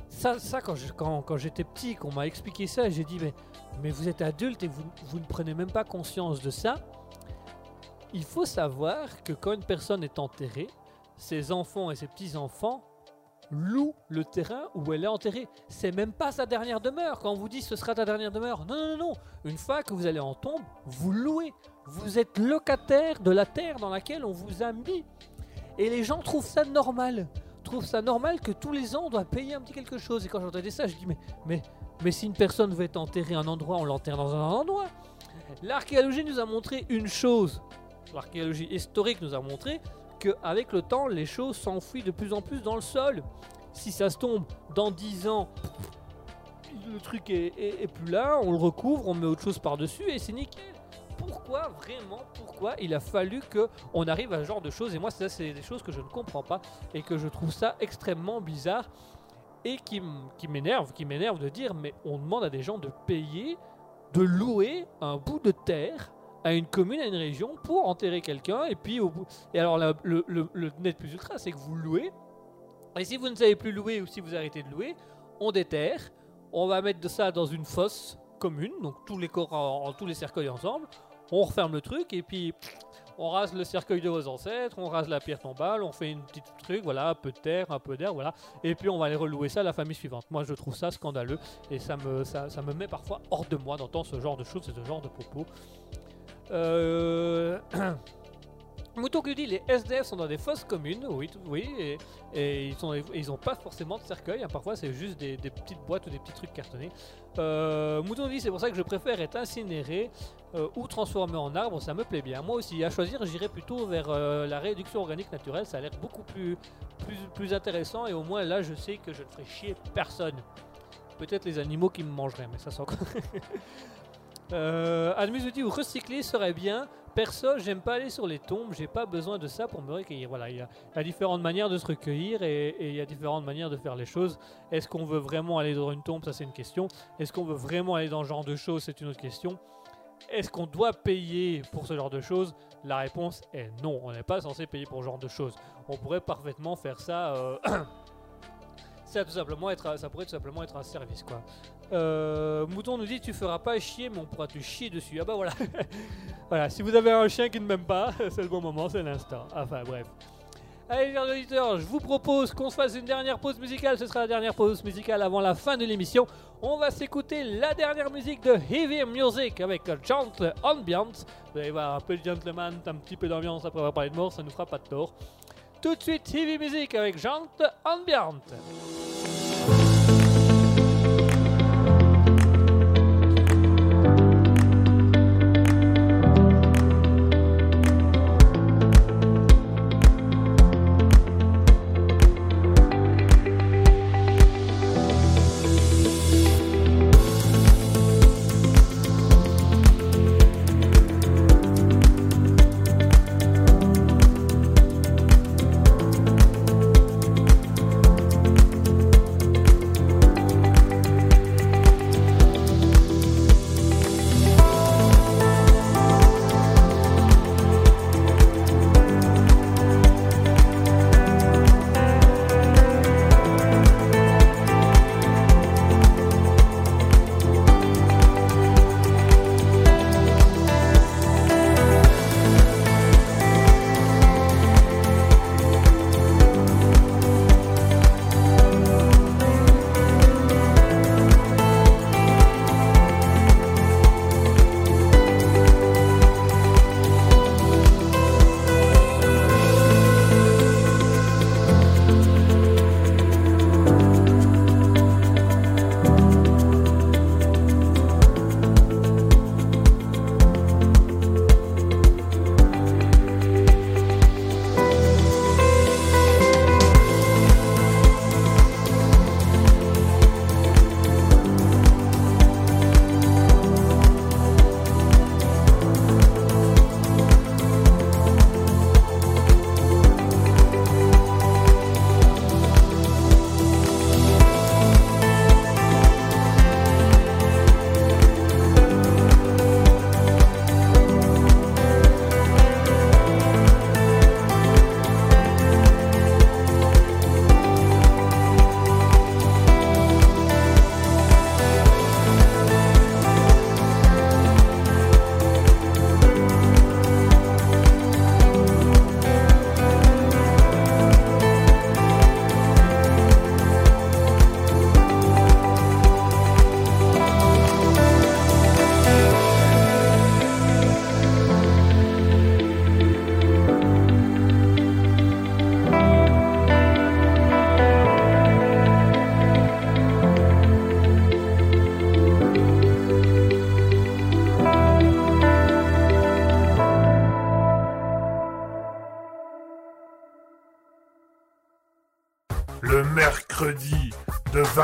ça, ça quand j'étais petit, qu'on m'a expliqué ça, j'ai dit mais mais vous êtes adulte et vous, vous ne prenez même pas conscience de ça. Il faut savoir que quand une personne est enterrée, ses enfants et ses petits-enfants louent le terrain où elle est enterrée. C'est même pas sa dernière demeure. Quand on vous dit ce sera ta dernière demeure, non, non, non, non. Une fois que vous allez en tombe, vous louez. Vous êtes locataire de la terre dans laquelle on vous a mis. Et les gens trouvent ça normal. trouve ça normal que tous les ans on doit payer un petit quelque chose. Et quand j'entendais ça, je dis mais, mais, mais si une personne veut être enterrée à un endroit, on l'enterre dans un endroit. L'archéologie nous a montré une chose. L'archéologie historique nous a montré qu'avec le temps, les choses s'enfuient de plus en plus dans le sol. Si ça se tombe dans 10 ans, le truc est, est- plus là, on le recouvre, on met autre chose par-dessus et c'est nickel. Pourquoi vraiment Pourquoi il a fallu que on arrive à ce genre de choses? Et moi, ça, c'est des choses que je ne comprends pas et que je trouve ça extrêmement bizarre et qui, m'énerve, qui m'énerve de dire mais on demande à des gens de payer, de louer un bout de terre à une commune, à une région pour enterrer quelqu'un et puis au bout et alors le, net plus ultra c'est que vous louez. Et si vous ne savez plus louer ou si vous arrêtez de louer, on déterre, on va mettre de ça dans une fosse commune, donc tous les corps, tous les cercueils ensemble, on referme le truc et puis on rase le cercueil de vos ancêtres, on rase la pierre tombale, on fait une petite truc, voilà, un peu de terre, un peu d'air, voilà, et puis on va aller relouer ça à la famille suivante. Moi je trouve ça scandaleux et ça me, ça, me met parfois hors de moi d'entendre ce genre de choses et ce genre de propos. Euh... Mouton qui dit les SDF sont dans des fosses communes, oui, oui, et, ils sont, ils ont pas forcément de cercueil. hein, parfois c'est juste des, petites boîtes ou des petits trucs cartonnés. Euh, Mouton dit c'est pour ça que je préfère être incinéré euh, ou transformé en arbre, ça me plaît bien. Moi aussi, à choisir, j'irai plutôt vers euh, la réduction organique naturelle. Ça a l'air beaucoup plus, intéressant et au moins là, je sais que je ne ferai chier personne. Peut-être les animaux qui me mangeraient, mais ça encore. Euh, dit ou recycler serait bien. Perso, j'aime pas aller sur les tombes, j'ai pas besoin de ça pour me recueillir. Voilà, il y, a- différentes manières de se recueillir et et il y a différentes manières de faire les choses. Est-ce qu'on veut vraiment aller dans une tombe? Ça, c'est une question. Est-ce qu'on veut vraiment aller dans ce genre de choses? C'est une autre question. Est-ce qu'on doit payer pour ce genre de choses? La réponse est non. On n'est pas censé payer pour ce genre de choses. On pourrait parfaitement faire ça. euh, ça, tout simplement être, ça pourrait tout simplement être un service, quoi. Euh, Mouton nous dit tu feras pas chier, mais on pourra te chier dessus. Ah bah voilà. voilà. Si vous avez un chien qui ne m'aime pas, c'est le bon moment, c'est l'instant. Enfin bref. Allez, chers auditeurs, je vous propose qu'on se fasse une dernière pause musicale. Ce sera la dernière pause musicale avant la fin de l'émission. On va s'écouter la dernière musique de Heavy Music avec Gentle Ambiance. Vous allez voir un peu de gentleman, un petit peu d'ambiance après avoir parlé de mort, ça nous fera pas de tort. Tout de suite, Heavy Music avec Gentle Ambiance.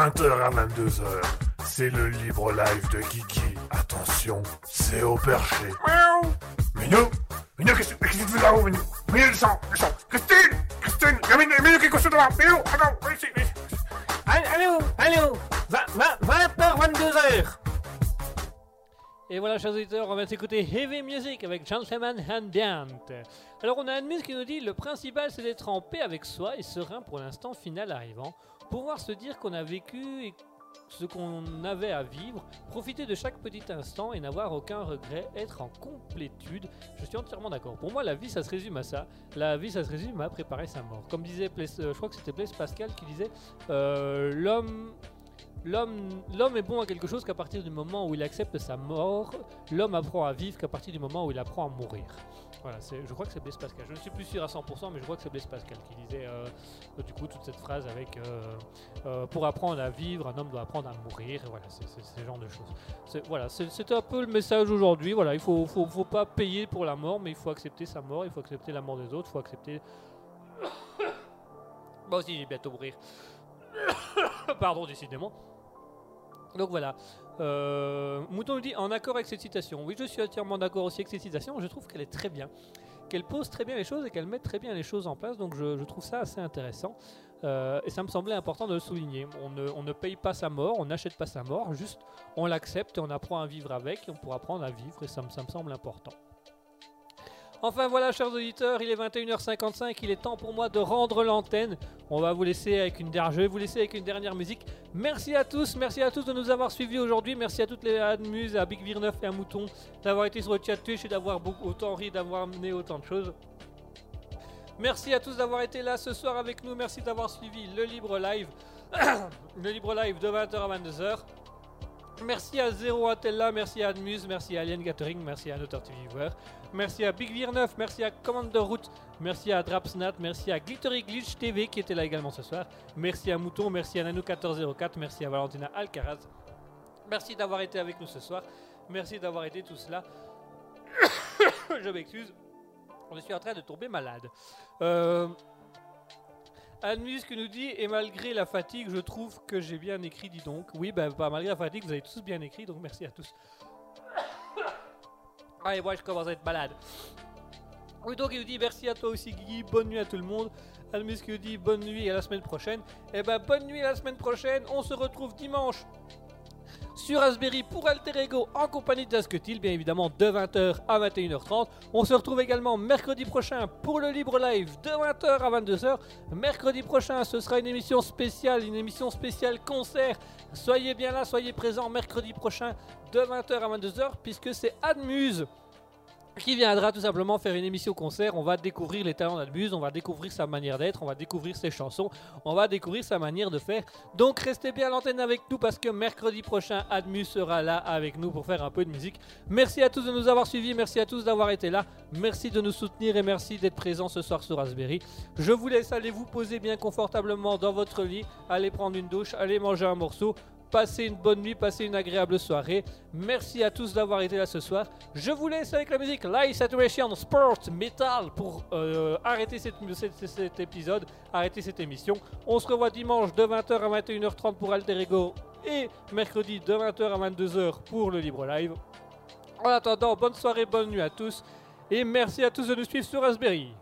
20h à 22h. C'est le libre live de Kiki. Attention, c'est au perché. Miaou. Minou Minou, qu'est-ce qu'est-ce que tu fais là-haut, Minou? Minou, descends, descends. Christine Christine Minou, Minou qui est couché devant. Minou, attends, viens ici, viens ici. Allô, allô, 20h, 22h. Et voilà, chers auditeurs, on va s'écouter Heavy Music avec Gentleman Handband. Alors, on a Admis qui nous dit Le principal, c'est d'être en paix avec soi et serein pour l'instant final arrivant, pouvoir se dire qu'on a vécu et ce qu'on avait à vivre, profiter de chaque petit instant et n'avoir aucun regret, être en complétude. Je suis entièrement d'accord. Pour moi, la vie, ça se résume à ça. La vie, ça se résume à préparer sa mort. Comme disait, euh, je crois que c'était Blaise Pascal qui disait euh. L'homme, l'homme est bon à quelque chose qu'à partir du moment où il accepte sa mort, l'homme apprend à vivre qu'à partir du moment où il apprend à mourir. Voilà, je crois que c'est Blaise Pascal. Je ne suis plus sûr à 100%, mais je crois que c'est Blaise Pascal qui disait euh, euh, du coup toute cette phrase avec euh, pour apprendre à vivre, un homme doit apprendre à mourir. Et voilà, c'est, ce genre de choses. Voilà, c'est un peu le message aujourd'hui. Voilà, il faut, faut, faut pas payer pour la mort, mais il faut accepter sa mort, il faut accepter la mort des autres, il faut accepter. Moi aussi, j'ai bientôt mourir. Pardon, décidément. Donc voilà. Euh, Mouton nous dit en accord avec cette citation. Oui, je suis entièrement d'accord aussi avec cette citation. Je trouve qu'elle est très bien. Qu'elle pose très bien les choses et qu'elle met très bien les choses en place. Donc je, trouve ça assez intéressant. Euh, et ça me semblait important de le souligner. On ne, paye pas sa mort, on n'achète pas sa mort. Juste, on l'accepte et on apprend à vivre avec. On pourra apprendre à vivre. Et ça me semble important. Enfin voilà, chers auditeurs, il est 21h55, il est temps pour moi de rendre l'antenne. On va vous laisser avec une dernière, je vous laisser avec une dernière musique. Merci à tous, merci à tous de nous avoir suivis aujourd'hui. Merci à toutes les Admus, à Big 9 et à Mouton d'avoir été sur le chat Twitch et d'avoir autant ri, d'avoir amené autant de choses. Merci à tous d'avoir été là ce soir avec nous. Merci d'avoir suivi le Libre Live. le Libre Live de 20h à 22h. Merci à Zero Atella, merci à Admuse, merci à Alien Gathering, merci à Notor TV merci à Big Beer 9, merci à Commander Route, merci à Drapsnat, merci à Glittery Glitch TV qui était là également ce soir, merci à Mouton, merci à Nanou1404, merci à Valentina Alcaraz. Merci d'avoir été avec nous ce soir, merci d'avoir été tout cela. Je m'excuse, je suis en train de tomber malade. Euh, Admus qui nous dit et malgré la fatigue, je trouve que j'ai bien écrit, dis donc. Oui, ben malgré la fatigue, vous avez tous bien écrit, donc merci à tous. Ah et moi je commence à être malade. Oui, donc il nous dit merci à toi aussi Guigui, bonne nuit à tout le monde. Admus qui nous dit bonne nuit et à la semaine prochaine. Et ben bonne nuit à la semaine prochaine, on se retrouve dimanche sur Raspberry pour Alter Ego en compagnie d'Asketil, bien évidemment de 20h à 21h30. On se retrouve également mercredi prochain pour le libre live de 20h à 22h. Mercredi prochain, ce sera une émission spéciale, une émission spéciale concert. Soyez bien là, soyez présents mercredi prochain de 20h à 22h puisque c'est Admuse qui viendra tout simplement faire une émission concert. On va découvrir les talents d'Admuse, on va découvrir sa manière d'être, on va découvrir ses chansons, on va découvrir sa manière de faire. Donc restez bien à l'antenne avec nous parce que mercredi prochain, Admus sera là avec nous pour faire un peu de musique. Merci à tous de nous avoir suivis, merci à tous d'avoir été là, merci de nous soutenir et merci d'être présents ce soir sur Raspberry. Je vous laisse aller vous poser bien confortablement dans votre lit, aller prendre une douche, aller manger un morceau. Passez une bonne nuit, passez une agréable soirée. Merci à tous d'avoir été là ce soir. Je vous laisse avec la musique Live Saturation Sport Metal pour euh, arrêter cet épisode, arrêter cette émission. On se revoit dimanche de 20h à 21h30 pour Alter Ego et mercredi de 20h à 22h pour le Libre Live. En attendant, bonne soirée, bonne nuit à tous et merci à tous de nous suivre sur Raspberry.